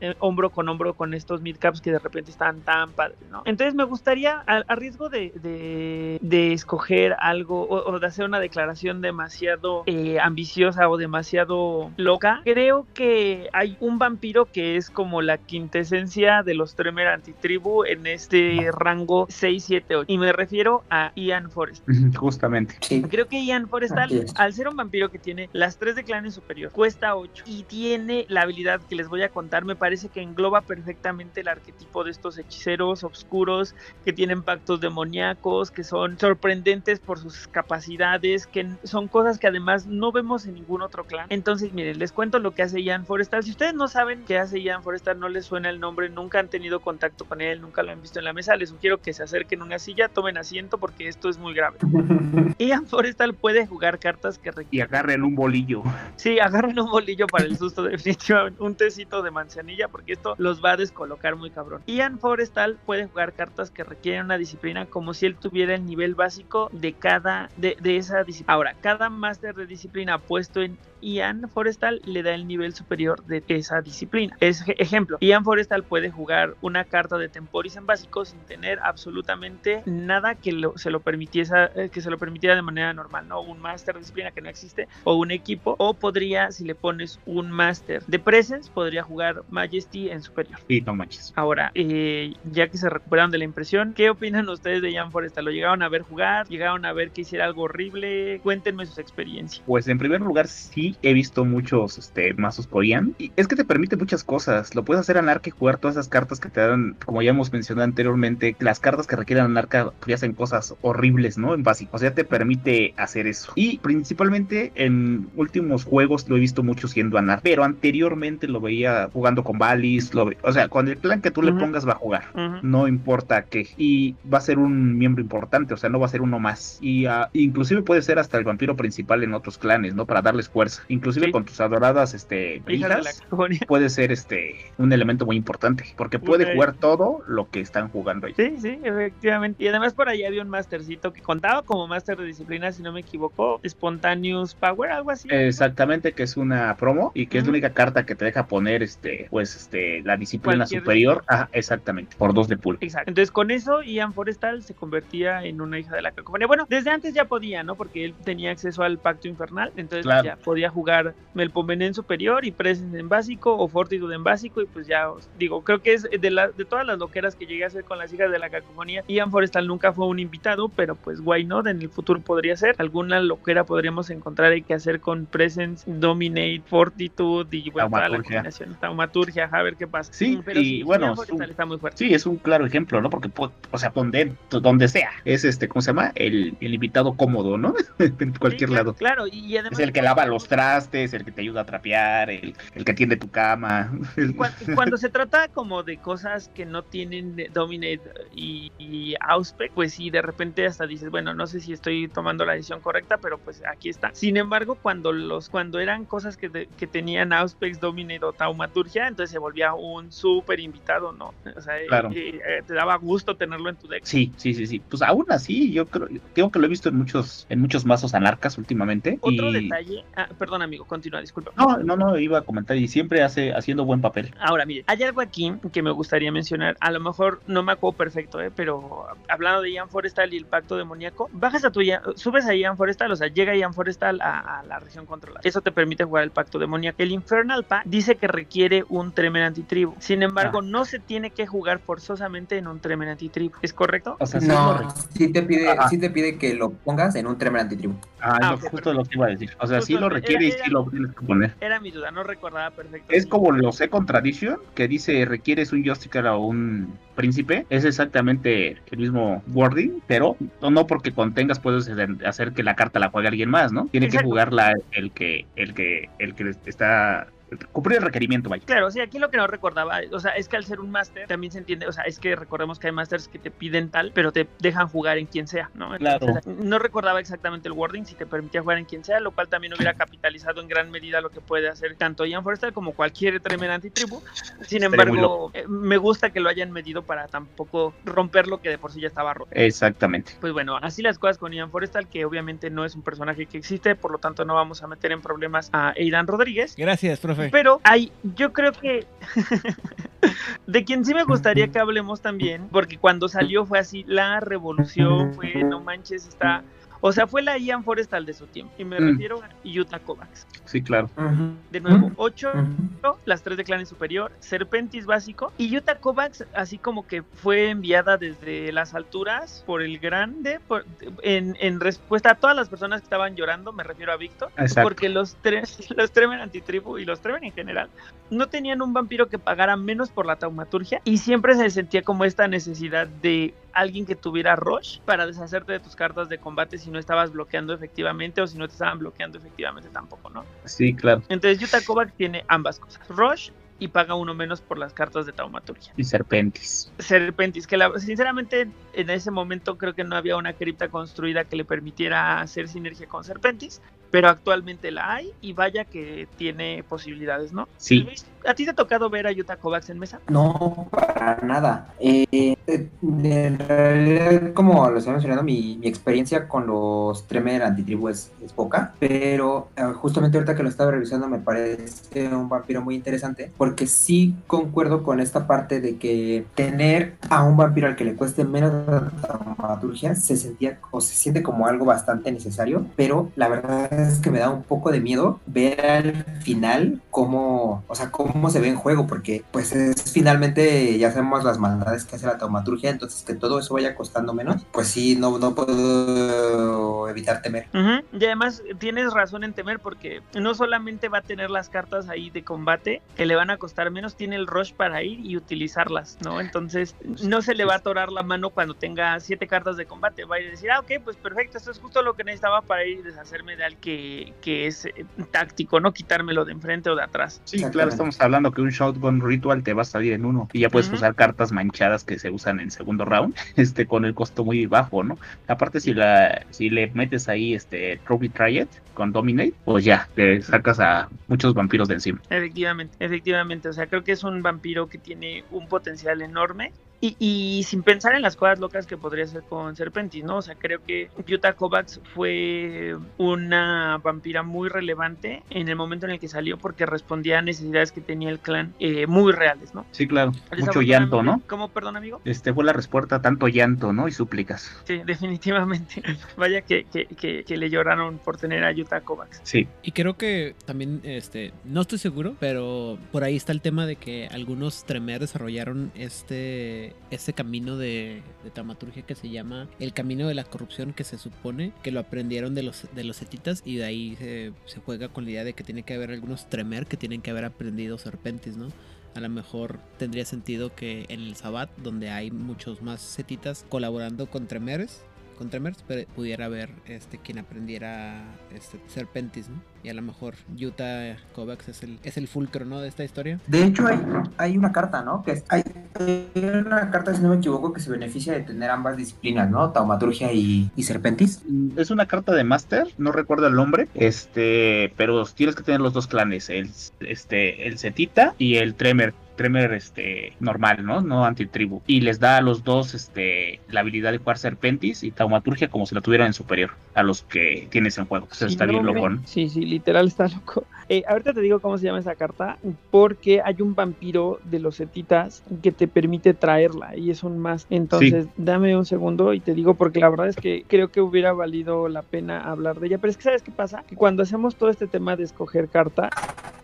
eh, hombro con hombro con estos midcaps que de repente están tan padres. Entonces me gustaría, a, riesgo de, de, escoger algo o, o de hacer una declaración demasiado eh, ambiciosa o demasiado loca, creo que hay un vampiro que es como la quintesencia de los Tremer antitribu en este rango 6, 7, 8 y me refiero a Ian Forrest. Justamente. Sí. Creo que Ian es. al ser un vampiro que tiene las tres de clanes superior, cuesta 8 y tiene la habilidad que les voy a contar, me parece que engloba perfectamente el arquetipo de estos hechiceros oscuros que tienen pactos demoníacos, que son sorprendentes por sus capacidades, que son cosas que además no vemos en ningún otro clan. Entonces, miren, les cuento lo que hace Ian Forestal. Si ustedes no saben qué hace Ian Forestal, no les suena el nombre, nunca han tenido contacto con él, nunca lo han visto en la mesa, les sugiero que se acerquen a una silla, tomen asiento porque esto es muy grave. Ian Forestal puede jugar cartas que Y requieren. agarren un bolillo. Sí, agarren un bolillo para el susto, definitivamente. Un tecito de manzanilla, porque esto los va a descolocar muy cabrón. Ian Forestal puede jugar cartas que requieren una disciplina como si él tuviera el nivel básico de cada. de, de esa disciplina. Ahora, cada máster de disciplina puesto en Ian Forestal le da el nivel superior de esa disciplina. Es ejemplo, Ian Forestal puede jugar una carta de Temporis en básico sin tener absolutamente nada que lo- se lo permitiese eh, que se lo permitiera de manera normal, no un máster de disciplina que no existe o un equipo o podría si le pones un máster de presence podría jugar Majesty en superior. Y no manches. Ahora, eh, ya que se recuperaron de la impresión, ¿qué opinan ustedes de Ian Forestal? ¿Lo llegaron a ver jugar? llegaron a ver que hiciera algo horrible. Cuéntenme sus experiencias. Pues en primer lugar sí he visto muchos este, mazos Korean y es que te permite muchas cosas. Lo puedes hacer anarca y jugar todas esas cartas que te dan, como ya hemos mencionado anteriormente, las cartas que requieren anarca pues, hacen cosas horribles, ¿no? En básico. O sea, te permite hacer eso. Y principalmente en últimos juegos lo he visto mucho siendo anar, pero anteriormente lo veía jugando con Valis, lo o sea, con el plan que tú le pongas va a jugar. No importa qué. Y va a ser un miembro importante, o sea, no va a ser uno más. Y uh, inclusive puede ser hasta el vampiro principal en otros clanes, ¿no? Para darles fuerza. Inclusive con tus adoradas este hijas, puede ser este un elemento muy importante, porque puede jugar todo lo que están jugando ahí. Sí, sí, efectivamente. Y además por ahí había un mastercito que contaba como master de disciplina, si no me equivoco, Spontaneous Power, algo así. Exactamente, que es una promo y que es la única carta que te deja poner este, pues este, la disciplina superior. Ajá, exactamente, por dos de pool. Exacto. Entonces con eso Ian Forestal se convertía en una hija de la cacofonía. Bueno, desde antes ya podía, ¿no? Porque él tenía acceso al pacto infernal, entonces ya podía jugar Melpomen en superior y Presence en básico o Fortitude en básico y pues ya os digo, creo que es de, la, de todas las loqueras que llegué a hacer con las hijas de la cacofonía, Ian Forestal nunca fue un invitado, pero pues why not, en el futuro podría ser. Alguna loquera podríamos encontrar hay que hacer con Presence, Dominate, Fortitude y bueno, toda la combinación, taumaturgia, a ver qué pasa. Sí, pero y bueno, está muy fuerte. sí, es un claro ejemplo, ¿no? Porque, o sea, donde, donde sea, es este, ¿cómo se llama? El, el invitado cómodo, ¿no? en cualquier lado. Claro, y además... Es el que lava los trastes, el que te ayuda a trapear, el, el que tiende tu cama. Cuando, se trata como de cosas que no tienen Dominate y, y Auspec, pues sí, de repente hasta dices, bueno, no sé si estoy tomando la decisión correcta, pero pues aquí está. Sin embargo, cuando los cuando eran cosas que, que tenían Auspex, Dominate o Taumaturgia, entonces se volvía un súper invitado, ¿no? O sea, claro. eh, te daba gusto tenerlo en tu deck. Sí, sí, sí, sí. Pues aún así, yo creo, creo que lo he visto en muchos, en muchos mazos anarcas últimamente. Otro detalle, ah, perdón amigo, continúa, disculpa. No, no, no, iba a comentar y siempre hace haciendo buen papel. Ahora, mire, hay algo aquí que me gustaría mencionar, a lo mejor no me acuerdo perfecto, ¿eh? pero hablando de Ian Forestal y el pacto demoníaco, bajas a tu, subes a Ian Forestal, o sea, llega Ian Forestal a, a la región controlada. Eso te permite jugar el pacto demoníaco. El Infernal Pact dice que requiere un Tremen antitribu. Sin embargo, ah. no se tiene que jugar forzosamente en un Tremen antitribu. ¿Es correcto? O sea, no, sí, te pide, sí te pide que lo pongas en un Tremen antitribu. Ah, ah justo lo que iba a decir. O sea, sí lo requiere y sí lo tienes que poner. Era mi duda, no recordaba perfecto. Es como lo sé Tradition, que dice requieres un Justicar o un príncipe. Es exactamente el mismo wording, pero no porque contengas puedes hacer que la carta la juegue alguien más, ¿no? Tiene que jugarla el que, el que, el que está cumplir el requerimiento, vaya. Claro, sí, aquí lo que no recordaba, o sea, es que al ser un máster también se entiende, o sea, es que recordemos que hay másters que te piden tal, pero te dejan jugar en quien sea, ¿no? claro. No recordaba exactamente el wording, si te permitía jugar en quien sea, lo cual también hubiera capitalizado en gran medida lo que puede hacer tanto Ian Forrester como cualquier tremenda antitribu. Sin embargo, eh, me gusta que lo hayan medido para tampoco romper lo que de por sí ya estaba roto. Exactamente. Pues bueno, así las cosas con Ian Forestal, que obviamente no es un personaje que existe, por lo tanto no vamos a meter en problemas a Aidan Rodríguez. Gracias, profe. Pero hay, yo creo que de quien sí me gustaría que hablemos también, porque cuando salió fue así, la revolución fue, no manches, está o sea, fue la Ian Forestal de su tiempo. Y me mm. refiero a Utah Kovacs. Sí, claro. De nuevo, 8, las tres de clanes superior, Serpentis básico. Y Utah Kovacs, así como que fue enviada desde las alturas por el grande, en, en, respuesta a todas las personas que estaban llorando, me refiero a Víctor. Porque los, tres, los Tremen antitribu y los Tremen en general no tenían un vampiro que pagara menos por la taumaturgia. Y siempre se sentía como esta necesidad de alguien que tuviera rush para deshacerte de tus cartas de combate si no estabas bloqueando efectivamente o si no te estaban bloqueando efectivamente tampoco, ¿no? Sí, claro. Entonces Yuta Kovac tiene ambas cosas, rush y paga uno menos por las cartas de taumaturgia. Y Serpentis. Serpentis, que sinceramente en ese momento creo que no había una cripta construida que le permitiera hacer sinergia con Serpentis, pero actualmente la hay y vaya que tiene posibilidades, ¿no? Sí. ¿A ti te ha tocado ver a Yuta Kovacs en mesa? No, para nada. Eh, en realidad, como lo estaba mencionando, mi, mi, experiencia con los Tremer antitribu es, es poca, pero eh, justamente ahorita que lo estaba revisando me parece un vampiro muy interesante, porque sí concuerdo con esta parte de que tener a un vampiro al que le cueste menos la dramaturgia se sentía o se siente como algo bastante necesario, pero la verdad es que me da un poco de miedo ver al final cómo, o sea, cómo se ve en juego, porque pues es finalmente, ya sabemos las maldades que hace la taumaturgia, entonces que todo eso vaya costando menos, pues sí, no, no puedo evitar temer. Y además tienes razón en temer porque no solamente va a tener las cartas ahí de combate que le van a costar menos, tiene el rush para ir y utilizarlas, ¿no? Entonces no se le va a atorar la mano cuando tenga siete cartas de combate, va a ir a decir, ah, ok, pues perfecto, esto es justo lo que necesitaba para ir y deshacerme de al que, que es eh, táctico, no quitármelo de enfrente o de atrás. Sí, claro, estamos hablando que un Shotgun Ritual te va a salir en uno y ya puedes usar cartas manchadas que se usan en segundo round, este con el costo muy bajo, ¿no? Aparte si la si le metes ahí este Trophy Triad con Dominate, pues ya te sacas a muchos vampiros de encima. Efectivamente, efectivamente, o sea, creo que es un vampiro que tiene un potencial enorme y, sin pensar en las cosas locas que podría ser con Serpentis, ¿no? O sea, creo que Yuta Kovacs fue una vampira muy relevante en el momento en el que salió porque respondía a necesidades que tenía el clan eh, muy reales, ¿no? Sí, claro. Mucho llanto, ¿no? ¿Cómo, perdón, amigo? Este fue la respuesta, tanto llanto, ¿no? Y súplicas. Sí, definitivamente. Vaya que, que, que, le lloraron por tener a Yuta Kovacs. Sí. Y creo que también, este, no estoy seguro, pero por ahí está el tema de que algunos Tremer desarrollaron este ese camino de, de, taumaturgia que se llama el camino de la corrupción que se supone que lo aprendieron de los de los setitas y de ahí se, se juega con la idea de que tiene que haber algunos tremer que tienen que haber aprendido serpentis, ¿no? a lo mejor tendría sentido que en el Sabbat, donde hay muchos más setitas colaborando con Tremeres, con Tremers, pero pudiera haber este quien aprendiera este Serpentis, ¿no? Y a lo mejor Utah Kovacs es el, es el fulcro, ¿no? De esta historia. De hecho, hay, hay una carta, ¿no? Que hay, una carta, si no me equivoco, que se beneficia de tener ambas disciplinas, ¿no? Taumaturgia y, y Serpentis. Es una carta de Master, no recuerdo el nombre, este, pero tienes que tener los dos clanes, el, este, el Setita y el Tremer Tremer este normal, ¿no? No antitribu. Y les da a los dos este la habilidad de jugar serpentis y taumaturgia como si la tuvieran en superior a los que tienes en juego. Eso está bien loco, ¿no? Sí, sí, literal está loco. Eh, ahorita te digo cómo se llama esa carta, porque hay un vampiro de los setitas que te permite traerla y es un más. Entonces, dame un segundo y te digo, porque la verdad es que creo que hubiera valido la pena hablar de ella. Pero es que, ¿sabes qué pasa? Que cuando hacemos todo este tema de escoger carta,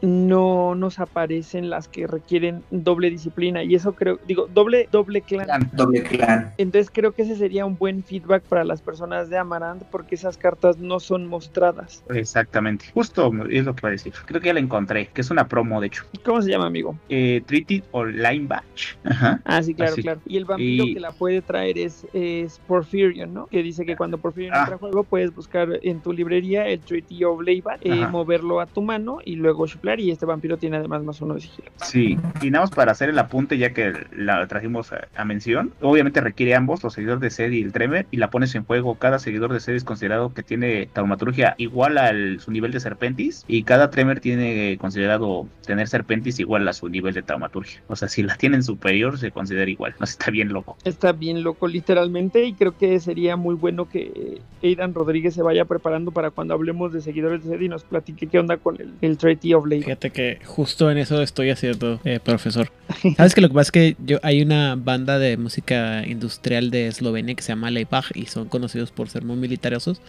no nos aparecen las que requieren doble disciplina y eso creo, digo, doble, doble clan. Doble clan. Entonces creo que ese sería un buen feedback para las personas de Amarant porque esas cartas no son mostradas. Exactamente, justo es lo que va a decir. Creo que ya la encontré, que es una promo de hecho. ¿Cómo se llama, amigo? Eh, Treaty Online Batch. Ajá. Ah, sí, claro, claro. Y el vampiro que la puede traer es, es Porphyrion, ¿no? Que dice que cuando Porphyrion ah. entra a juego puedes buscar en tu librería el Treaty of Laybat, eh, moverlo a tu mano y luego y este vampiro tiene además más uno de sigilo. Sí, y nada más para hacer el apunte ya que la trajimos a, mención, obviamente requiere ambos, los seguidores de sed y el Tremer, y la pones en juego. Cada seguidor de sed es considerado que tiene taumaturgia igual a su nivel de serpentis, y cada Tremer tiene considerado tener serpentis igual a su nivel de taumaturgia. O sea, si la tienen superior, se considera igual. No, está bien loco. Está bien loco, literalmente, y creo que sería muy bueno que Aidan Rodríguez se vaya preparando para cuando hablemos de seguidores de sed y nos platique qué onda con el, el Treaty of Lake Fíjate que justo en eso estoy haciendo, eh, profesor. Sabes que lo que pasa es que yo hay una banda de música industrial de Eslovenia que se llama Leipach y son conocidos por ser muy militarosos.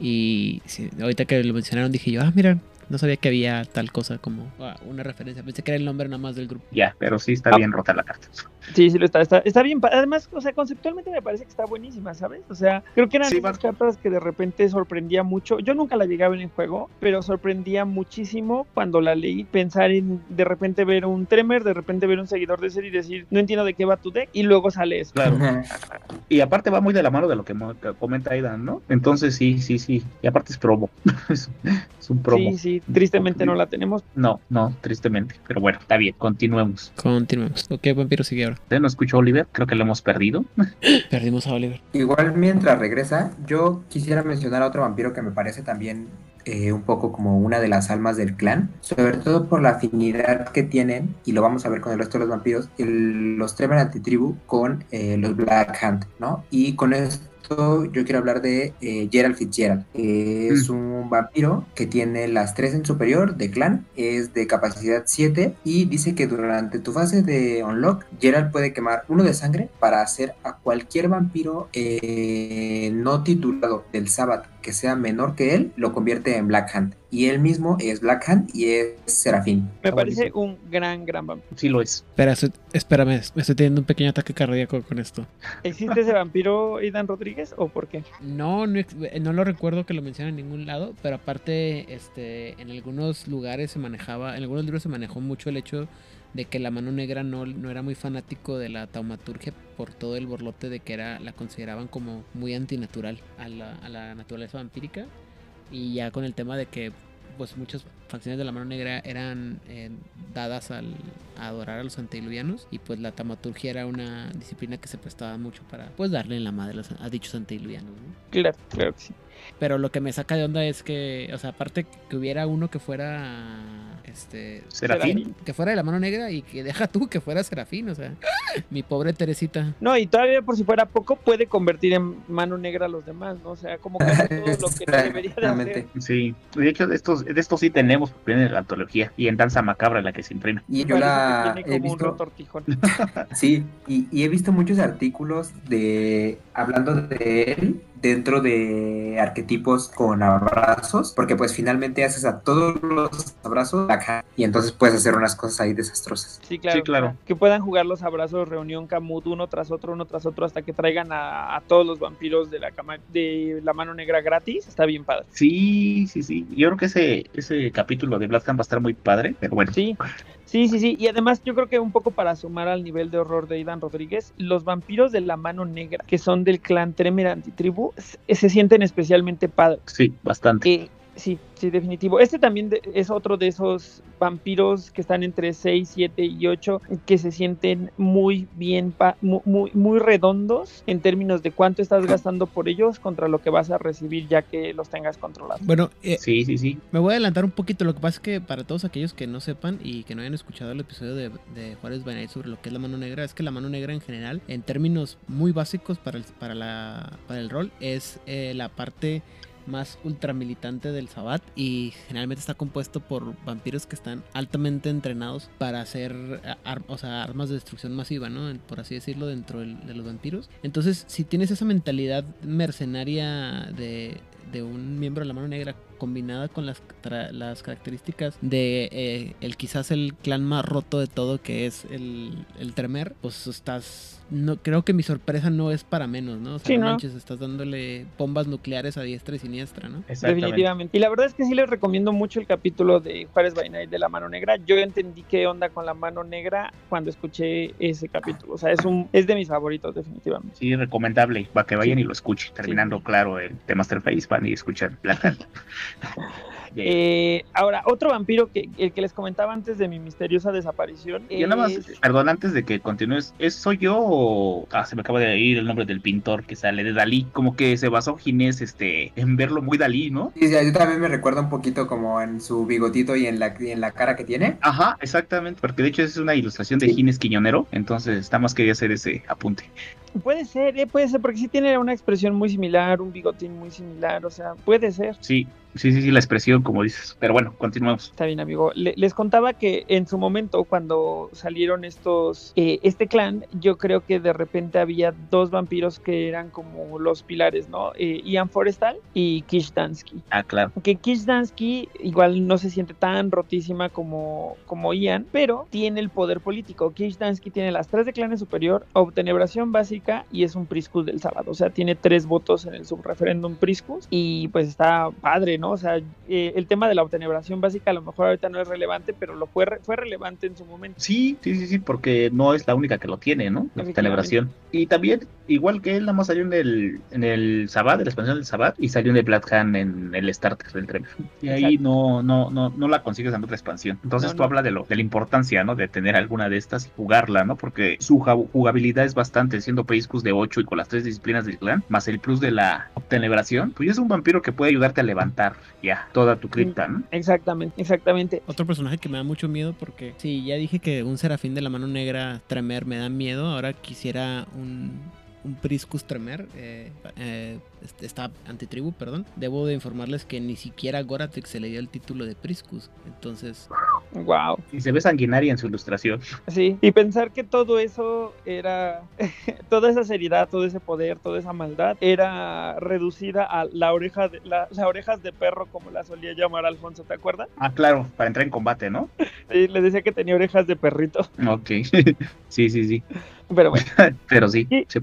Y ahorita que lo mencionaron dije yo, ah, mira, no sabía que había tal cosa como ah, una referencia. Pensé que era el nombre nada más del grupo. Ya, pero sí está bien rota la carta. Sí, sí lo está, está. bien. Además, o sea, conceptualmente me parece que está buenísima, ¿sabes? O sea, creo que eran esas cartas que de repente sorprendía mucho. Yo nunca la llegué a ver en juego, pero sorprendía muchísimo cuando la leí. Pensar en de repente ver un Tremer, de repente ver un seguidor de serie y decir, no entiendo de qué va tu deck, y luego sale eso. Claro. y aparte va muy de la mano de lo que comenta Aidan, ¿no? Entonces sí, sí, sí. Y aparte es promo. es un promo. Sí, sí tristemente no la tenemos. No, no, tristemente. Pero bueno, está bien, continuemos. Continuemos. Ok, vampiro sigue ahora. ¿No escuchó Oliver? Creo que lo hemos perdido. Perdimos a Oliver. Igual mientras regresa, yo quisiera mencionar a otro vampiro que me parece también eh, un poco como una de las almas del clan, sobre todo por la afinidad que tienen, y lo vamos a ver con el resto de los vampiros, los Tremor Antitribu con eh, los Black Hand, ¿no? Y con esto yo quiero hablar de eh, Gerald Fitzgerald. es mm. un vampiro que tiene las 3 en superior de clan, es de capacidad 7 y dice que durante tu fase de unlock, Gerald puede quemar uno de sangre para hacer a cualquier vampiro eh, no titulado del Sabbath que sea menor que él, lo convierte en Black Hand. Y él mismo es Black Hand y es Serafín. Me parece un gran, gran vampiro. Sí lo es. Espera, estoy- espérame, me estoy teniendo un pequeño ataque cardíaco con esto. ¿Existe ese vampiro, Aidan Rodríguez, o por qué? No, no, ex- no lo recuerdo que lo mencionen en ningún lado, pero aparte, este, en algunos lugares se manejaba, en algunos libros se manejó mucho el hecho de que la mano negra no, no era muy fanático de la taumaturgia por todo el borlote de que era, la consideraban como muy antinatural a la, a la naturaleza vampírica. Y ya con el tema de que pues muchas facciones de la mano negra eran eh, dadas al, a adorar a los antediluvianos y pues la taumaturgia era una disciplina que se prestaba mucho para pues darle en la madre a, dichos antediluvianos. ¿no? Claro, claro que sí. Pero lo que me saca de onda es que, o sea, aparte que hubiera uno que fuera, este, Serafín. que fuera de la mano negra y que deja tú que fuera Serafín, o sea, mi pobre Teresita. No, y todavía por si fuera poco, puede convertir en mano negra a los demás, ¿no? O sea, como que todo lo que no debería de hacer. Exactamente. Sí. De hecho, de estos, de estos sí tenemos en la antología y en Danza Macabra la que se imprime. Y yo la he tiene como un visto, sí, y, y he visto muchos artículos de hablando de él dentro de arquetipos con abrazos, porque pues finalmente haces a todos los abrazos acá y entonces puedes hacer unas cosas ahí desastrosas. Sí, claro. Sí, claro. Que puedan jugar los abrazos reunión Camut uno tras otro, uno tras otro, hasta que traigan a, a todos los vampiros de la cama, de la mano negra gratis. Está bien padre. Sí, sí, sí. Yo creo que ese, ese capítulo de Black va a estar muy padre, pero bueno. Sí, sí, sí, sí. Y además yo creo que un poco para sumar al nivel de horror de Aidan Rodríguez, los vampiros de la mano negra, que son del clan Tremer Antitribu, se, se sienten especialmente padres. Sí, bastante. Eh, sí, sí, definitivo. Este también de- es otro de esos vampiros que están entre 6, 7 y 8, que se sienten muy bien, pa- mu- muy, muy redondos en términos de cuánto estás gastando por ellos contra lo que vas a recibir ya que los tengas controlados. Bueno, eh, Sí, sí, sí. me voy a adelantar un poquito, lo que pasa es que para todos aquellos que no sepan y que no hayan escuchado el episodio de, de Juárez Night sobre lo que es la mano negra, es que la mano negra en general, en términos muy básicos para el, para la, para el rol, es eh, la parte más ultramilitante del Sabbat y generalmente está compuesto por vampiros que están altamente entrenados para hacer o sea, armas de destrucción masiva, ¿no? Por así decirlo, dentro de los vampiros. Entonces, si tienes esa mentalidad mercenaria de, de un miembro de la mano negra combinada con las, tra- las características de eh, el quizás el clan más roto de todo que es el, el Tremer, pues estás... No, creo que mi sorpresa no es para menos, ¿no? O sea, Sí, no manches, estás dándole bombas nucleares a diestra y siniestra, ¿no? Exactamente. Definitivamente. Y la verdad es que sí les recomiendo mucho el capítulo de Juárez by Night de la mano negra. Yo entendí qué onda con la mano negra cuando escuché ese capítulo. O sea, es un es de mis favoritos, definitivamente. Sí, recomendable. Para que vayan y lo escuchen. Terminando, claro, el de Masterface, van y escuchan Hand. Yeah. Eh, ahora, otro vampiro que el que les comentaba antes de mi misteriosa desaparición. Yo nada más, perdón, antes de que continúes, ¿es soy yo o ah, se me acaba de ir el nombre del pintor que sale de Dalí? Como que se basó Ginés este en verlo muy Dalí, ¿no? Sí, sí, yo también me recuerda un poquito como en su bigotito y en la, y en la cara que tiene. Ajá, exactamente, porque de hecho es una ilustración de Sí. Ginés Quiñonero, entonces nada más quería hacer ese apunte. Puede ser, eh, puede ser, porque sí tiene una expresión muy similar, un bigotín muy similar, o sea, puede ser. Sí, sí, sí, sí, la expresión como dices. Pero bueno, continuamos. Está bien, amigo. Le- les contaba que en su momento, cuando salieron estos, eh, este clan, yo creo que de repente había dos vampiros que eran como los pilares, ¿no? Eh, Ian Forestal y Kish Dansky. Ah, claro. Que Kish Dansky igual no se siente tan rotísima como, como Ian, pero tiene el poder político. Kish Dansky tiene las tres de clanes superior, obtenebración básica y es un Priscus del sábado. O sea, tiene tres votos en el subreferéndum Priscus y pues está padre, ¿no? O sea, eh, el tema de la obtenebración básica a lo mejor ahorita no es relevante, pero lo fue, fue relevante en su momento. Sí, sí, sí, sí, porque no es la única que lo tiene, ¿no? La celebración. Y también, igual que él, nada más salió en el, en el Sabbat, en la expansión del Sabbat, y salió en el Black Hand en el starter del Tremor. Y ahí no, no, no, no la consigues en otra expansión. Entonces No, tú no. hablas de lo, de la importancia, ¿no? De tener alguna de estas y jugarla, ¿no? Porque su jugabilidad es bastante, siendo Priscus de 8 y con las tres disciplinas del clan, más el plus de la obtenebración, pues ya es un vampiro que puede ayudarte a levantar ya toda tu cripta, ¿no? Exactamente, exactamente. Otro personaje que me da mucho miedo porque sí, ya dije que un serafín de la mano negra tremer me da miedo. Ahora quisiera un, un Priscus tremer. eh, eh, está antitribu, perdón. Debo de informarles que ni siquiera a Goratrix se le dio el título de Priscus. Entonces, Wow. Y se ve sanguinaria en su ilustración. Sí, y pensar que todo eso era, toda esa seriedad, todo ese poder, toda esa maldad, era reducida a la oreja de, la, las orejas de perro, como la solía llamar Alfonso, ¿te acuerdas? Ah, claro, para entrar en combate, ¿no? Sí, le decía que tenía orejas de perrito. Ok. sí, sí, sí. Pero bueno. Pero sí. Y- se-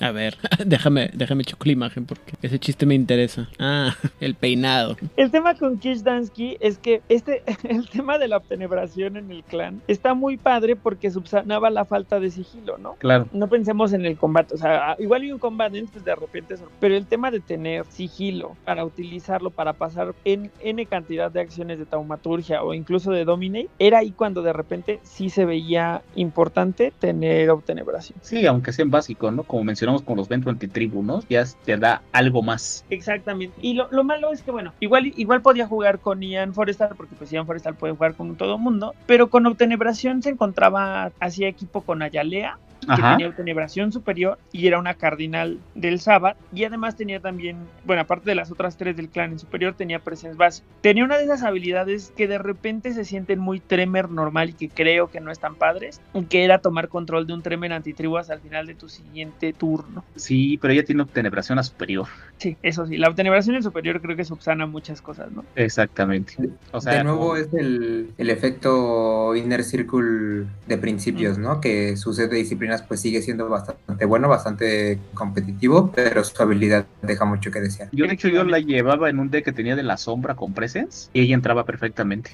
A ver, déjame, déjame checo la imagen porque ese chiste me interesa. Ah, el peinado. El tema con Kish Dansky es que este, el tema de la obtenebración en el clan está muy padre porque subsanaba la falta de sigilo, ¿no? Claro. No pensemos en el combate, o sea, igual hay un combate, pues de repente, pero el tema de tener sigilo para utilizarlo para pasar en N cantidad de acciones de taumaturgia o incluso de dominate, era ahí cuando de repente sí se veía importante tener obtenebración. Sí, aunque sea en básico, ¿no? Como con los Ventro Antitribu, ¿no? Ya te da algo más. Exactamente. Y lo, lo malo es que, bueno, igual, igual podía jugar con Ian Forestal, porque pues Ian Forestal puede jugar con todo mundo, pero con Obtenebración se encontraba, hacía equipo con Ayalea, que Ajá. tenía Obtenebración superior y era una cardinal del Sabbath, y además tenía también, bueno, aparte de las otras tres del clan en superior, tenía presencia base. Tenía una de esas habilidades que de repente se sienten muy Tremer normal y que creo que no están padres, que era tomar control de un Tremer antitribu hasta al final de tu siguiente turno. Sí, pero ella tiene obtenebración a superior. Sí, eso sí, la obtenebración en superior creo que subsana muchas cosas, ¿no? Exactamente. O sea, de nuevo es el, el efecto Inner Circle de principios, ¿no? Que su set de disciplinas pues sigue siendo bastante bueno, bastante competitivo, pero su habilidad deja mucho que desear. yo de hecho yo la llevaba en un deck que tenía de la sombra con presence y ella entraba perfectamente.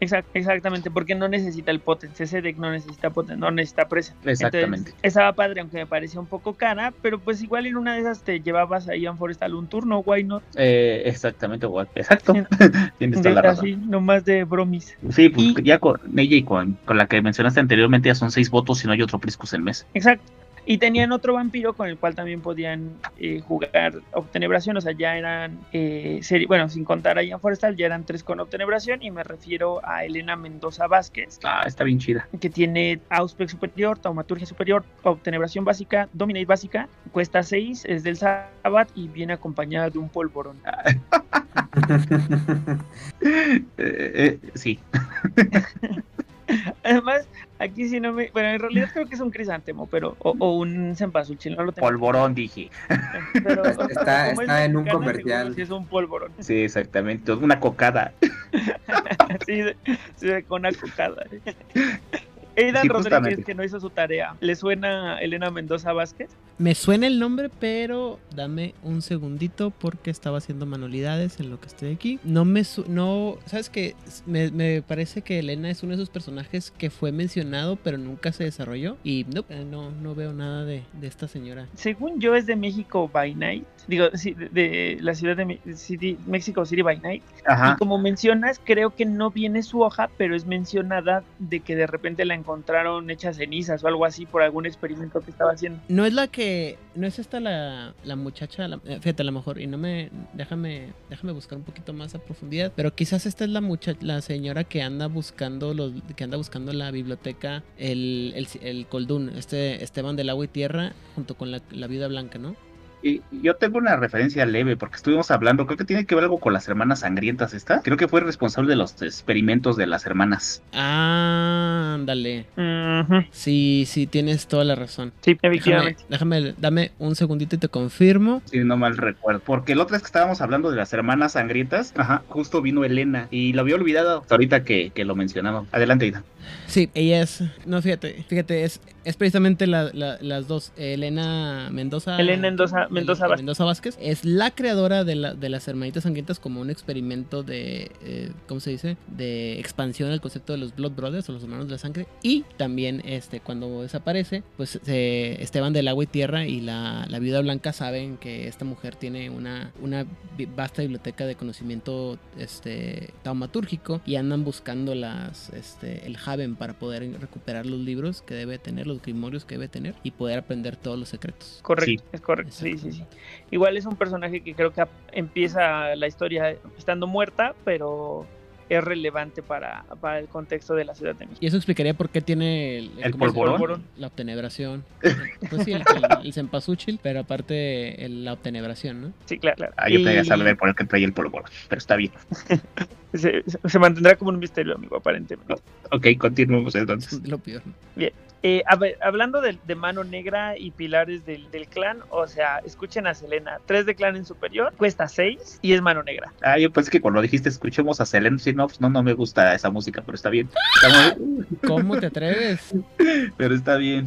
Exact- exactamente, porque no necesita el potence, ese deck no necesita potence, no necesita presa. Exactamente. Entonces, estaba padre, aunque me parecía un poco cara, pero pues igual en una de esas te llevabas a Ian Forestal un turno, why not? Eh, exactamente. Exacto. Tienes toda la razón. así, nomás de bromis. Sí, pues Y- ya con ella y con, con la que mencionaste anteriormente ya son seis votos y no hay otro Priscus en mes. Exacto. Y tenían otro vampiro con el cual también podían eh, jugar obtenebración, o sea, ya eran, eh, bueno, sin contar a Ian Forestal, ya eran tres con obtenebración y me refiero a Elena Mendoza Vázquez, Ah, está bien chida. que tiene Auspec superior, Taumaturgia superior, Obtenebración básica, Dominate básica, cuesta 6, es del Sabbath y viene acompañada de un polvorón. Eh, eh, sí. Además, aquí sí no me... Bueno, en realidad creo que es un crisántemo, pero... O, o un cempasúchil, no lo tengo. Polvorón, dije. Pero, Está- como es está en un comercial. sí es un polvorón. Sí, exactamente. Una cocada. Sí, sí, con una cocada. Aidan Sí, Rodríguez, justamente. que no hizo su tarea. ¿Le suena Elena Mendoza Vázquez? Me suena el nombre, pero dame un segundito porque estaba haciendo manualidades en lo que estoy aquí. No me su no, sabes que me, me parece que Elena es uno de esos personajes que fue mencionado pero nunca se desarrolló y no, eh, no, no veo nada de, de esta señora. Según yo es de México by Night. Digo, sí, de, de la ciudad de City, México City by Night. Ajá. Y como mencionas, creo que no viene su hoja, pero es mencionada de que de repente la encontraron hecha cenizas o algo así por algún experimento que estaba haciendo. No es la que, no es esta la, la muchacha, la- eh, fíjate a lo mejor y no me, déjame, déjame buscar un poquito más a profundidad, pero quizás esta es la mucha, la señora que anda buscando los, que anda buscando la biblioteca, el, el, el Koldun, este Esteban del Agua y Tierra junto con la, la Viuda Blanca, ¿no? Y yo tengo una referencia leve porque estuvimos hablando, creo que tiene que ver algo con las hermanas sangrientas, ¿está? Creo que fue responsable de los experimentos de las hermanas. Ah, ándale. Ujú, Sí, sí, tienes toda la razón. Sí, Déjame, efectivamente. déjame, dame un segundito y te confirmo. Si no mal recuerdo. Porque la otra vez que estábamos hablando de las hermanas sangrientas, ajá, justo vino Elena y lo había olvidado hasta ahorita que, que lo mencionaba. Adelante, Ida. Sí, ella es. No, fíjate, fíjate, es, es precisamente la- la- las dos. Elena Mendoza. Elena Mendoza- Mendoza Vázquez. Mendoza Vázquez. Es la creadora de, la- de las hermanitas sangrientas como un experimento de. eh, ¿Cómo se dice? De expansión al concepto de los Blood Brothers o los hermanos de la sangre. Y también, este, cuando desaparece, pues eh, Esteban del Agua y Tierra y la, la Viuda Blanca saben que esta mujer tiene una, una vasta biblioteca de conocimiento este, taumatúrgico y andan buscando las, este, el Haven para poder recuperar los libros que debe tener, los grimorios que debe tener y poder aprender todos los secretos. Correcto, es correcto. Sí, sí, sí. Igual es un personaje que creo que empieza la historia estando muerta, pero es relevante para, para el contexto de la Ciudad de México. Y eso explicaría por qué tiene el, El ¿cómo se llama? polvorón. la obtenebración. pues sí, el, el, el cempasúchil, pero aparte el- la obtenebración, ¿no? Sí, claro, claro. Ah, yo Y- quería saber por el que traía el polvorón, pero está bien. Se, se mantendrá como un misterio, amigo, aparentemente. Ok, continuemos entonces. Lo peor. Bien. Eh, a ver, hablando de, de mano negra y pilares del, del clan, o sea, escuchen a Selena. 3 de clan en superior, cuesta 6 y es mano negra. Ah, yo pensé que cuando dijiste escuchemos a Selena Sinops, no, no me gusta esa música, pero está bien. Está muy- ¿Cómo te atreves? pero está bien.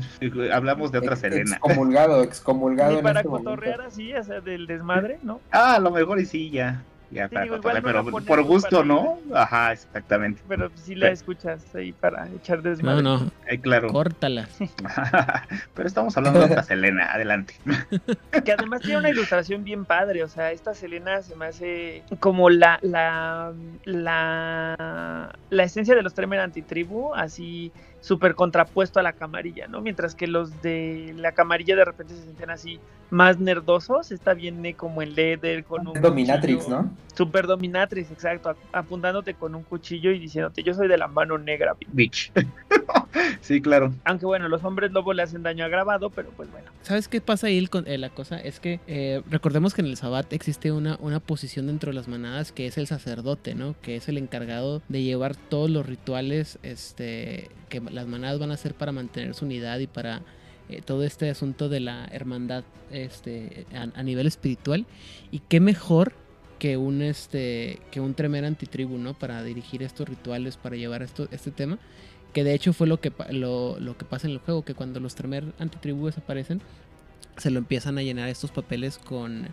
Hablamos de otra Ex- Selena. Excomulgado, excomulgado. En para este momento. cotorrear así, o sea, del desmadre, ¿no? Ah, a lo mejor y sí, ya. Ya, Sí, para digo, no la pero ponemos por gusto, para- ¿no? Ajá, exactamente. Pero sí la escuchas ahí para echar No, desmadre. no, Eh, claro. córtala. pero estamos hablando de otra Selena, adelante. Que además tiene una ilustración bien padre, o sea, esta Selena se me hace como la la la, la esencia de los Tremer antitribu, así súper contrapuesto a la camarilla, ¿no? Mientras que los de la camarilla de repente se sienten así más nerdosos, está bien eh, como en leather con un Dominatrix, cuchillo. ¿no? Super dominatrix, exacto, ap- apuntándote con un cuchillo y diciéndote, yo soy de la mano negra. Bitch. sí, claro. Aunque bueno, los hombres lobo le hacen daño agravado, pero pues bueno. ¿Sabes qué pasa ahí? con- eh, la cosa es que eh, recordemos que en el Sabbat existe una, una posición dentro de las manadas que es el sacerdote, ¿no? Que es el encargado de llevar todos los rituales este, que las manadas van a hacer para mantener su unidad y para eh, todo este asunto de la hermandad este, a, nivel espiritual. Y qué mejor que un este que un tremer antitribu, ¿no? Para dirigir estos rituales, para llevar esto, este tema. Que de hecho fue lo que, lo, lo que pasa en el juego, que cuando los tremer antitribu desaparecen, se lo empiezan a llenar estos papeles con,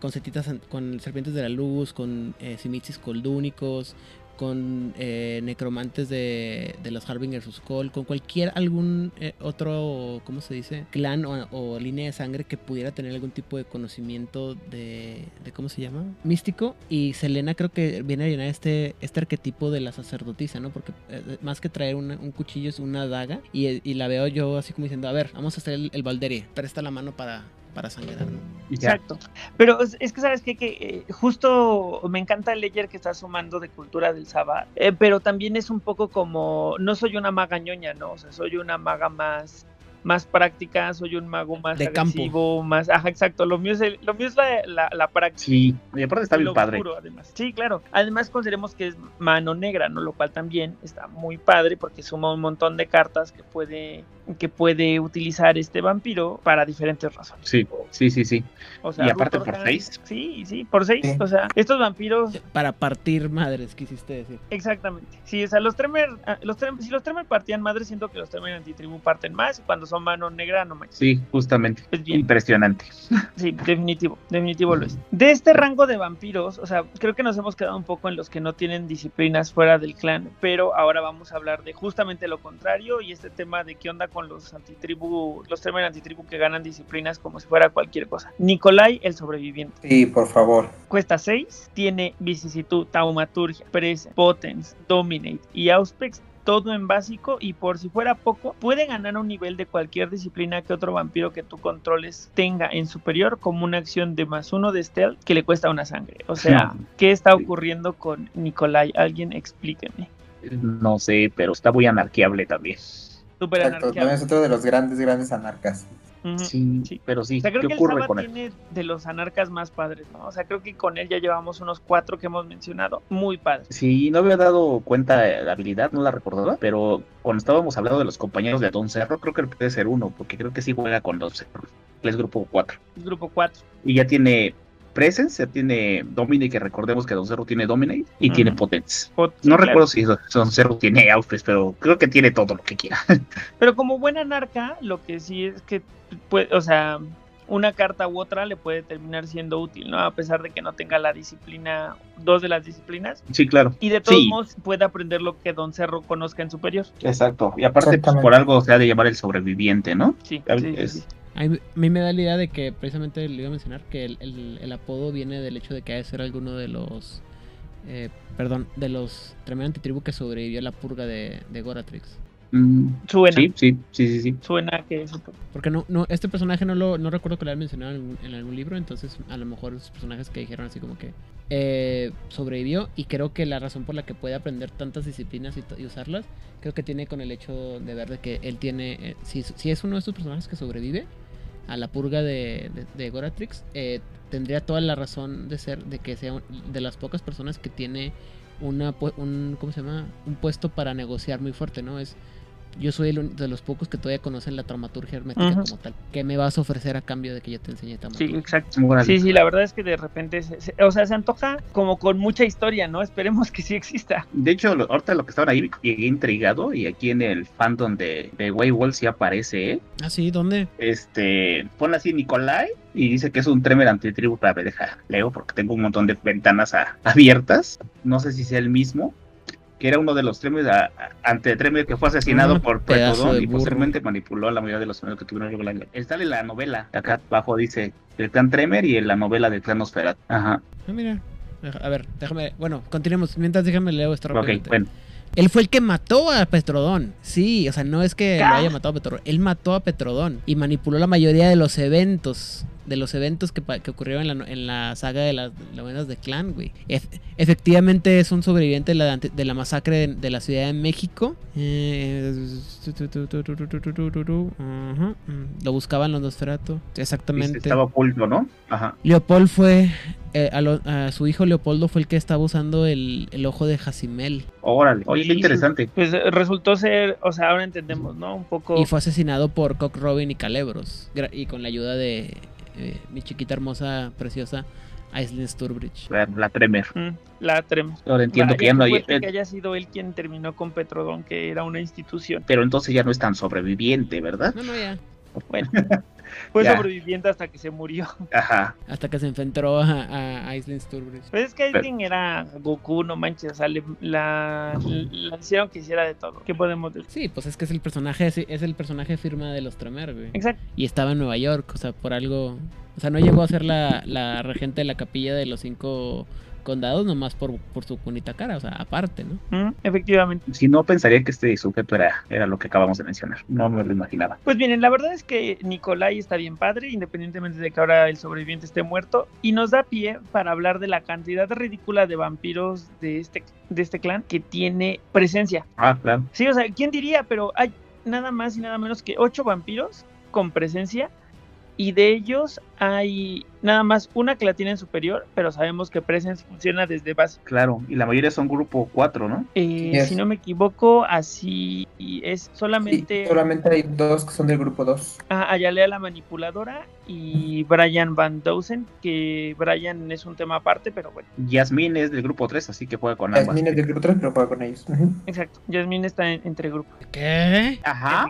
con setitas, con serpientes de la luz, con eh, coldúnicos, con eh, necromantes de, de los Harbingers of Skull, con cualquier algún eh, otro, ¿cómo se dice? Clan o, línea de sangre que pudiera tener algún tipo de conocimiento de, de ¿cómo se llama? Místico. Y Selena creo que viene a llenar este, este arquetipo de la sacerdotisa, ¿no? Porque eh, más que traer una- un cuchillo es una daga. Y, y la veo yo así como diciendo, a ver, vamos a hacer el, el Valderie. Presta la mano para, para sangrar. Exacto. Pero es, que, ¿sabes qué? Que eh, justo me encanta el Ledger que está sumando de cultura del Sabbat, eh, pero también es un poco como, no soy una maga ñoña, ¿no? O sea, soy una maga más más práctica, soy un mago más De campo. agresivo, más, ajá, exacto, lo mío es, el- lo mío es la, la, la práctica. Sí, y aparte está bien lo padre. oscuro, además. Sí, claro. Además consideremos que es mano negra, ¿no? Lo cual también está muy padre porque suma un montón de cartas que puede que puede utilizar este vampiro para diferentes razones. Sí, sí, sí, sí. O sea, Y aparte por seis. Sí, sí, por seis. O sea, estos vampiros, Para partir madres, quisiste decir. exactamente. Sí, o sea, los Tremer, ah, los Trem- si los Tremer partían madre, siento que los Tremer antitribu parten más. Y cuando son mano negra, no manches. Sí, justamente. Es bien. Impresionante. Sí, definitivo, definitivo lo es. De este rango de vampiros, o sea, creo que nos hemos quedado un poco en los que no tienen disciplinas fuera del clan, pero ahora vamos a hablar de justamente lo contrario y este tema de qué onda con los antitribu, los Tremer antitribu que ganan disciplinas como si fuera cualquier cosa. Nicolai, el sobreviviente. Sí, por favor. Cuesta 6, tiene vicisitud, taumaturgia, presa, potence, dominate y auspex. Todo en básico y por si fuera poco, puede ganar un nivel de cualquier disciplina que otro vampiro que tú controles tenga en superior como una acción de más uno de stealth que le cuesta una sangre. O sea, ¿qué está ocurriendo con Nicolai? Alguien explíqueme. No sé, pero está muy anarquiable también. Super Exacto, también es otro de los grandes, grandes anarcas. Sí, Sí. pero sí. O sea, creo ¿Qué que el ocurre Saba con él? tiene de los anarcas más padres, ¿no? O sea, creo que con él ya llevamos unos cuatro que hemos mencionado. Muy padres. Sí, no había dado cuenta de la habilidad, no la recordaba, pero cuando estábamos hablando de los compañeros de Don Cerro, creo que puede ser uno, porque creo que sí juega con Don Cerro. Él es grupo 4. Grupo 4. Y ya tiene Presence, ya tiene Dominate, que recordemos que Don Cerro tiene Dominate, y tiene Potence. No recuerdo si Don Cerro tiene Outfits, pero creo que tiene todo lo que quiera. Pero como buena narca, lo que sí es que, puede, o sea, una carta u otra le puede terminar siendo útil, ¿no? A pesar de que no tenga la disciplina, dos de las disciplinas. sí, claro. Y de todos Sí. modos puede aprender lo que Don Cerro conozca en superior. Exacto. Y aparte, pues, por algo se ha de llamar el sobreviviente, ¿no? Sí, sí, sí, es- sí. A mí, a mí me da la idea de que precisamente le iba a mencionar que el, el- el apodo viene del hecho de que ha de ser alguno de los. eh, perdón, de los tremendo antitribu que sobrevivió a la purga de, de Goratrix. Mm, Suena, sí, sí, sí, sí, sí. suena que eso. Porque no, no, este personaje no lo no recuerdo que lo hayan mencionado en, algún- en algún libro, entonces a lo mejor esos personajes que dijeron así como que eh, sobrevivió y creo que la razón por la que puede aprender tantas disciplinas y usarlas, creo que tiene con el hecho de ver de que él tiene, eh, si, si es uno de estos personajes que sobrevive a la purga de, de, Goratrix, eh, tendría toda la razón de ser de que sea un- de las pocas personas que tiene una, un, ¿cómo se llama? Un puesto para negociar muy fuerte, ¿no? Es, yo soy el de los pocos que todavía conocen la traumaturgia hermética como tal. ¿Qué me vas a ofrecer a cambio de que yo te enseñe Sí, traumaturgia? exacto. Órale. Sí, sí, la verdad es que de repente, se- se- o sea, se antoja como con mucha historia, ¿no? Esperemos que sí exista. De hecho, lo- ahorita lo que estaban ahí llegué intrigado y aquí en el fandom de, de Waywall sí aparece, ¿eh? Ah, sí, ¿dónde? Este, pone así Nicolai y dice que es un Tremer antitribu. Para ver, deja, leo porque tengo un montón de ventanas a- abiertas. No sé si sea el mismo. Que era uno de los a- ante Tremer que fue asesinado Ah, por Pretodón de y posteriormente manipuló a la mayoría de los Tremer que tuvieron luego la Está en la novela. Acá abajo dice el clan Tremer y en la novela del clan Nosferatu. Ajá. Ah, mira. A ver, déjame. Bueno, continuemos. Mientras déjame leo esto Ok, rápidamente. bueno. Él fue el que mató a Petrodón. Sí, o sea, no es que ¿Qué? lo haya matado a Petrodón. Él mató a Petrodón y manipuló la mayoría de los eventos. De los eventos que, pa- que ocurrieron en la, en la saga de las novenas de Clan, güey. Ef- efectivamente es un sobreviviente de la, de la masacre de, de la Ciudad de México. Eh, ajá, Lo buscaban los Nosferatu. Exactamente. Estaba oculto, ¿no? Ajá. Leopold fue. eh, a, lo- a su hijo Leopoldo fue el que estaba usando el, el ojo de Jacimel. Órale. Oye, qué interesante. Pues resultó ser, o sea, ahora entendemos, ¿no? Un poco... Y fue asesinado por Cock Robin y Calebros. Y con la ayuda de eh, mi chiquita hermosa, preciosa, Aislinn Sturbridge. La, la Tremer. Mm, la tremenda. Ahora entiendo que ya no hay. que haya sido él quien terminó con Petrodón, que era una institución. Pero entonces ya no es tan sobreviviente, ¿verdad? No, no, ya. Bueno, fue Ya. sobreviviente hasta que se murió. Ajá. Hasta que se enfrentó a, a Aislinn Sturbridge. Pues es que Aislinn era Goku, no manches, o sea, le- la, la hicieron que hiciera de todo. ¿Qué podemos decir? Sí, pues es que es el personaje, es, es el personaje firma de los Tremer, güey. Exacto. Y estaba en Nueva York, o sea, por algo. O sea, no llegó a ser la, la regente de la capilla de los cinco condados, nomás por, por su bonita cara, o sea, aparte, ¿no? Mm, efectivamente. Si no, pensaría que este sujeto era, era lo que acabamos de mencionar. No me lo imaginaba. Pues bien, la verdad es que Nicolai está bien padre, independientemente de que ahora el sobreviviente esté muerto, y nos da pie para hablar de la cantidad ridícula de vampiros de este, de este clan que tiene presencia. Ah, claro. Sí, o sea, ¿quién diría? Pero hay nada más y nada menos que ocho vampiros con presencia. Y de ellos hay nada más una que la tiene en superior, pero sabemos que Presence funciona desde base. Claro. Y la mayoría son grupo 4, ¿no? Eh, Yes. Si no me equivoco, así es Sí, solamente solamente hay dos que son del grupo 2. a Ayalea la manipuladora y Brian Van Dosen, que Brian es un tema aparte, pero bueno, Yasmín es del grupo 3, así que juega con ambas. Jasmine es del grupo 3, pero juega con ellos. Exacto. Jasmine está en- entre grupos. ¿Qué? Ajá.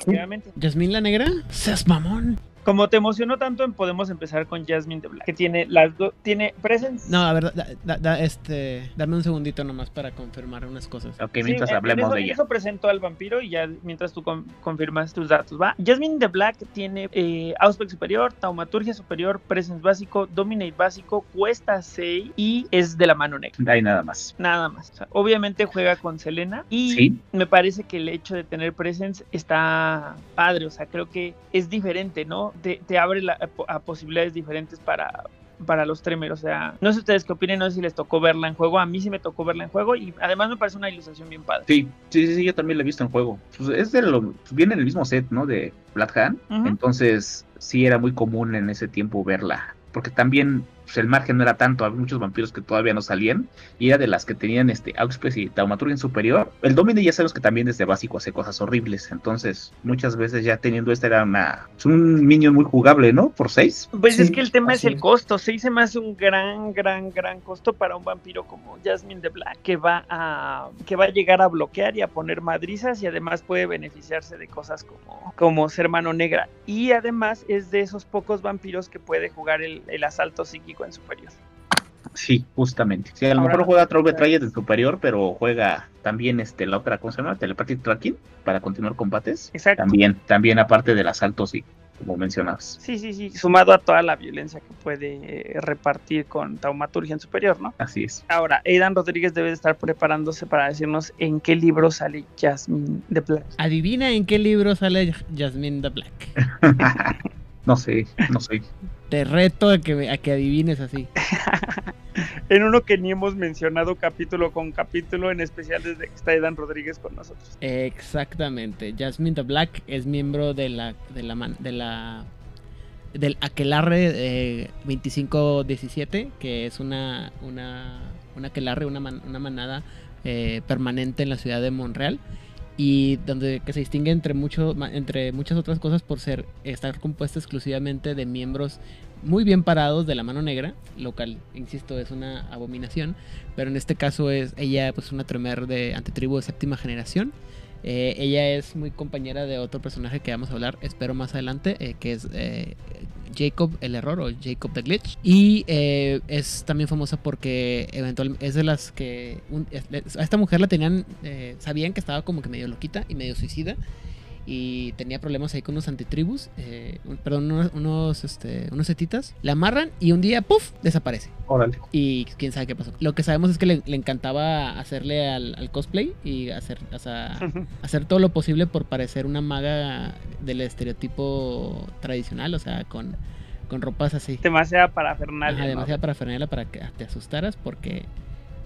¿Yasmín la negra? ¡Seas mamón! Como te emocionó tanto, podemos empezar con Jasmine de Black, que tiene las dos, tiene Presence. No, a ver, da- da- da- este, dame un segundito nomás para confirmar unas cosas. Ok, mientras en- en hablemos eso, de ella. Eso presento al vampiro y ya mientras tú con- confirmas tus datos, ¿va? Jasmine the Black tiene eh, Auspex superior, Taumaturgia superior, Presence básico, Dominate básico, cuesta 6 y es de la mano negra. Ahí nada más. Nada más. O sea, obviamente juega con Selena y Sí. me parece que el hecho de tener Presence está padre. O sea, creo que es diferente, ¿no? Te, te abre la- a, a posibilidades diferentes para, para los Tremor. O sea, no sé ustedes qué opinen, no sé si les tocó verla en juego. A mí sí me tocó verla en juego y además me parece una ilustración bien padre. Sí, sí, sí, sí, yo también lo he visto en juego. Pues es de lo, viene en el mismo set, ¿no? De Black Hand. Entonces, sí era muy común en ese tiempo verla. Porque también pues, el margen no era tanto, había muchos vampiros que todavía no salían. Y era de las que tenían este y Taumaturgia en superior. El Domine ya sabemos que también desde básico hace cosas horribles. Entonces, muchas veces ya teniendo esta era una. Es un minion muy jugable, ¿no? Por seis. Pues es que el tema es el es. costo. Sí se me hace un gran, gran, gran costo para un vampiro como Jasmine de Black, que va a que va a llegar a bloquear y a poner madrizas y además puede beneficiarse de cosas como, como ser mano negra. Y además es de esos pocos vampiros que puede jugar el, el asalto psíquico en superior. Sí, justamente. Sí, a lo Ahora mejor juega Troll Betrayer en superior, pero juega también este la otra, ¿cómo se llama? Telepathic Tracking para continuar combates. Exacto. También, también aparte del asalto, sí, como mencionabas. Sí, sí, sí. Sumado a toda la violencia que puede eh, repartir con taumaturgia en superior, ¿no? Así es. Ahora, Aidan Rodríguez debe de estar preparándose para decirnos en qué libro sale Jasmine de Black. Adivina en qué libro sale Jasmine the Black. no sé, no sé. Te reto a que, a que adivines así. en uno que ni hemos mencionado capítulo con capítulo, en especial desde que está Edan Rodríguez con nosotros. Exactamente. Jasmine the Black es miembro de la de la de la del Aquelarre eh, 2517, que es una una una aquelarre, una man- una manada eh, permanente en la ciudad de Montreal y donde que se distingue entre mucho entre muchas otras cosas por ser estar compuesta exclusivamente de miembros muy bien parados de la mano negra local insisto es una abominación pero en este caso es ella pues una tremer de antitribu de séptima generación eh, ella es muy compañera de otro personaje que vamos a hablar, espero más adelante, eh, que es eh, Jacob el error o Jacob the glitch. Y es también famosa porque eventualmente es de las que a esta mujer la tenían, sabían que estaba como que medio loquita y medio suicida y tenía problemas ahí con unos antitribus, eh, perdón, unos, unos, este, unos setitas, la amarran y un día, ¡puf!, desaparece. Órale. Y quién sabe qué pasó. Lo que sabemos es que le, encantaba hacerle al, cosplay y hacer, hacer todo lo posible por parecer una maga del estereotipo tradicional, o sea, con, con ropas así. Demasiada parafernalia. Ajá, demasiada parafernalia para que te asustaras porque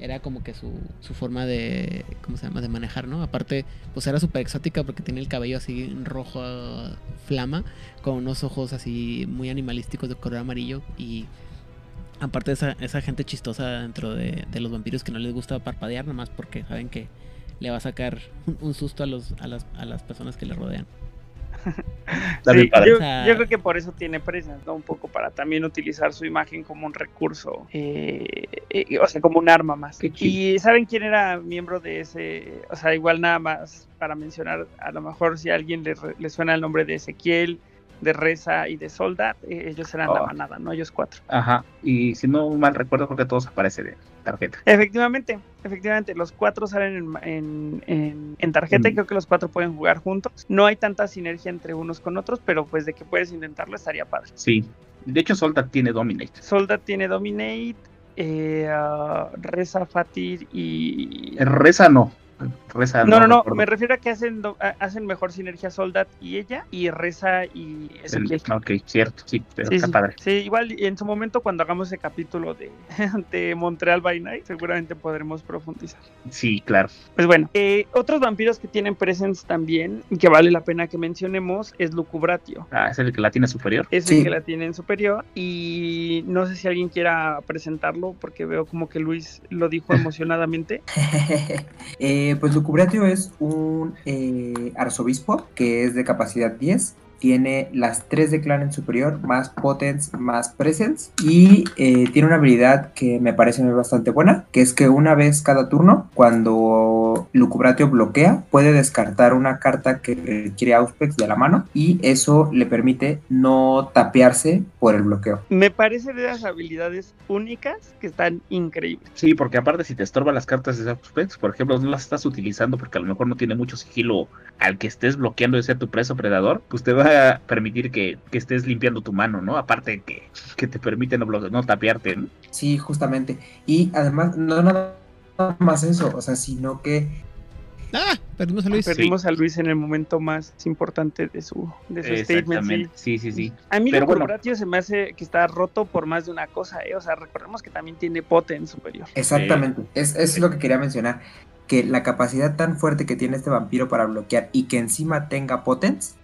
era como que su, su forma de, ¿cómo se llama?, de manejar, ¿no? Aparte, pues era súper exótica porque tiene el cabello así rojo flama, con unos ojos así muy animalísticos de color amarillo y aparte esa, esa gente chistosa dentro de, los vampiros que no les gusta parpadear, nada más porque saben que le va a sacar un, susto a, los, a, las, a las personas que le rodean. yo, creo que por eso tiene presas, ¿no? Un poco para también utilizar su imagen como un recurso, eh, eh, o sea, como un arma más. Y ¿saben quién era miembro de ese? O sea, igual nada más para mencionar, a lo mejor si a alguien le, suena el nombre de Ezequiel, de Reza y de Soldat, eh, ellos eran la oh. manada, ¿no? Ellos cuatro. Ajá, y si no mal recuerdo, creo que todos aparecen de tarjeta. Efectivamente, efectivamente, los cuatro salen en, en, tarjeta y creo que los cuatro pueden jugar juntos. No hay tanta sinergia entre unos con otros, pero pues de que puedes intentarlo estaría padre. Sí, de hecho Soldat tiene Dominate. Soldat tiene Dominate, eh, uh, Reza, Fatir y... Reza no, Reza. No, no, no, me refiero a que hacen, hacen mejor sinergia Soldat y ella, y Reza y Ezequiel. ok, cierto, sí, pero está padre. Sí, igual en su momento cuando hagamos ese capítulo de, de Montreal by Night, seguramente podremos profundizar. Sí, claro. Pues bueno, eh, otros vampiros que tienen presence también, y que vale la pena que mencionemos, es Lucubratio. Ah, es el que la tiene superior. Es el que la tiene en superior, y no sé si alguien quiera presentarlo, porque veo como que Luis lo dijo emocionadamente. eh, eh, pues Lucubratio es un eh, arzobispo que es de capacidad 10 tiene las 3 de clan en superior, más potence, más presence, y eh, tiene una habilidad que me parece bastante buena, que es que una vez cada turno, cuando Lucubratio bloquea, puede descartar una carta que requiere Auspex de la mano, y eso le permite no tapearse por el bloqueo. Me parece de las habilidades únicas que están increíbles. Sí, porque aparte si te estorban las cartas de Auspex, por ejemplo, no las estás utilizando porque a lo mejor no tiene mucho sigilo al que estés bloqueando ese tu preso predador, pues te va a permitir que, estés limpiando tu mano, ¿no? Aparte que, que te permite no, no tapearte, ¿no? Sí, justamente. Y además, no nada más eso, o sea, sino que Ah, perdimos a Luis. Perdimos a Luis en el momento más importante de su, de su statement. Sí, sí, sí. A mí Pero bueno. se me hace que está roto por más de una cosa, ¿eh? O sea, recordemos que también tiene poten superior. Exactamente. Es, es lo que quería mencionar. Que la capacidad tan fuerte que tiene este vampiro para bloquear y que encima tenga potens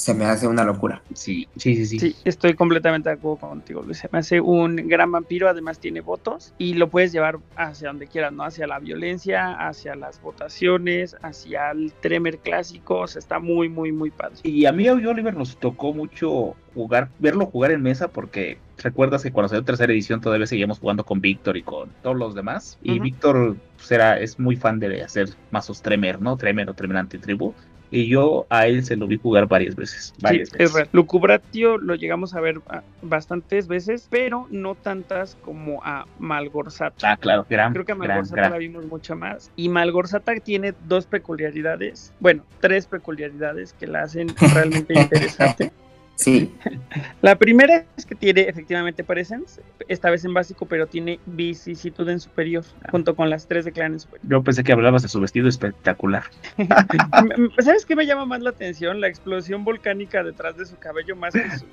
se me hace una locura. Sí, sí, sí, sí. Sí, estoy completamente de acuerdo contigo, Luis. Se me hace un gran vampiro, además tiene votos y lo puedes llevar hacia donde quieras, ¿no? Hacia la violencia, hacia las votaciones, hacia el Tremer clásico, o sea, está muy, muy, muy padre. Y a mí a Oliver nos tocó mucho jugar, verlo jugar en mesa porque recuerdas que cuando salió tercera edición todavía seguíamos jugando con Víctor y con todos los demás. Y Víctor pues, es muy fan de hacer mazos Tremer, ¿no? Tremer o Tremer antitribu y yo a él se lo vi jugar varias veces. Varias sí, es Lucubratio lo llegamos a ver ah, bastantes veces, pero no tantas como a Malgorzata. Ah, claro, gran, Creo que a Malgorzata la vimos mucho más. Y Malgorzata tiene dos peculiaridades, bueno, tres peculiaridades que la hacen realmente interesante. Sí. La primera es que tiene efectivamente presence, esta vez en básico, pero tiene vicisitud en superior, junto con las tres de clan en superior. Yo pensé que hablabas de su vestido espectacular. ¿Sabes qué me llama más la atención? La explosión volcánica detrás de su cabello más que su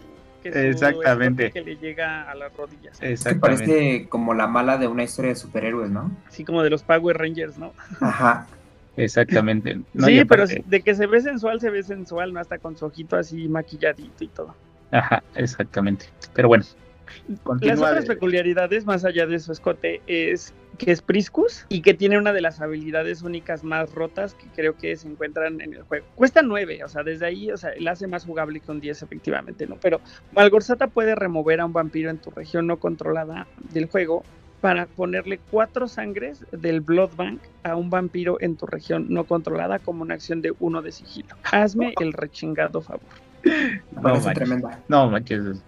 Exactamente. que le llega a las rodillas. Exactamente. Que parece como la mala de una historia de superhéroes, ¿no? Sí, como de los Power Rangers, ¿no? Ajá. Exactamente. sí, pero de que se ve sensual, se ve sensual, ¿no? Hasta con su ojito así maquilladito y todo. Ajá, exactamente. Pero bueno, Las otras de- peculiaridades, más allá de su escote, es que es Priscus y que tiene una de las habilidades únicas más rotas que creo que se encuentran en el juego. Cuesta 9, o sea, desde ahí, o sea, la hace más jugable que un 10, efectivamente, ¿no? Pero Malgorzata puede remover a un vampiro en tu región no controlada del juego para ponerle cuatro sangres del Blood Bank a un vampiro en tu región no controlada como una acción de uno de sigilo. Hazme el rechingado favor. No parece manches. No, manches,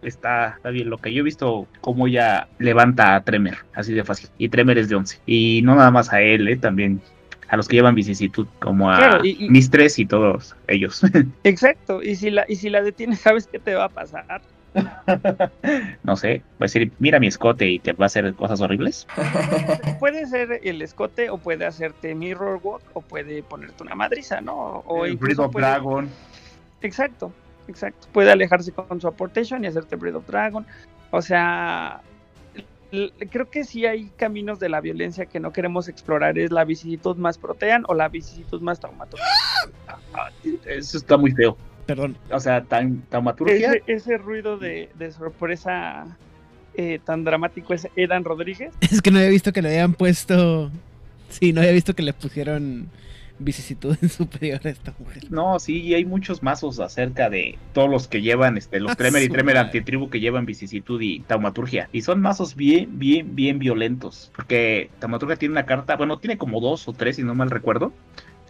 está, está bien lo que yo he visto cómo ella levanta a Tremer, así de fácil. Y Tremer es de 11. Y no nada más a él, eh, también a los que llevan vicisitud, como a Claro, y- y- Mistress y todos ellos. Exacto, y si la, y si la detienes, ¿sabes qué te va a pasar? no sé, va a decir, mira mi escote y te va a hacer cosas horribles. puede ser el escote o puede hacerte mirror walk o puede ponerte una madriza, ¿no? O El of puede- Dragon. Exacto, exacto. Puede alejarse con su aportation y hacerte Breed of Dragon. O sea, creo que sí hay caminos de la violencia que no queremos explorar. Es la vicisitud más protean o la vicisitud más traumática. Ah, Eso está muy feo. Perdón. O sea, tan, taumaturgia. Ese, ese ruido de, de sorpresa eh, tan dramático es Edan Rodríguez. Es que no había visto que le habían puesto. Sí, no había visto que le pusieron vicisitud en superior a esta mujer. No, sí, y hay muchos mazos acerca de todos los que llevan, este, los Ah, Tremer y Tremer antitribu que llevan vicisitud y taumaturgia. Y son mazos bien, bien, bien violentos. Porque taumaturgia tiene una carta, bueno, tiene como dos o tres, si no mal recuerdo,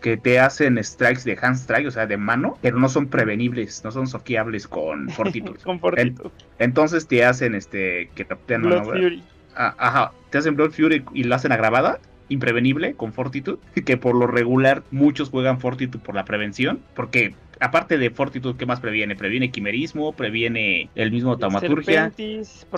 que te hacen strikes de hand strike, o sea, de mano, pero no son prevenibles, no son soqueables con fortitud. con fortitud. Entonces te hacen, este, que te te- no, Blood Fury. Ah, ajá, te hacen Blood Fury y lo hacen agravada, imprevenible, con Fortitude, que por lo regular muchos juegan Fortitude por la prevención, porque aparte de Fortitude, ¿qué más previene? Previene quimerismo, previene el mismo taumaturgia,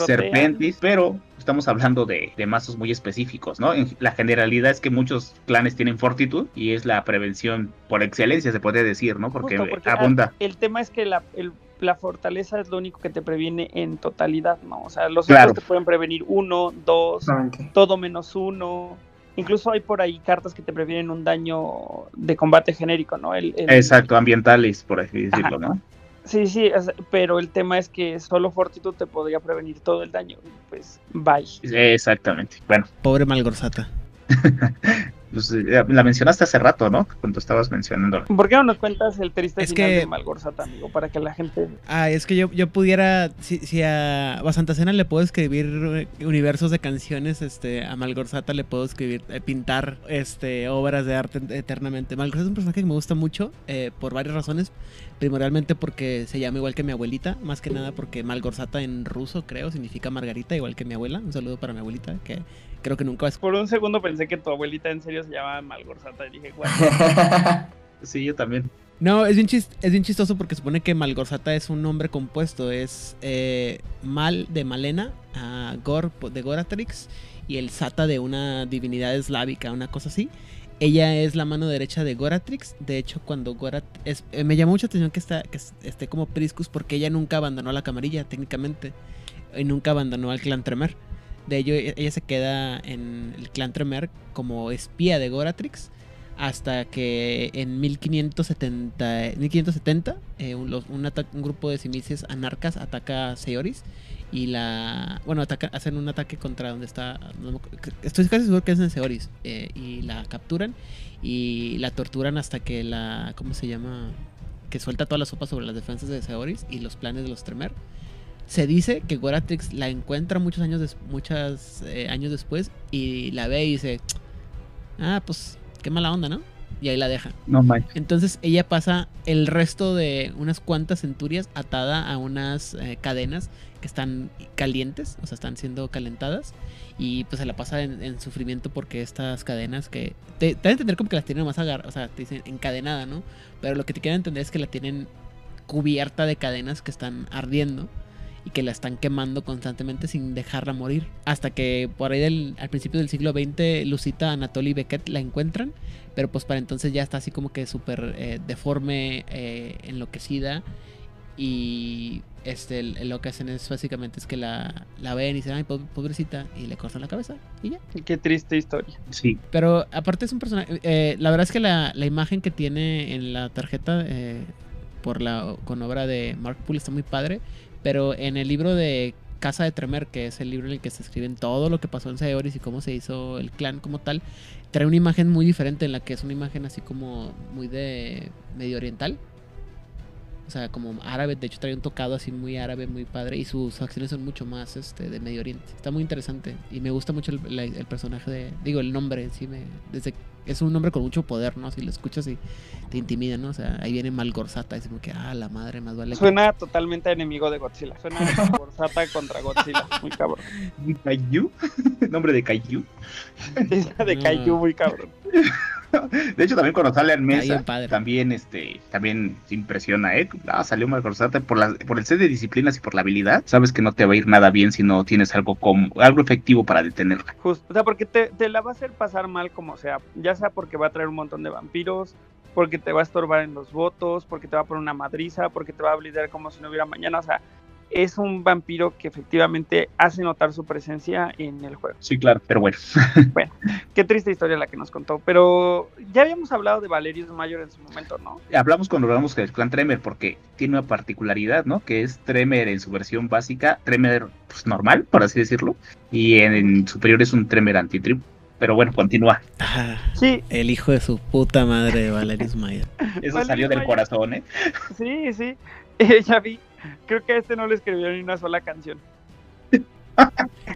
Serpentis, pero estamos hablando de, de mazos muy específicos, ¿no? En- la generalidad es que muchos clanes tienen Fortitude y es la prevención por excelencia, se podría decir, ¿no? Porque, abunda. ah, el tema es que la, el- la fortaleza es lo único que te previene en totalidad, ¿no? O sea, los Claro. otros te pueden prevenir uno, dos, todo menos uno. Incluso hay por ahí cartas que te previenen un daño de combate genérico, ¿no? El, el- Exacto, ambientales, por así decirlo, ¿no? Sí, sí, pero el tema es que solo Fortitude te podría prevenir todo el daño. y Pues, bye. Exactamente. Bueno, Pobre Malgorzata. pues, eh, la mencionaste hace rato, ¿no? Cuando estabas mencionando. ¿Por qué no nos cuentas el triste Es final que- de Malgorzata, amigo? Para que la gente... Ah, es que yo, yo pudiera, si, si a Basantacena le puedo escribir eh, universos de canciones, este, a Malgorzata le puedo escribir, eh, pintar este, obras de arte eternamente. Malgorzata es un personaje que me gusta mucho eh, por varias razones. Primordialmente porque se llama igual que mi abuelita, más que nada porque Malgorzata en ruso creo significa Margarita, igual que mi abuela. Un saludo para mi abuelita, que creo que nunca va a escuchar. Por un segundo pensé que tu abuelita en serio se llamaba Malgorzata y dije, guau. Sí, yo también. No, es bien, es bien chistoso porque supone que Malgorzata es un nombre compuesto. Es eh, Mal de Malena, Gor de Goratrix y el Sata de una divinidad eslávica, una cosa así. Ella es la mano derecha de Goratrix. De hecho, cuando Gorat... es- eh, me llamó mucha atención que, está, que es- esté como Priscus porque ella nunca abandonó la camarilla, técnicamente. Y nunca abandonó al clan Tremer. De ello, e- ella se queda en el clan Tremer como espía de Goratrix hasta que en 1570, 1570 eh, un, grupo de simices anarcas ataca a Seoris y la bueno hacen un ataque contra donde está estoy casi seguro que es en Seoris eh, y la capturan y la torturan hasta que la cómo se llama que suelta toda la sopa sobre las defensas de Seoris y los planes de los Tremer se dice que Goratrix la encuentra muchos años des- muchos eh, años después y la ve y dice ah pues qué mala onda no y ahí la deja No manches. entonces ella pasa el resto de unas cuantas centurias atada a unas eh, cadenas que están calientes, o sea, están siendo calentadas. Y pues se la pasa en, en sufrimiento porque estas cadenas que... Te, te dan a entender como que las tienen más agarradas, o sea, te dicen encadenada, ¿no? Pero lo que te quieren entender es que la tienen cubierta de cadenas que están ardiendo y que la están quemando constantemente sin dejarla morir. Hasta que por ahí del, al principio del siglo XX, Lucita, Anatoly y Beckett la encuentran pero pues para entonces ya está así como que súper eh, deforme, eh, enloquecida. Y este, lo que hacen es básicamente es que la, la ven y dicen, ay, po- pobrecita, y le cortan la cabeza y ya. Qué triste historia. Sí. Pero aparte es un personaje, eh, la verdad es que la, la imagen que tiene en la tarjeta eh, por la, con obra de Mark Poole está muy padre, pero en el libro de Casa de Tremer, que es el libro en el que se escriben todo lo que pasó en Saeoris y cómo se hizo el clan como tal, trae una imagen muy diferente en la que es una imagen así como muy de medio oriental. O sea, como árabe, de hecho trae un tocado así muy árabe, muy padre, y sus acciones son mucho más este, de Medio Oriente. Está muy interesante y me gusta mucho el, el personaje de, digo, el nombre en sí, me, desde es un nombre con mucho poder, ¿no? Si lo escuchas y te intimida, ¿no? O sea, ahí viene Malgorzata, es como que, ah, la madre, más vale. Suena totalmente enemigo de Godzilla. Suena Malgorzata contra Godzilla, muy cabrón. ¿Kaiju? ¿Nombre de Kaiju? de Kaiju, muy cabrón. De hecho, también cuando sale mesa, también este, también se impresiona, ¿eh? Ah, salió Malgorzata por la, por el set de disciplinas y por la habilidad. Sabes que no te va a ir nada bien si no tienes algo como, algo efectivo para detenerla. Justo, o sea, porque te, te la va a hacer pasar mal como sea. Ya sea porque va a traer un montón de vampiros, porque te va a estorbar en los votos, porque te va a poner una madriza, porque te va a blindar como si no hubiera mañana. O sea, es un vampiro que efectivamente hace notar su presencia en el juego. Sí, claro, pero bueno. bueno, qué triste historia la que nos contó. Pero ya habíamos hablado de Valerius Mayor en su momento, ¿no? Hablamos cuando hablamos del clan Tremer, porque tiene una particularidad, ¿no? Que es Tremer en su versión básica, Tremer pues, normal, por así decirlo, y en, superior es un Tremer antitribu. Pero bueno, continúa. sí. El hijo de su puta madre de Valerius Mayer. Eso salió del corazón, ¿eh? Sí, sí. ya vi Creo que a este no le escribió ni una sola canción.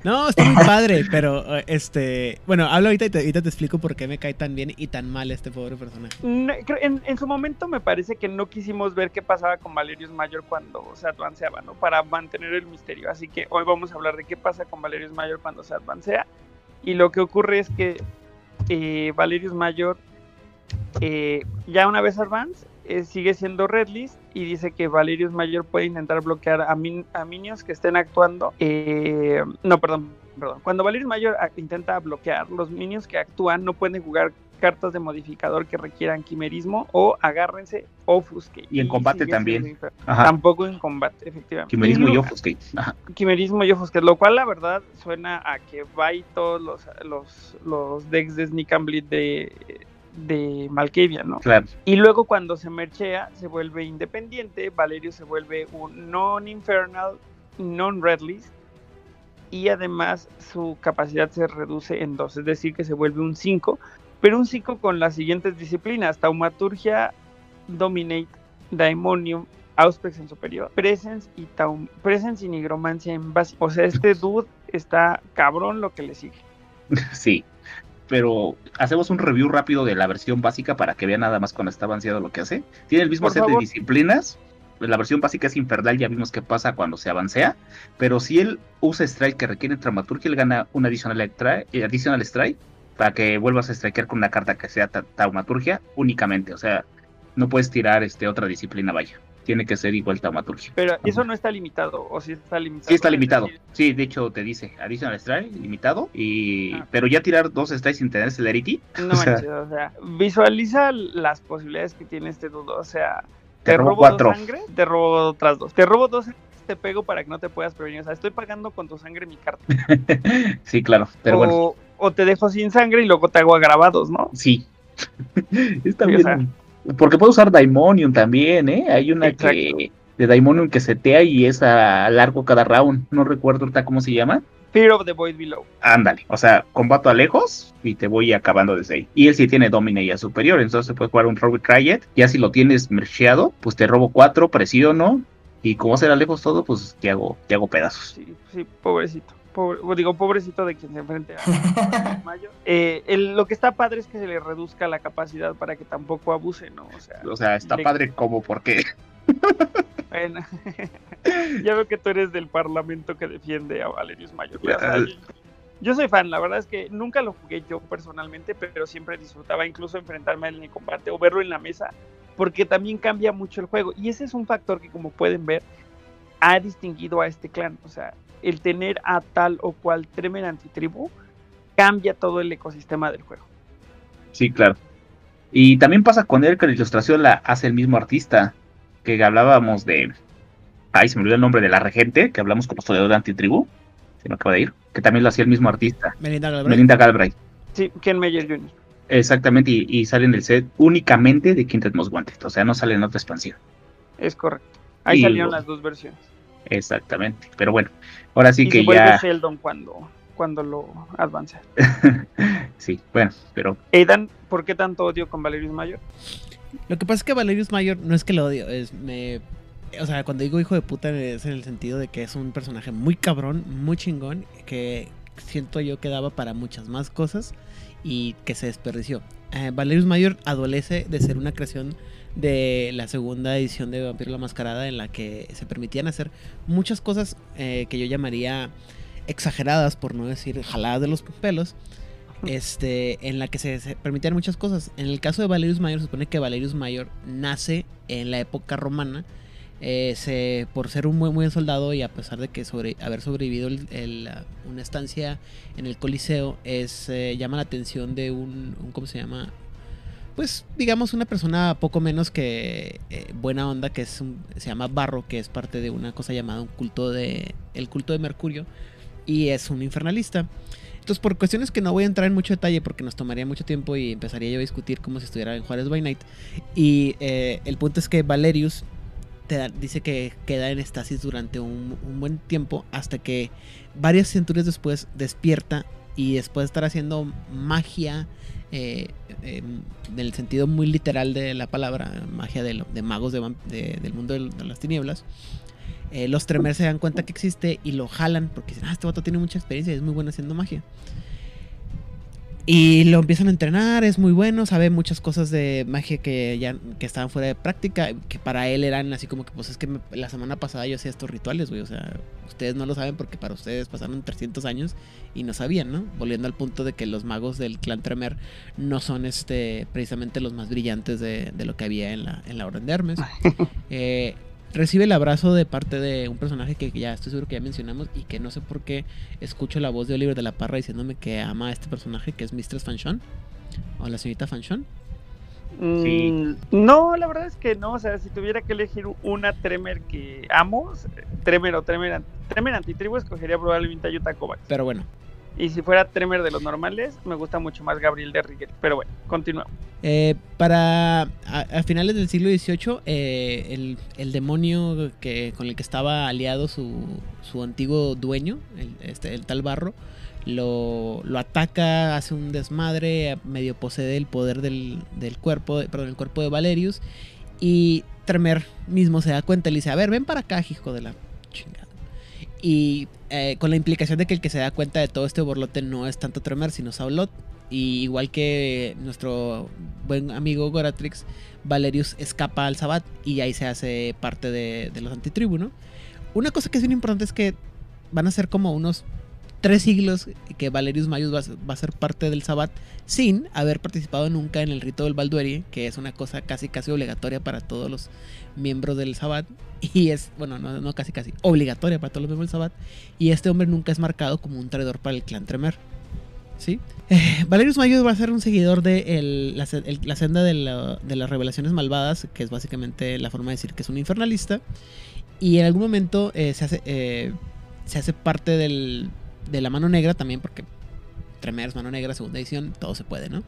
No, está muy padre, pero eh, este. Bueno, hablo ahorita y te, ahorita te explico por qué me cae tan bien y tan mal este pobre personaje. en, su momento me parece que no quisimos ver qué pasaba con Valerius Mayor cuando se advanceaba, ¿no? Para mantener el misterio. Así que hoy vamos a hablar de qué pasa con Valerius Mayor cuando se advancea. Y lo que ocurre es que eh, Valerius Mayor, eh, ya una vez advance, eh, sigue siendo Redlist y dice que Valerius Mayor puede intentar bloquear a, a minions que estén actuando. Eh, no, perdón, perdón. Cuando Valerius Mayor intenta bloquear, los minions que actúan no pueden jugar cartas de modificador que requieran quimerismo o agárrense ofuscate. Y en combate también. Tampoco en combate, efectivamente. Quimerismo y, ofuscate. Quimerismo y ofuscate, lo cual la verdad suena a que va y todos los, los, los decks de Sneak and Bleed de de Malkavia, ¿no? Claro. Y luego cuando se merchea, se vuelve independiente, Valerio se vuelve un non-infernal, non-red list, y además su capacidad se reduce en dos, es decir, que se vuelve un 5, pero un 5 con las siguientes disciplinas, taumaturgia, dominate, daemonium, auspex en superior, presence y taum presence y nigromancia en base. O sea, este dude está cabrón lo que le sigue. Sí pero hacemos un review rápido de la versión básica para que vean nada más cuando está avanzado lo que hace. Tiene el mismo set de disciplinas. La versión básica es infernal, ya vimos qué pasa cuando se avancea. Pero si él usa strike que requiere dramaturgia, él gana un adicional, eh, adicional strike para que vuelvas a strikear con una carta que sea taumaturgia únicamente. O sea, no puedes tirar este otra disciplina, vaya tiene que ser igual taumaturgia. Pero eso no está limitado, o si está limitado. Sí está limitado. Sí, de hecho te dice additional strike limitado y ah. pero ya tirar dos strikes sin tener celerity. No manches, o sea, visualiza las posibilidades que tiene este dudo, o sea, te, robo, cuatro. dos sangre, te robo otras dos. Te robo dos te pego para que no te puedas prevenir. O sea, estoy pagando con tu sangre mi carta. sí, claro. Pero o, bueno. o te dejo sin sangre y luego te hago agravados, ¿no? Sí. Está bien. Porque puedo usar Daimonium también, ¿eh? Hay una que de Daimonium que setea y es a largo cada round. No recuerdo ahorita cómo se llama. Fear of the Void Below. Ándale, o sea, combato a lejos y te voy acabando desde ahí. Y él sí tiene Domine ya superior, entonces puede jugar un Robot Riot. Ya si lo tienes mercheado, pues te robo cuatro, presiono. Y como será lejos todo, pues te hago, te hago pedazos. Sí, sí, pobrecito digo, pobrecito de quien se enfrente a Mayo. Eh, lo que está padre es que se le reduzca la capacidad para que tampoco abuse, ¿no? O sea, o sea está padre como porque... bueno, ya veo que tú eres del parlamento que defiende a Valerius Mayo. yo soy fan, la verdad es que nunca lo jugué yo personalmente, pero siempre disfrutaba incluso enfrentarme en el combate o verlo en la mesa, porque también cambia mucho el juego. Y ese es un factor que, como pueden ver, ha distinguido a este clan. O sea, el tener a tal o cual Tremer antitribu cambia todo el ecosistema del juego. Sí, claro. Y también pasa con él que la ilustración la hace el mismo artista, que hablábamos de... Ay, se me olvidó el nombre de la regente, que hablamos con historiador de antitribu, se me acaba de ir, que también lo hacía el mismo artista. Melinda Galbraith. Melinda Galbraith. Sí, Ken Meyer Jr. Exactamente, y, sale en el set únicamente de Quintet Most Wanted, o sea, no sale en otra expansión. Es correcto. Ahí salieron las dos versiones. Exactamente. Pero bueno, ahora sí y que se vuelve ya. Sheldon cuando, cuando lo avanza. sí, bueno, pero Aidan, ¿por qué tanto odio con Valerius Mayor? Lo que pasa es que Valerius Mayor no es que lo odio, es me o sea, cuando digo hijo de puta es en el sentido de que es un personaje muy cabrón, muy chingón, que siento yo que daba para muchas más cosas y que se desperdició. Eh, Valerius Mayor adolece de ser una creación de la segunda edición de Vampiro la Mascarada en la que se permitían hacer muchas cosas eh, que yo llamaría exageradas, por no decir jaladas de los pelos, este, en la que se, permitían muchas cosas. En el caso de Valerius Mayor, se supone que Valerius Mayor nace en la época romana. Eh, se, por ser un muy buen soldado y a pesar de que sobre, haber sobrevivido el, una estancia en el Coliseo, es, eh, llama la atención de un, ¿cómo se llama? Pues digamos una persona poco menos que eh, buena onda, que es un, se llama Barro, que es parte de una cosa llamada un culto de, el culto de Mercurio, y es un infernalista. Entonces, por cuestiones que no voy a entrar en mucho detalle porque nos tomaría mucho tiempo y empezaría yo a discutir como si estuviera en Juárez by Night. Y eh, el punto es que Valerius te da, dice que queda en estasis durante un, un, buen tiempo hasta que varias centurias después despierta y después de estar haciendo magia eh, en el sentido muy literal de la palabra, magia de, de magos de, de, del mundo de, las tinieblas, eh, los Tremere se dan cuenta que existe y lo jalan porque dicen, ah, este vato tiene mucha experiencia y es muy bueno haciendo magia. Y lo empiezan a entrenar, es muy bueno, sabe muchas cosas de magia que ya que estaban fuera de práctica, que para él eran así como que, pues es que me, la semana pasada yo hacía estos rituales, güey, o sea, ustedes no lo saben porque para ustedes pasaron 300 años y no sabían, ¿no? Volviendo al punto de que los magos del clan Tremer no son este precisamente los más brillantes de, de lo que había en la, en la Orden de Hermes. eh, recibe el abrazo de parte de un personaje que ya estoy seguro que ya mencionamos y que no sé por qué escucho la voz de Oliver de la Parra diciéndome que ama a este personaje que es Mistress Fanchon o la señorita Fanchon. Sí. Mm, no, la verdad es que no. O sea, si tuviera que elegir una Tremer que amo, Tremer o Tremer, Tremer antitribu, escogería probablemente a Yuta Kovacs. Pero bueno. Y si fuera Tremer de los normales, me gusta mucho más Gabriel de Rigel. Pero bueno, continuamos. Eh, para a, finales del siglo XVIII, eh, el, el, demonio que, con el que estaba aliado su, su antiguo dueño, el, este, el tal Barro, lo, lo, ataca, hace un desmadre, medio posee el poder del, del cuerpo, perdón, el cuerpo de Valerius. Y Tremer mismo se da cuenta y le dice, a ver, ven para acá, hijo de la chingada. Y eh, con la implicación de que el que se da cuenta de todo este borlote no es tanto Tremer, sino Saulot. Y igual que nuestro buen amigo Goratrix, Valerius escapa al Sabbat y ahí se hace parte de, los antitribu, ¿no? Una cosa que es bien importante es que van a ser como unos tres siglos que Valerius Mayus va, a ser parte del Sabbat sin haber participado nunca en el rito del Baldueri, que es una cosa casi casi obligatoria para todos los miembros del Sabbat. Y es, bueno, no, no casi casi, obligatoria para todos los miembros del Sabbat. Y este hombre nunca es marcado como un traidor para el clan Tremer. ¿Sí? Eh, Valerius Mayus va a ser un seguidor de la, senda de, la, de, las revelaciones malvadas, que es básicamente la forma de decir que es un infernalista. Y en algún momento eh, se, hace, eh, se hace parte de la mano negra también, porque Tremers, mano negra, segunda edición, todo se puede, ¿no?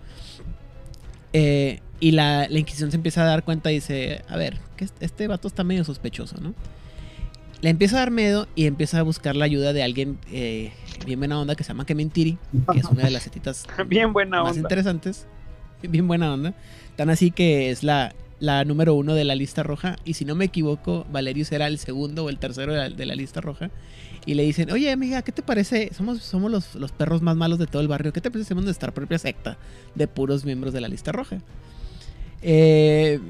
Eh, y la, la, Inquisición se empieza a dar cuenta y dice, a ver, que este vato está medio sospechoso, ¿no? Le empieza a dar miedo y empieza a buscar la ayuda de alguien eh, bien buena onda que se llama Kementiri, que es una de las setitas bien buena más onda. interesantes. Bien buena onda. Tan así que es la, la número uno de la lista roja. Y si no me equivoco, Valerius era el segundo o el tercero de la, de la lista roja. Y le dicen, oye amiga, ¿qué te parece? Somos, somos los, los, perros más malos de todo el barrio. ¿Qué te parece nuestra propia secta de puros miembros de la lista roja? Eh,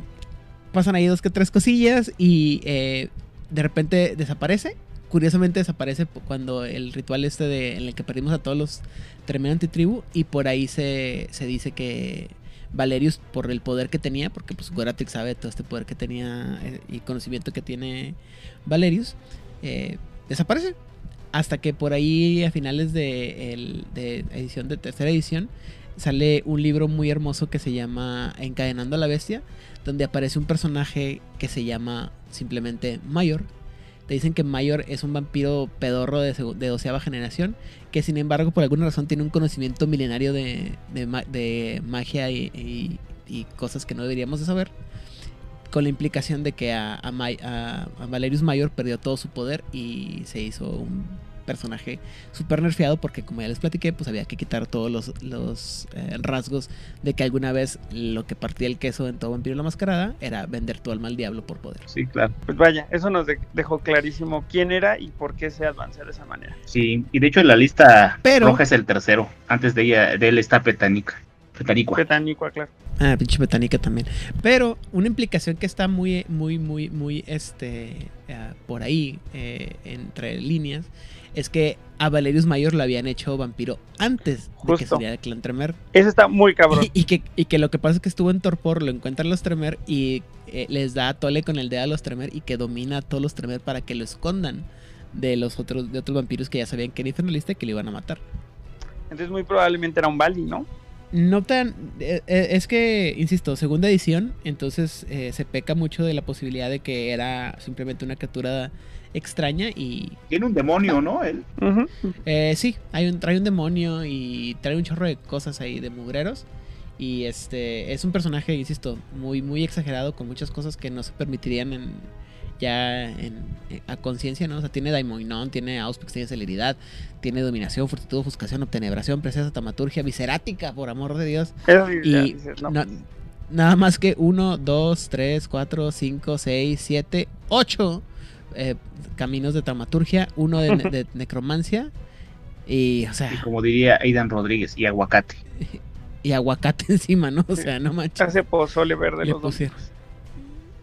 pasan ahí dos que tres cosillas y eh, de repente desaparece. Curiosamente desaparece cuando el ritual este de, en el que perdimos a todos los tremendo antitribu y por ahí se, se dice que Valerius por el poder que tenía, porque pues Goratrix sabe todo este poder que tenía eh, y conocimiento que tiene Valerius, eh, desaparece. Hasta que por ahí a finales de, el, de, edición de tercera edición sale un libro muy hermoso que se llama Encadenando a la Bestia, donde aparece un personaje que se llama simplemente Mayor. Te dicen que Mayor es un vampiro pedorro de, de doceava generación, que sin embargo por alguna razón tiene un conocimiento milenario de, magia y, cosas que no deberíamos de saber. con la implicación de que a, a, Valerius Mayor perdió todo su poder y se hizo un personaje súper nerfeado porque como ya les platiqué, pues había que quitar todos los, los eh, rasgos de que alguna vez lo que partía el queso en todo Vampiro la Mascarada era vender todo al mal diablo por poder. Sí, claro. Pues vaya, eso nos dejó clarísimo quién era y por qué se avanzó de esa manera. Sí, y de hecho en la lista roja es el tercero. Antes de ella, de él está Petanica. Petanicua. Petanicua, claro. Ah, pinche Petanica también. Pero una implicación que está muy, muy, muy, muy, este, eh, por ahí, eh, entre líneas, es que a Valerius Mayor lo habían hecho vampiro antes de que saliera el clan Tremer. Eso está muy cabrón. Y, que, y que lo que pasa es que estuvo en Torpor, lo encuentran los Tremer y eh, les da tole con el dedo a los Tremer y que domina a todos los Tremer para que lo escondan de los otros, de otros vampiros que ya sabían que era infernalista y que le iban a matar. Entonces muy probablemente era un Bali, ¿no? No tan. Eh, eh, es que, insisto, segunda edición, entonces se peca mucho de la posibilidad de que era simplemente una criatura extraña y... Tiene un demonio, ¿no? Él. Eh, sí, hay un, trae un demonio y trae un chorro de cosas ahí de mugreros. Y este es un personaje, insisto, muy, muy exagerado con muchas cosas que no se permitirían en, ya en, eh, a conciencia, ¿no? O sea, tiene Daimoinon, tiene Auspix, tiene celeridad, tiene dominación, fortitud, ofuscación, obtenebración, presencia, tamaturgia, viserática, por amor de Dios. y nada más que 1, 2, 3, 4, 5, 6, 7, 8 eh, caminos de dramaturgia, uno de, necromancia y, o sea... como diría Aidan Rodríguez, y aguacate. Y aguacate encima, ¿no? O sea, no manches. Hace pozole verde los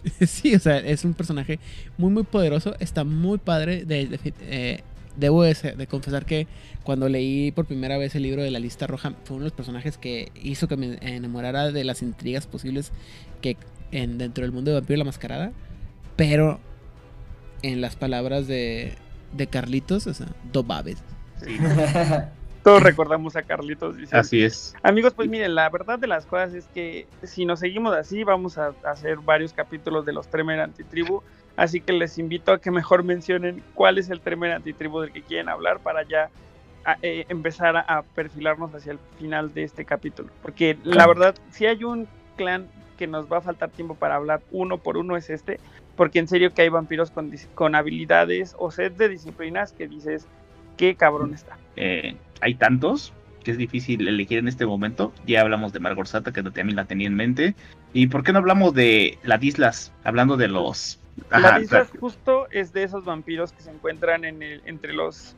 Sí, o sea, es un personaje muy, muy poderoso. Está muy padre. De, eh, debo de, confesar que cuando leí por primera vez el libro de la lista roja, fue uno de los personajes que hizo que me enamorara de las intrigas posibles que en, dentro del mundo de Vampiro la Mascarada. Pero en las palabras de, de Carlitos, o sea, Dobabes. Todos recordamos a Carlitos. Así es. Amigos, pues miren, la verdad de las cosas es que si nos seguimos así, vamos a hacer varios capítulos de los Tremer Antitribu. Así que les invito a que mejor mencionen cuál es el Tremer Antitribu del que quieren hablar para ya eh, empezar a, perfilarnos hacia el final de este capítulo. Porque la verdad, si hay un clan que nos va a faltar tiempo para hablar uno por uno, es este porque en serio que hay vampiros con, con habilidades o set de disciplinas que dices, qué cabrón está. Eh, hay tantos que es difícil elegir en este momento. Ya hablamos de Margorsata, que también la tenía en mente. ¿Y por qué no hablamos de las islas? Hablando de los... las islas justo es de esos vampiros que se encuentran en el, entre los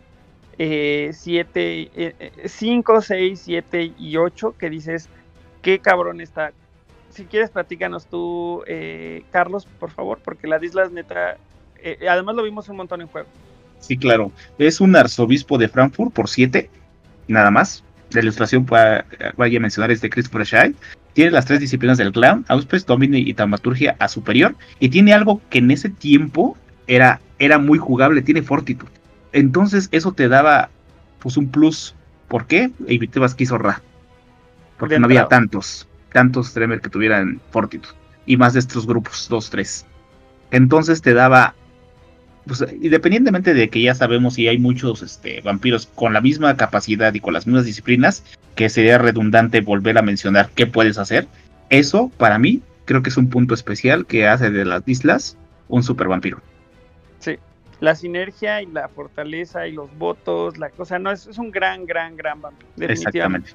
7, 5, 6, 7 y 8, que dices, qué cabrón está, si quieres, platícanos tú, eh, Carlos, por favor, porque la isla es neta. Eh, además, lo vimos un montón en juego. Sí, claro. Es un arzobispo de Frankfurt por siete, nada más. La ilustración, vaya a mencionar, es de Christopher Shai. Tiene las tres disciplinas del clan, Auspes, Domini y Taumaturgia a superior. Y tiene algo que en ese tiempo era, era muy jugable, tiene Fortitude. Entonces, eso te daba pues un plus. ¿Por qué? Evitabas que hizo Ra. Porque no había tantos tantos Tremer que tuvieran Fortitude y más de estos grupos, dos, tres. Entonces te daba, pues, independientemente de que ya sabemos si hay muchos este, vampiros con la misma capacidad y con las mismas disciplinas, que sería redundante volver a mencionar qué puedes hacer. Eso, para mí, creo que es un punto especial que hace de las islas un super vampiro. Sí, la sinergia y la fortaleza y los votos, la cosa, no, es, es un gran, gran, gran vampiro. Exactamente.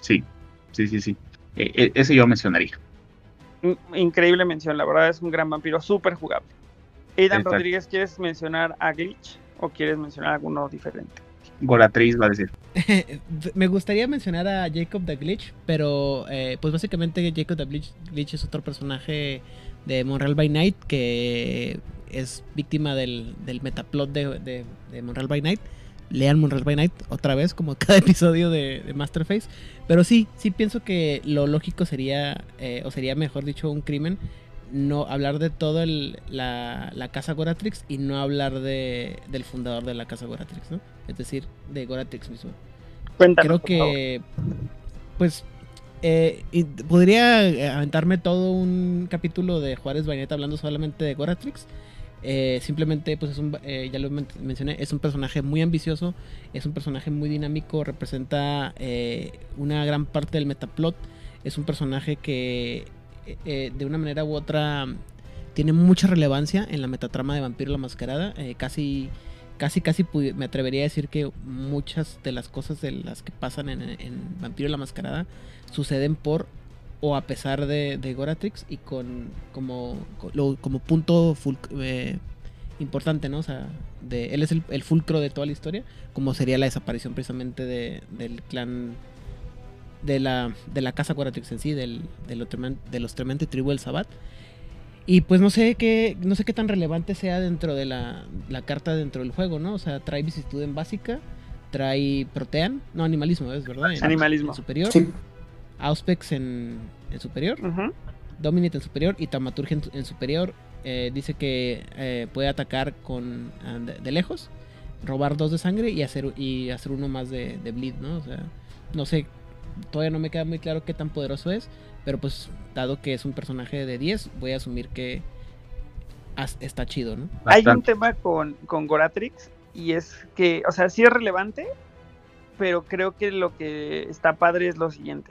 Sí, sí, sí, sí. Eh, eh, ese yo mencionaría. Increíble mención, la verdad es un gran vampiro, súper jugable. Aidan Rodríguez, ¿quieres mencionar a Glitch o quieres mencionar alguno diferente? Golatriz va a decir. Me gustaría mencionar a Jacob the Glitch, pero eh, pues básicamente Jacob the Glitch, es otro personaje de Monreal by Night que es víctima del, del metaplot de, de Monreal by Night lean Monreal by Night otra vez, como cada episodio de, Masterface. Pero sí, sí pienso que lo lógico sería, eh, o sería mejor dicho, un crimen, no hablar de todo la, la, casa Goratrix y no hablar de, del fundador de la casa Goratrix, ¿no? Es decir, de Goratrix mismo. Cuéntanos, Creo que, pues, eh, podría aventarme todo un capítulo de Juárez Baineta hablando solamente de Goratrix eh, simplemente, pues es un, eh, ya lo mencioné, es un personaje muy ambicioso, es un personaje muy dinámico, representa eh, una gran parte del metaplot, es un personaje que de una manera u otra tiene mucha relevancia en la metatrama de Vampiro la Mascarada. Casi, casi, casi me atrevería a decir que muchas de las cosas de las que pasan en, Vampiro la Mascarada suceden por o a pesar de, de Goratrix y con como, como punto importante, ¿no? O sea, de, él es el, fulcro de toda la historia, como sería la desaparición precisamente de, del clan de la, de la casa Goratrix en sí, del, de, los, de los Tremente Tribu del Sabbat. Y pues no sé qué, no sé qué tan relevante sea dentro de la, la carta dentro del juego, ¿no? O sea, trae vicisitud en básica, trae protean, no animalismo, es verdad. animalismo. superior. Auspex en, en superior. Dominate en superior y Taumaturgia en, superior. Eh, dice que eh, puede atacar con ah, de, lejos, robar dos de sangre y hacer y hacer uno más de, de bleed, ¿no? O sea, no sé, todavía no me queda muy claro qué tan poderoso es, pero pues dado que es un personaje de 10, voy a asumir que está chido, ¿no? Hay un tema con, con Goratrix y es que, o sea, sí es relevante, pero creo que lo que está padre es lo siguiente.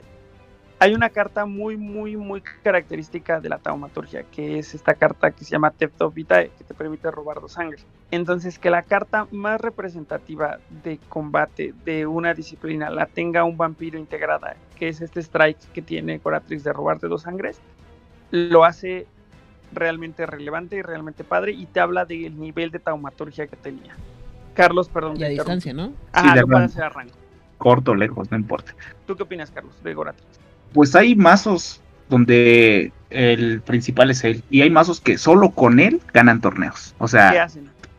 Hay una carta muy, muy, muy característica de la taumaturgia, que es esta carta que se llama Theft of Vitae, que te permite robar dos sangre. Entonces, que la carta más representativa de combate de una disciplina la tenga un vampiro integrada, que es este strike que tiene Coratrix de robarte dos sangres, lo hace realmente relevante y realmente padre y te habla del nivel de taumaturgia que tenía. Carlos, perdón. Y a distancia, ¿no? Ah, sí, puede hacer arranque. Corto, lejos, no importa. ¿Tú qué opinas, Carlos, de Goratrix? Pues hay mazos donde el principal es él. Y hay mazos que solo con él ganan torneos. O sea,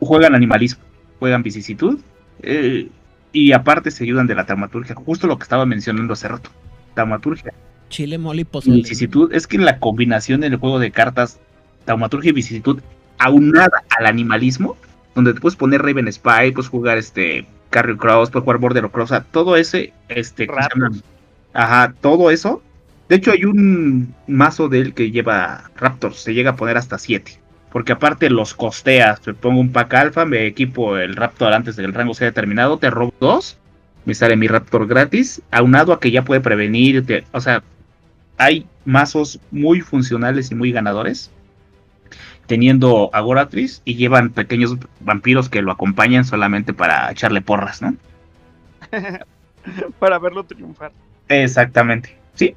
juegan animalismo, juegan vicisitud. Eh, y aparte se ayudan de la taumaturgia. Justo lo que estaba mencionando hace rato. Taumaturgia. Chile, mole y Vicisitud. Es que la combinación del juego de cartas, taumaturgia y vicisitud, aunada al animalismo, donde te puedes poner Raven Spy, puedes jugar este Carrier Cross, puedes jugar Border Cross, o sea, todo ese, este, Ajá, todo eso. De hecho, hay un mazo de él que lleva Raptors, se llega a poner hasta 7. Porque aparte los costeas, me pongo un pack alfa, me equipo el Raptor antes de que el rango sea determinado, te robo dos, me sale mi Raptor gratis, aunado a que ya puede prevenir, o sea, hay mazos muy funcionales y muy ganadores, teniendo a Goratriz y llevan pequeños vampiros que lo acompañan solamente para echarle porras, ¿no? para verlo triunfar. Exactamente, sí.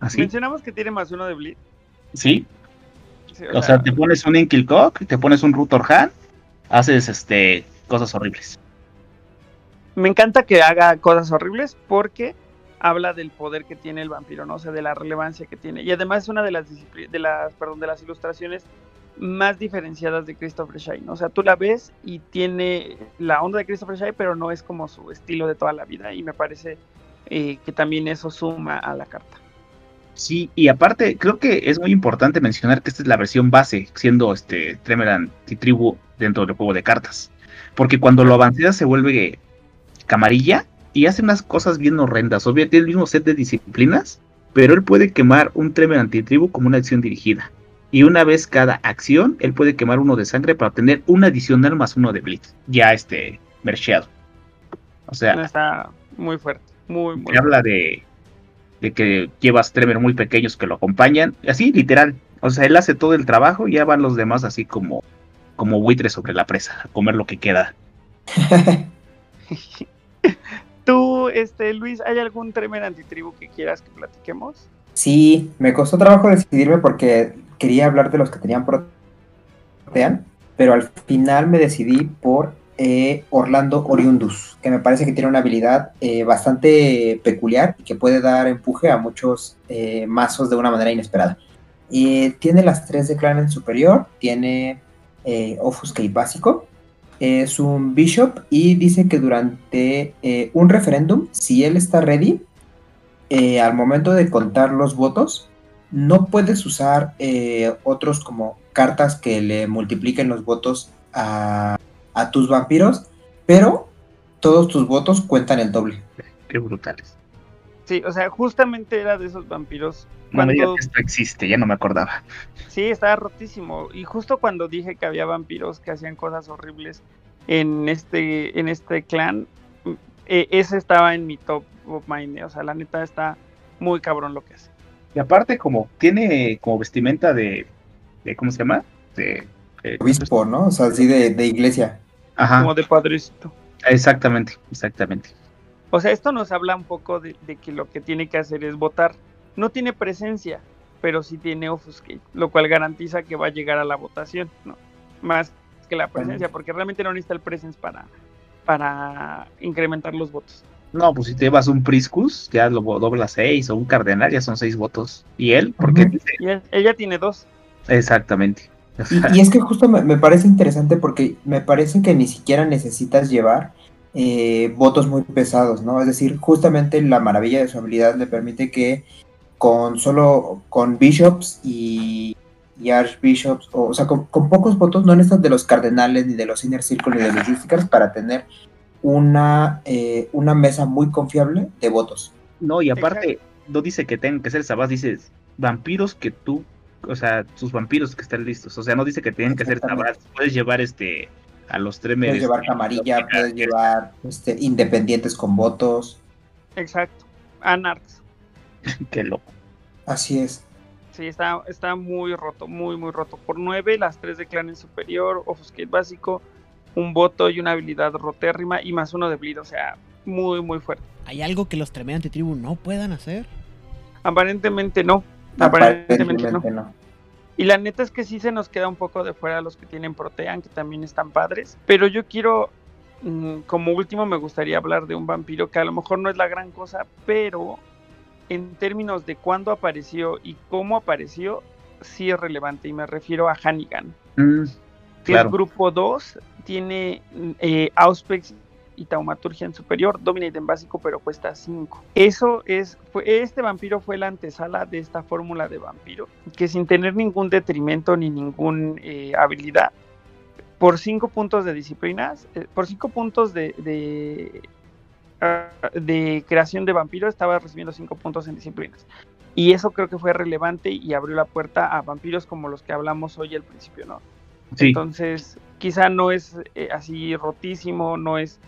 Así. Mencionamos que tiene más uno de Bleed. Sí. o, sea, te pones un Inkilcock, te pones un Rutorhan, haces este cosas horribles. Me encanta que haga cosas horribles porque habla del poder que tiene el vampiro, ¿no? O sea, de la relevancia que tiene. Y además es una de las de las, perdón, de las ilustraciones más diferenciadas de Christopher Shine. O sea, tú la ves y tiene la onda de Christopher Shine, pero no es como su estilo de toda la vida. Y me parece eh, que también eso suma a la carta. Sí, y aparte, creo que es muy importante mencionar que esta es la versión base, siendo este Tremeran Tribu dentro del juego de cartas. Porque cuando lo avanceas se vuelve camarilla y hace unas cosas bien horrendas. Obviamente tiene el mismo set de disciplinas, pero él puede quemar un Tremeran Tribu como una acción dirigida. Y una vez cada acción, él puede quemar uno de sangre para obtener un adicional más uno de Blitz. Ya este, mercheado. O sea. Está muy fuerte. Muy, Se habla de, de que llevas Tremor muy pequeños que lo acompañan. Así, literal. O sea, él hace todo el trabajo y ya van los demás así como, como buitres sobre la presa, a comer lo que queda. Tú, este, Luis, ¿hay algún Tremer antitribu que quieras que platiquemos? Sí, me costó trabajo decidirme porque quería hablar de los que tenían protean, pero al final me decidí por eh, Orlando Oriundus, que me parece que tiene una habilidad eh, bastante peculiar y que puede dar empuje a muchos eh, mazos de una manera inesperada. tiene las tres de clan en superior, tiene Offuscate básico, es un Bishop y dice que durante un referéndum, si él está ready, al momento de contar los votos, no puedes usar otros como cartas que le multipliquen los votos a a tus vampiros, pero todos tus votos cuentan el doble. Qué brutales. Sí, o sea, justamente era de esos vampiros. Cuando... No que esto existe, ya no me acordaba. Sí, estaba rotísimo. Y justo cuando dije que había vampiros que hacían cosas horribles en este, en este clan, e, ese estaba en mi top of mind. O sea, la neta está muy cabrón lo que hace. Y aparte, como tiene como vestimenta de, de ¿cómo se llama? De, de- Obispo, ¿no? O sea, así de, de iglesia. Ajá, Como de padrecito. exactamente, exactamente. O sea, esto nos habla un poco de, de que lo que tiene que hacer es votar. No tiene presencia, pero sí tiene Offuscate, lo cual garantiza que va a llegar a la votación, ¿no? Más que la presencia, porque realmente no necesita el presence para, para incrementar los votos. No, pues si te llevas un Priscus, ya lo dobla seis, o un Cardenal, ya son seis votos. ¿Y él? Porque dice, ella tiene dos. exactamente. Y, y es que justo me, me parece interesante porque me parece que ni siquiera necesitas llevar eh, votos muy pesados, ¿no? Es decir, justamente la maravilla de su habilidad le permite que con solo con bishops y, y archbishops, o, o sea, con, con pocos votos, no necesitas de los cardenales, ni de los inner circle, ni de los justicars para tener una, eh, una mesa muy confiable de votos. No, y aparte, no dice que tengan que ser sabás, dice vampiros que tú, o sea, sus vampiros que estén listos. O sea, no dice que tienen que ser sabás. Puedes llevar este a los tremes. Puedes llevar camarilla, puedes llevar este, independientes con votos. Exacto. Anarchs. Qué loco. Así es. Sí, está, está muy roto, muy, muy roto. Por nueve, las tres de clan en superior, Offuscate básico, un voto y una habilidad rotérrima y más uno de bleed, o sea, muy, muy fuerte. ¿Hay algo que los Tremere Antitribu no puedan hacer? Aparentemente no. Aparentemente no. Aparentemente no. Y la neta es que sí se nos queda un poco de fuera los que tienen Protean, que también están padres. Pero yo quiero, mm, como último, me gustaría hablar de un vampiro que a lo mejor no es la gran cosa, pero en términos de cuándo apareció y cómo apareció, sí es relevante. Y me refiero a Hannigan, Mm, que es grupo 2, tiene eh, Auspex y Taumaturgia en superior, Dominate en básico, pero cuesta 5. Eso es, fue, este vampiro fue la antesala de esta fórmula de vampiro, que sin tener ningún detrimento ni ninguna habilidad, por 5 puntos de disciplinas, eh, por 5 puntos de, de, ah, de creación de vampiro, estaba recibiendo 5 puntos en disciplinas. Y eso creo que fue relevante y abrió la puerta a vampiros como los que hablamos hoy al principio, ¿no? sí, Entonces, quizá no es eh, así rotísimo, no es.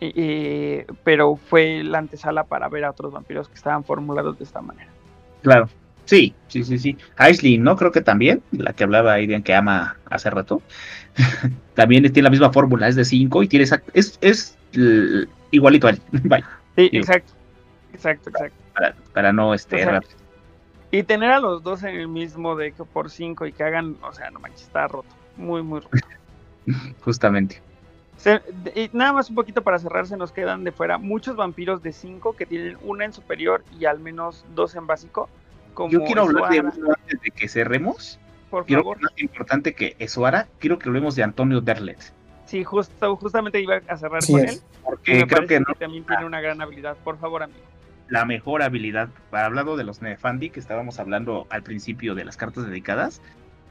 Eh, pero fue la antesala para ver a otros vampiros que estaban formulados de esta manera. claro. Sí, sí, sí, sí. Aislinn, ¿no? Creo que también, la que hablaba Aiden que ama hace rato. también tiene la misma fórmula, es de 5 y tiene exact- es, es l- igualito a él. Vaya, Sí, exacto. Exacto, exacto. para, para no este. Y tener a los dos en el mismo deck por 5 y que hagan, o sea, no manches, está roto. Muy, muy roto. justamente. Se- de- nada más un poquito para cerrar, se nos quedan de fuera muchos vampiros de 5 que tienen una en superior y al menos dos en básico. Como Yo quiero hablar de uno antes de que cerremos. por Quiero favor. más importante que Esuara, quiero que hablemos de Antonio Derlet. Sí, justo, justamente iba a cerrar Así con es. él. Porque me creo que que, no también tiene una gran habilidad. Por favor, amigo. la mejor habilidad. Para hablando de los Nefandi que estábamos hablando al principio de las cartas dedicadas,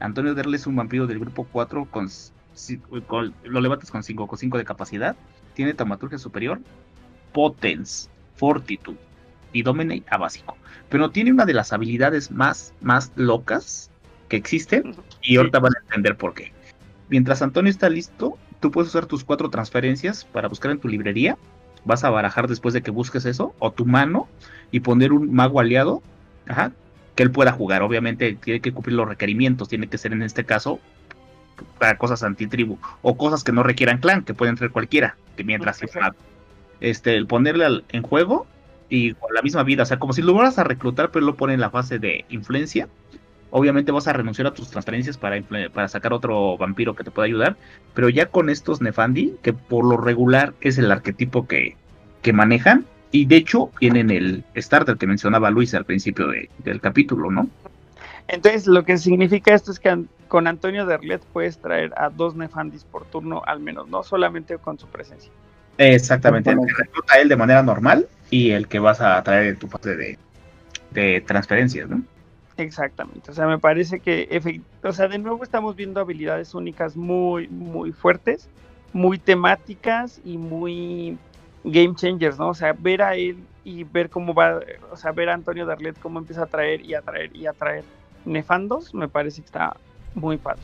Antonio Derle es un vampiro del grupo 4 con, con- lo levantas con 5 con 5 de capacidad, tiene taumaturgia superior, potence, fortitude y dominate a básico. Pero tiene una de las habilidades más más locas que existen y ahorita van a entender por qué. Mientras Antonio está listo, tú puedes usar tus cuatro transferencias para buscar en tu librería. Vas a barajar después de que busques eso, o tu mano, y poner un mago aliado, ajá, que él pueda jugar. Obviamente tiene que cumplir los requerimientos, tiene que ser en este caso para cosas antitribu, o cosas que no requieran clan, que pueden ser cualquiera, que mientras sea mago. Este, el ponerle al- en juego y con la misma vida, o sea, como si lo fueras a reclutar, pero lo pone en la fase de influencia. Obviamente vas a renunciar a tus transferencias para, para sacar otro vampiro que te pueda ayudar. Pero ya con estos Nefandi, que por lo regular es el arquetipo que, que manejan, y de hecho tienen el starter que mencionaba Luis al principio de- del capítulo, ¿no? Entonces, lo que significa esto es que an- con Antonio Derlet puedes traer a dos Nefandis por turno al menos, no solamente con su presencia. Exactamente, el que recluta a él de manera normal y el que vas a traer en tu fase de, de transferencias, ¿no? Exactamente. O sea, me parece que, o sea, de nuevo estamos viendo habilidades únicas muy, muy fuertes, muy temáticas y muy game changers, ¿no? O sea, ver a él y ver cómo va, o sea, ver a Antonio Darlet cómo empieza a traer y a traer y a traer nefandos, me parece que está muy padre.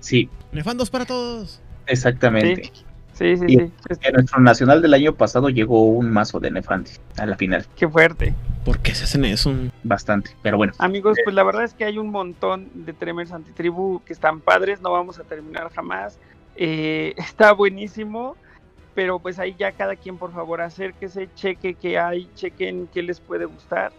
Sí, Nefandos para todos. exactamente. Sí, sí, Y sí. Es- En nuestro nacional del año pasado llegó un mazo de Nefantis a la final. Qué fuerte. ¿Por qué se hacen eso? Bastante. Pero bueno, Amigos, pues la verdad es que hay un montón de Tremers Antitribu que están padres, no vamos a terminar jamás. Eh, está buenísimo, pero pues ahí ya cada quien por favor acérquese, cheque qué hay, chequen qué les puede gustar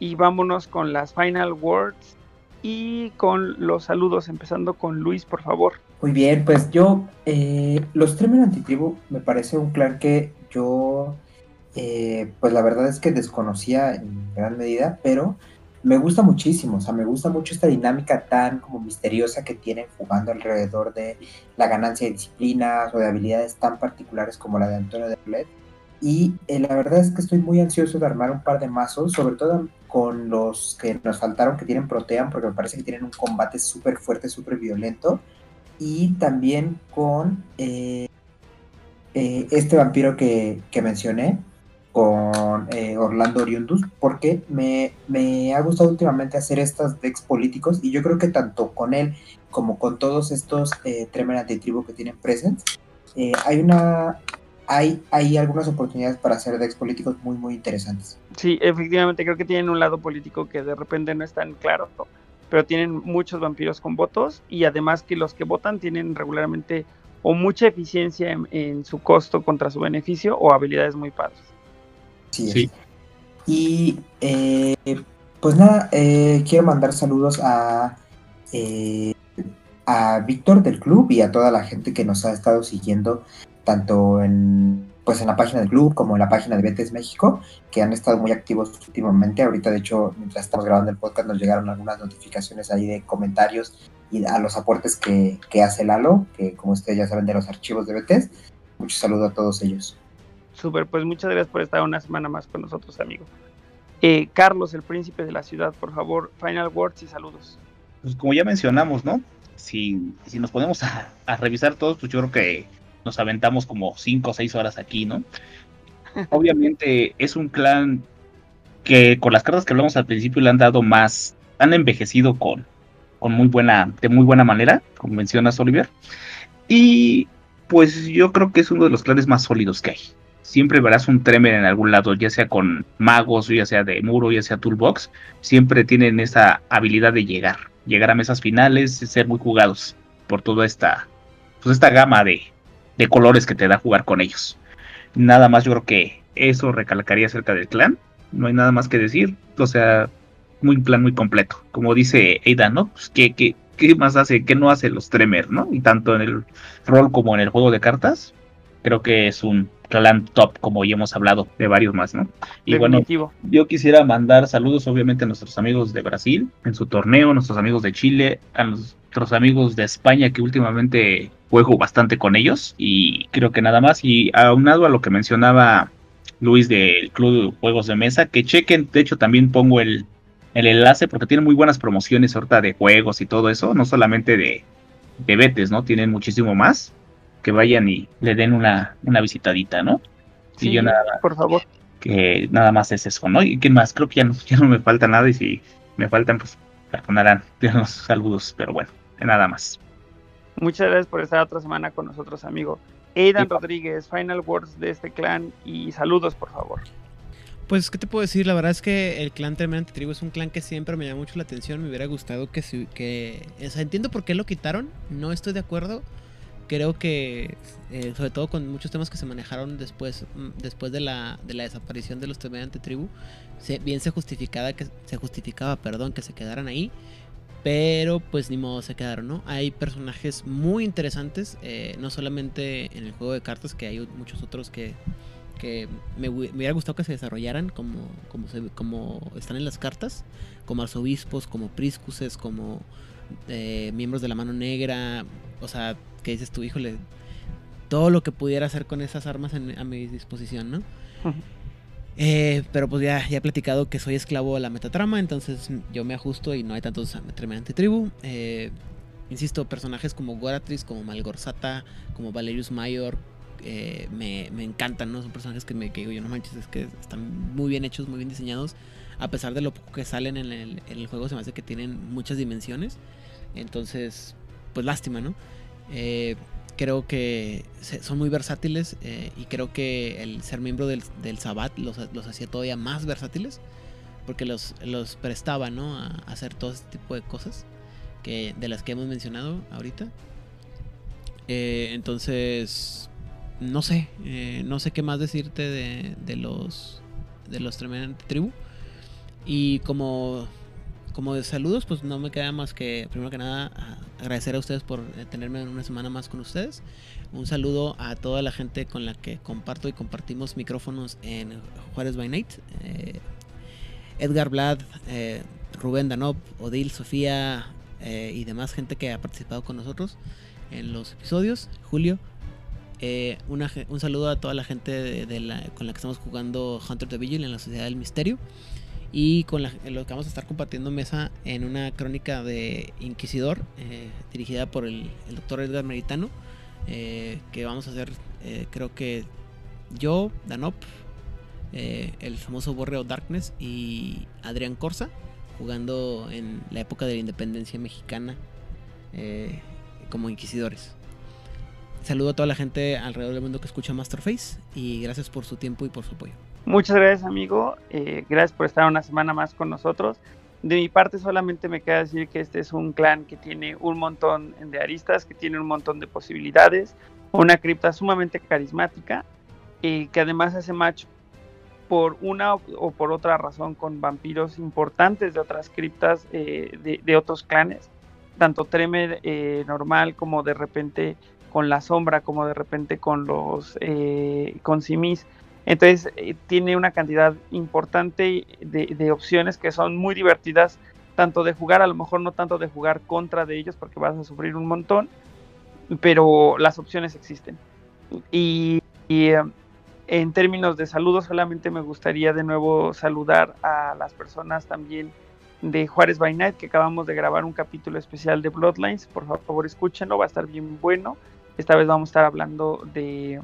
y vámonos con las final words y con los saludos, empezando con Luis, por favor. Muy bien, pues yo, eh, los Tremer Antitribu me parece un clan que yo, eh, pues la verdad es que desconocía en gran medida, pero me gusta muchísimo, o sea, me gusta mucho esta dinámica tan como misteriosa que tienen jugando alrededor de la ganancia de disciplinas o de habilidades tan particulares como la de Antonio de Arlet. Y eh, la verdad es que estoy muy ansioso de armar un par de mazos, sobre todo con los que nos faltaron que tienen Protean, porque me parece que tienen un combate súper fuerte, súper violento y también con eh, eh, este vampiro que, que mencioné, con eh, Orlando Oriundus, porque me, me ha gustado últimamente hacer estas decks políticos y yo creo que tanto con él como con todos estos eh, Tremer Antitribu que tienen presents, eh, hay una... Hay, hay algunas oportunidades para hacer decks políticos muy, muy interesantes. Sí, efectivamente, creo que tienen un lado político que de repente no es tan claro, pero tienen muchos vampiros con votos y además que los que votan tienen regularmente o mucha eficiencia en, en su costo contra su beneficio o habilidades muy padres. Sí, Sí. Y eh, pues nada, eh, quiero mandar saludos a, eh, a Víctor del club y a toda la gente que nos ha estado siguiendo, tanto en pues en la página del club como en la página de Betes México, que han estado muy activos últimamente. Ahorita, de hecho, mientras estamos grabando el podcast, nos llegaron algunas notificaciones ahí de comentarios y a los aportes que, que hace Lalo, que como ustedes ya saben de los archivos de Betes. Mucho saludo a todos ellos. Súper, pues muchas gracias por estar una semana más con nosotros, amigo. Eh, Carlos, el príncipe de la ciudad, por favor, final words y saludos. pues como ya mencionamos, ¿no? Si, si nos ponemos a, a revisar todos, pues yo creo que nos aventamos como 5 o 6 horas aquí, ¿no? Obviamente es un clan que con las cartas que hablamos al principio le han dado más, han envejecido con, con muy buena, de muy buena manera, como mencionas Oliver. Y pues yo creo que es uno de los clanes más sólidos que hay. Siempre verás un Tremer en algún lado, ya sea con magos, ya sea de muro, ya sea toolbox. Siempre tienen esa habilidad de llegar, llegar a mesas finales, ser muy jugados por toda esta, pues esta gama de, de colores que te da jugar con ellos. Nada más yo creo que eso recalcaría acerca del clan. No hay nada más que decir. O sea, muy plan muy completo. Como dice Aidan, ¿no? Pues, ¿qué, qué, qué más hace? ¿Qué no hace los Tremer, no? Y tanto en el rol como en el juego de cartas. Creo que es un clan top, como ya hemos hablado de varios más, ¿no? Y bueno, yo quisiera mandar saludos obviamente a nuestros amigos de Brasil en su torneo, a nuestros amigos de Chile, a nuestros amigos de España que últimamente juego bastante con ellos y creo que nada más y aunado a lo que mencionaba Luis del Club de Juegos de Mesa, que chequen, de hecho también pongo el, el enlace porque tienen muy buenas promociones ahorita de juegos y todo eso, no solamente de, de betes, ¿no? Tienen muchísimo más. Que vayan y le den una, una visitadita, ¿no? Y Sí, yo nada por favor. que nada más es eso, ¿no? ¿Y qué más? Creo que ya no, ya no me falta nada y si me faltan, pues perdonarán los saludos, pero bueno, nada más. Muchas gracias por estar otra semana con nosotros, amigo. Aidan. Rodríguez, final words de este clan y saludos, por favor. Pues, ¿qué te puedo decir? La verdad es que el clan Tremendamente Tribu es un clan que siempre me llama mucho la atención. Me hubiera gustado que... que o sea, entiendo por qué lo quitaron. No estoy de acuerdo. Creo que, eh, sobre todo con muchos temas que se manejaron después, mm, después de, la, de la desaparición de los Tremendamente Tribu, se- bien se justificaba que se justificaba, perdón, que se quedaran ahí. Pero pues ni modo se quedaron, ¿no? Hay personajes muy interesantes, eh, no solamente en el juego de cartas, que hay muchos otros que, me, hu- me hubiera gustado que se desarrollaran como, como, se- como están en las cartas, como arzobispos, como priscuses, como eh, miembros de la mano negra, o sea, que dices tu híjole, todo lo que pudiera hacer con esas armas a mi disposición, ¿no? Ujú. Eh, pero pues ya, ya he platicado que soy esclavo de la metatrama, entonces yo me ajusto y no hay tantos tremendamente tribu. Eh, insisto, personajes como Goratrix, como Malgorzata, como Valerius Mayor, eh, me, me encantan, ¿no? Son personajes que me que digo yo, no manches, es que están muy bien hechos, muy bien diseñados. A pesar de lo poco que salen en el, en el juego, se me hace que tienen muchas dimensiones. Entonces, pues lástima, ¿no? Eh, creo que son muy versátiles eh, y creo que el ser miembro del, del Sabbat los, los, hacía todavía más versátiles porque los, los prestaba ¿no? a, hacer todo este tipo de cosas que, de las que hemos mencionado ahorita. Eh, entonces, no sé, eh, no sé qué más decirte de, de los de los tremendos tribu. Y como como de saludos, pues no me queda más que, primero que nada, agradecer a ustedes por eh, tenerme una semana más con ustedes. Un saludo a toda la gente con la que comparto y compartimos micrófonos en Juárez by Night. Eh, Edgar Blad, eh, Rubén Danop, Odil, Sofía y demás gente que ha participado con nosotros en los episodios. Julio, un saludo a toda la gente con la que estamos jugando Hunter the Vigil en la Sociedad del Misterio y con lo que vamos a estar compartiendo mesa en una crónica de Inquisidor eh, dirigida por el, doctor Edgar Meritano eh, que vamos a hacer eh, creo que yo, Danop, el famoso Borreo Darkness y Adrián Corsa jugando en la época de la independencia mexicana como inquisidores. Saludo a toda la gente alrededor del mundo que escucha Masterface y gracias por su tiempo y por su apoyo. Muchas gracias, amigo. Eh, gracias por estar una semana más con nosotros. De mi parte solamente me queda decir que este es un clan que tiene un montón de aristas, que tiene un montón de posibilidades, una cripta sumamente carismática y que además hace match por una o por otra razón con vampiros importantes de otras criptas eh, de, otros clanes, tanto Tremer eh, normal como de repente con la sombra, como de repente con los con Simis entonces eh, tiene una cantidad importante de, opciones que son muy divertidas, tanto de jugar, a lo mejor no tanto de jugar contra de ellos porque vas a sufrir un montón, pero las opciones existen. Y, eh, en términos de saludos, solamente me gustaría de nuevo saludar a las personas también de Juárez by Night, que acabamos de grabar un capítulo especial de Bloodlines. Por favor, escúchenlo, va a estar bien bueno. Esta vez vamos a estar hablando de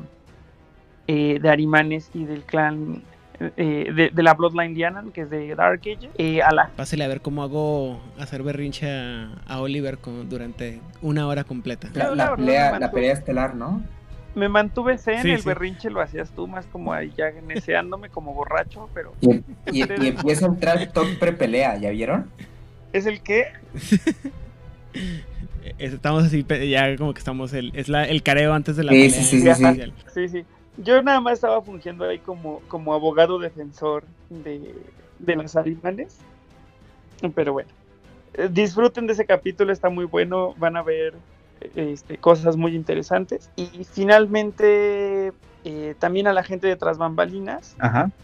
eh, de Arimanes y del clan eh, de, la Bloodline Diana, que es de Dark Age, eh, a la... Pásale a ver cómo hago hacer berrinche a, Oliver durante una hora completa. La, pelea, estelar, ¿no? Me mantuve zen, el berrinche lo hacías tú más como ahí ya neceándome como borracho, pero... Y, empieza a entrar top pre-pelea, ¿ya vieron? ¿Es el qué? Estamos así, ya como que estamos, el, es la, el careo antes de la pelea. Sí, sí, sí. sí, sí. Yo nada más estaba fungiendo ahí como, como abogado defensor de, de los animales. Pero bueno, eh, disfruten de ese capítulo, está muy bueno, van a ver este, cosas muy interesantes. Y finalmente, eh, también a la gente de Tras Bambalinas,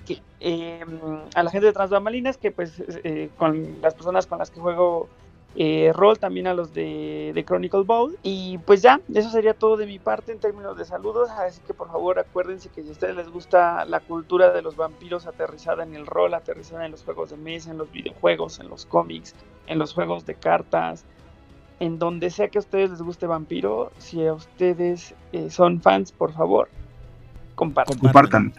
Que, em, a la gente de Tras Bambalinas, que pues eh, con las personas con las que juego eh, rol también a los de, de, Chronicle Bowl. Y pues ya, eso sería todo de mi parte en términos de saludos. Así que por favor acuérdense que si a ustedes les gusta la cultura de los vampiros aterrizada en el rol, aterrizada en los juegos de mesa, en los videojuegos, en los cómics, en los juegos de cartas, en donde sea que a ustedes les guste vampiro, si a ustedes eh, son fans, por favor, compartan. compartan.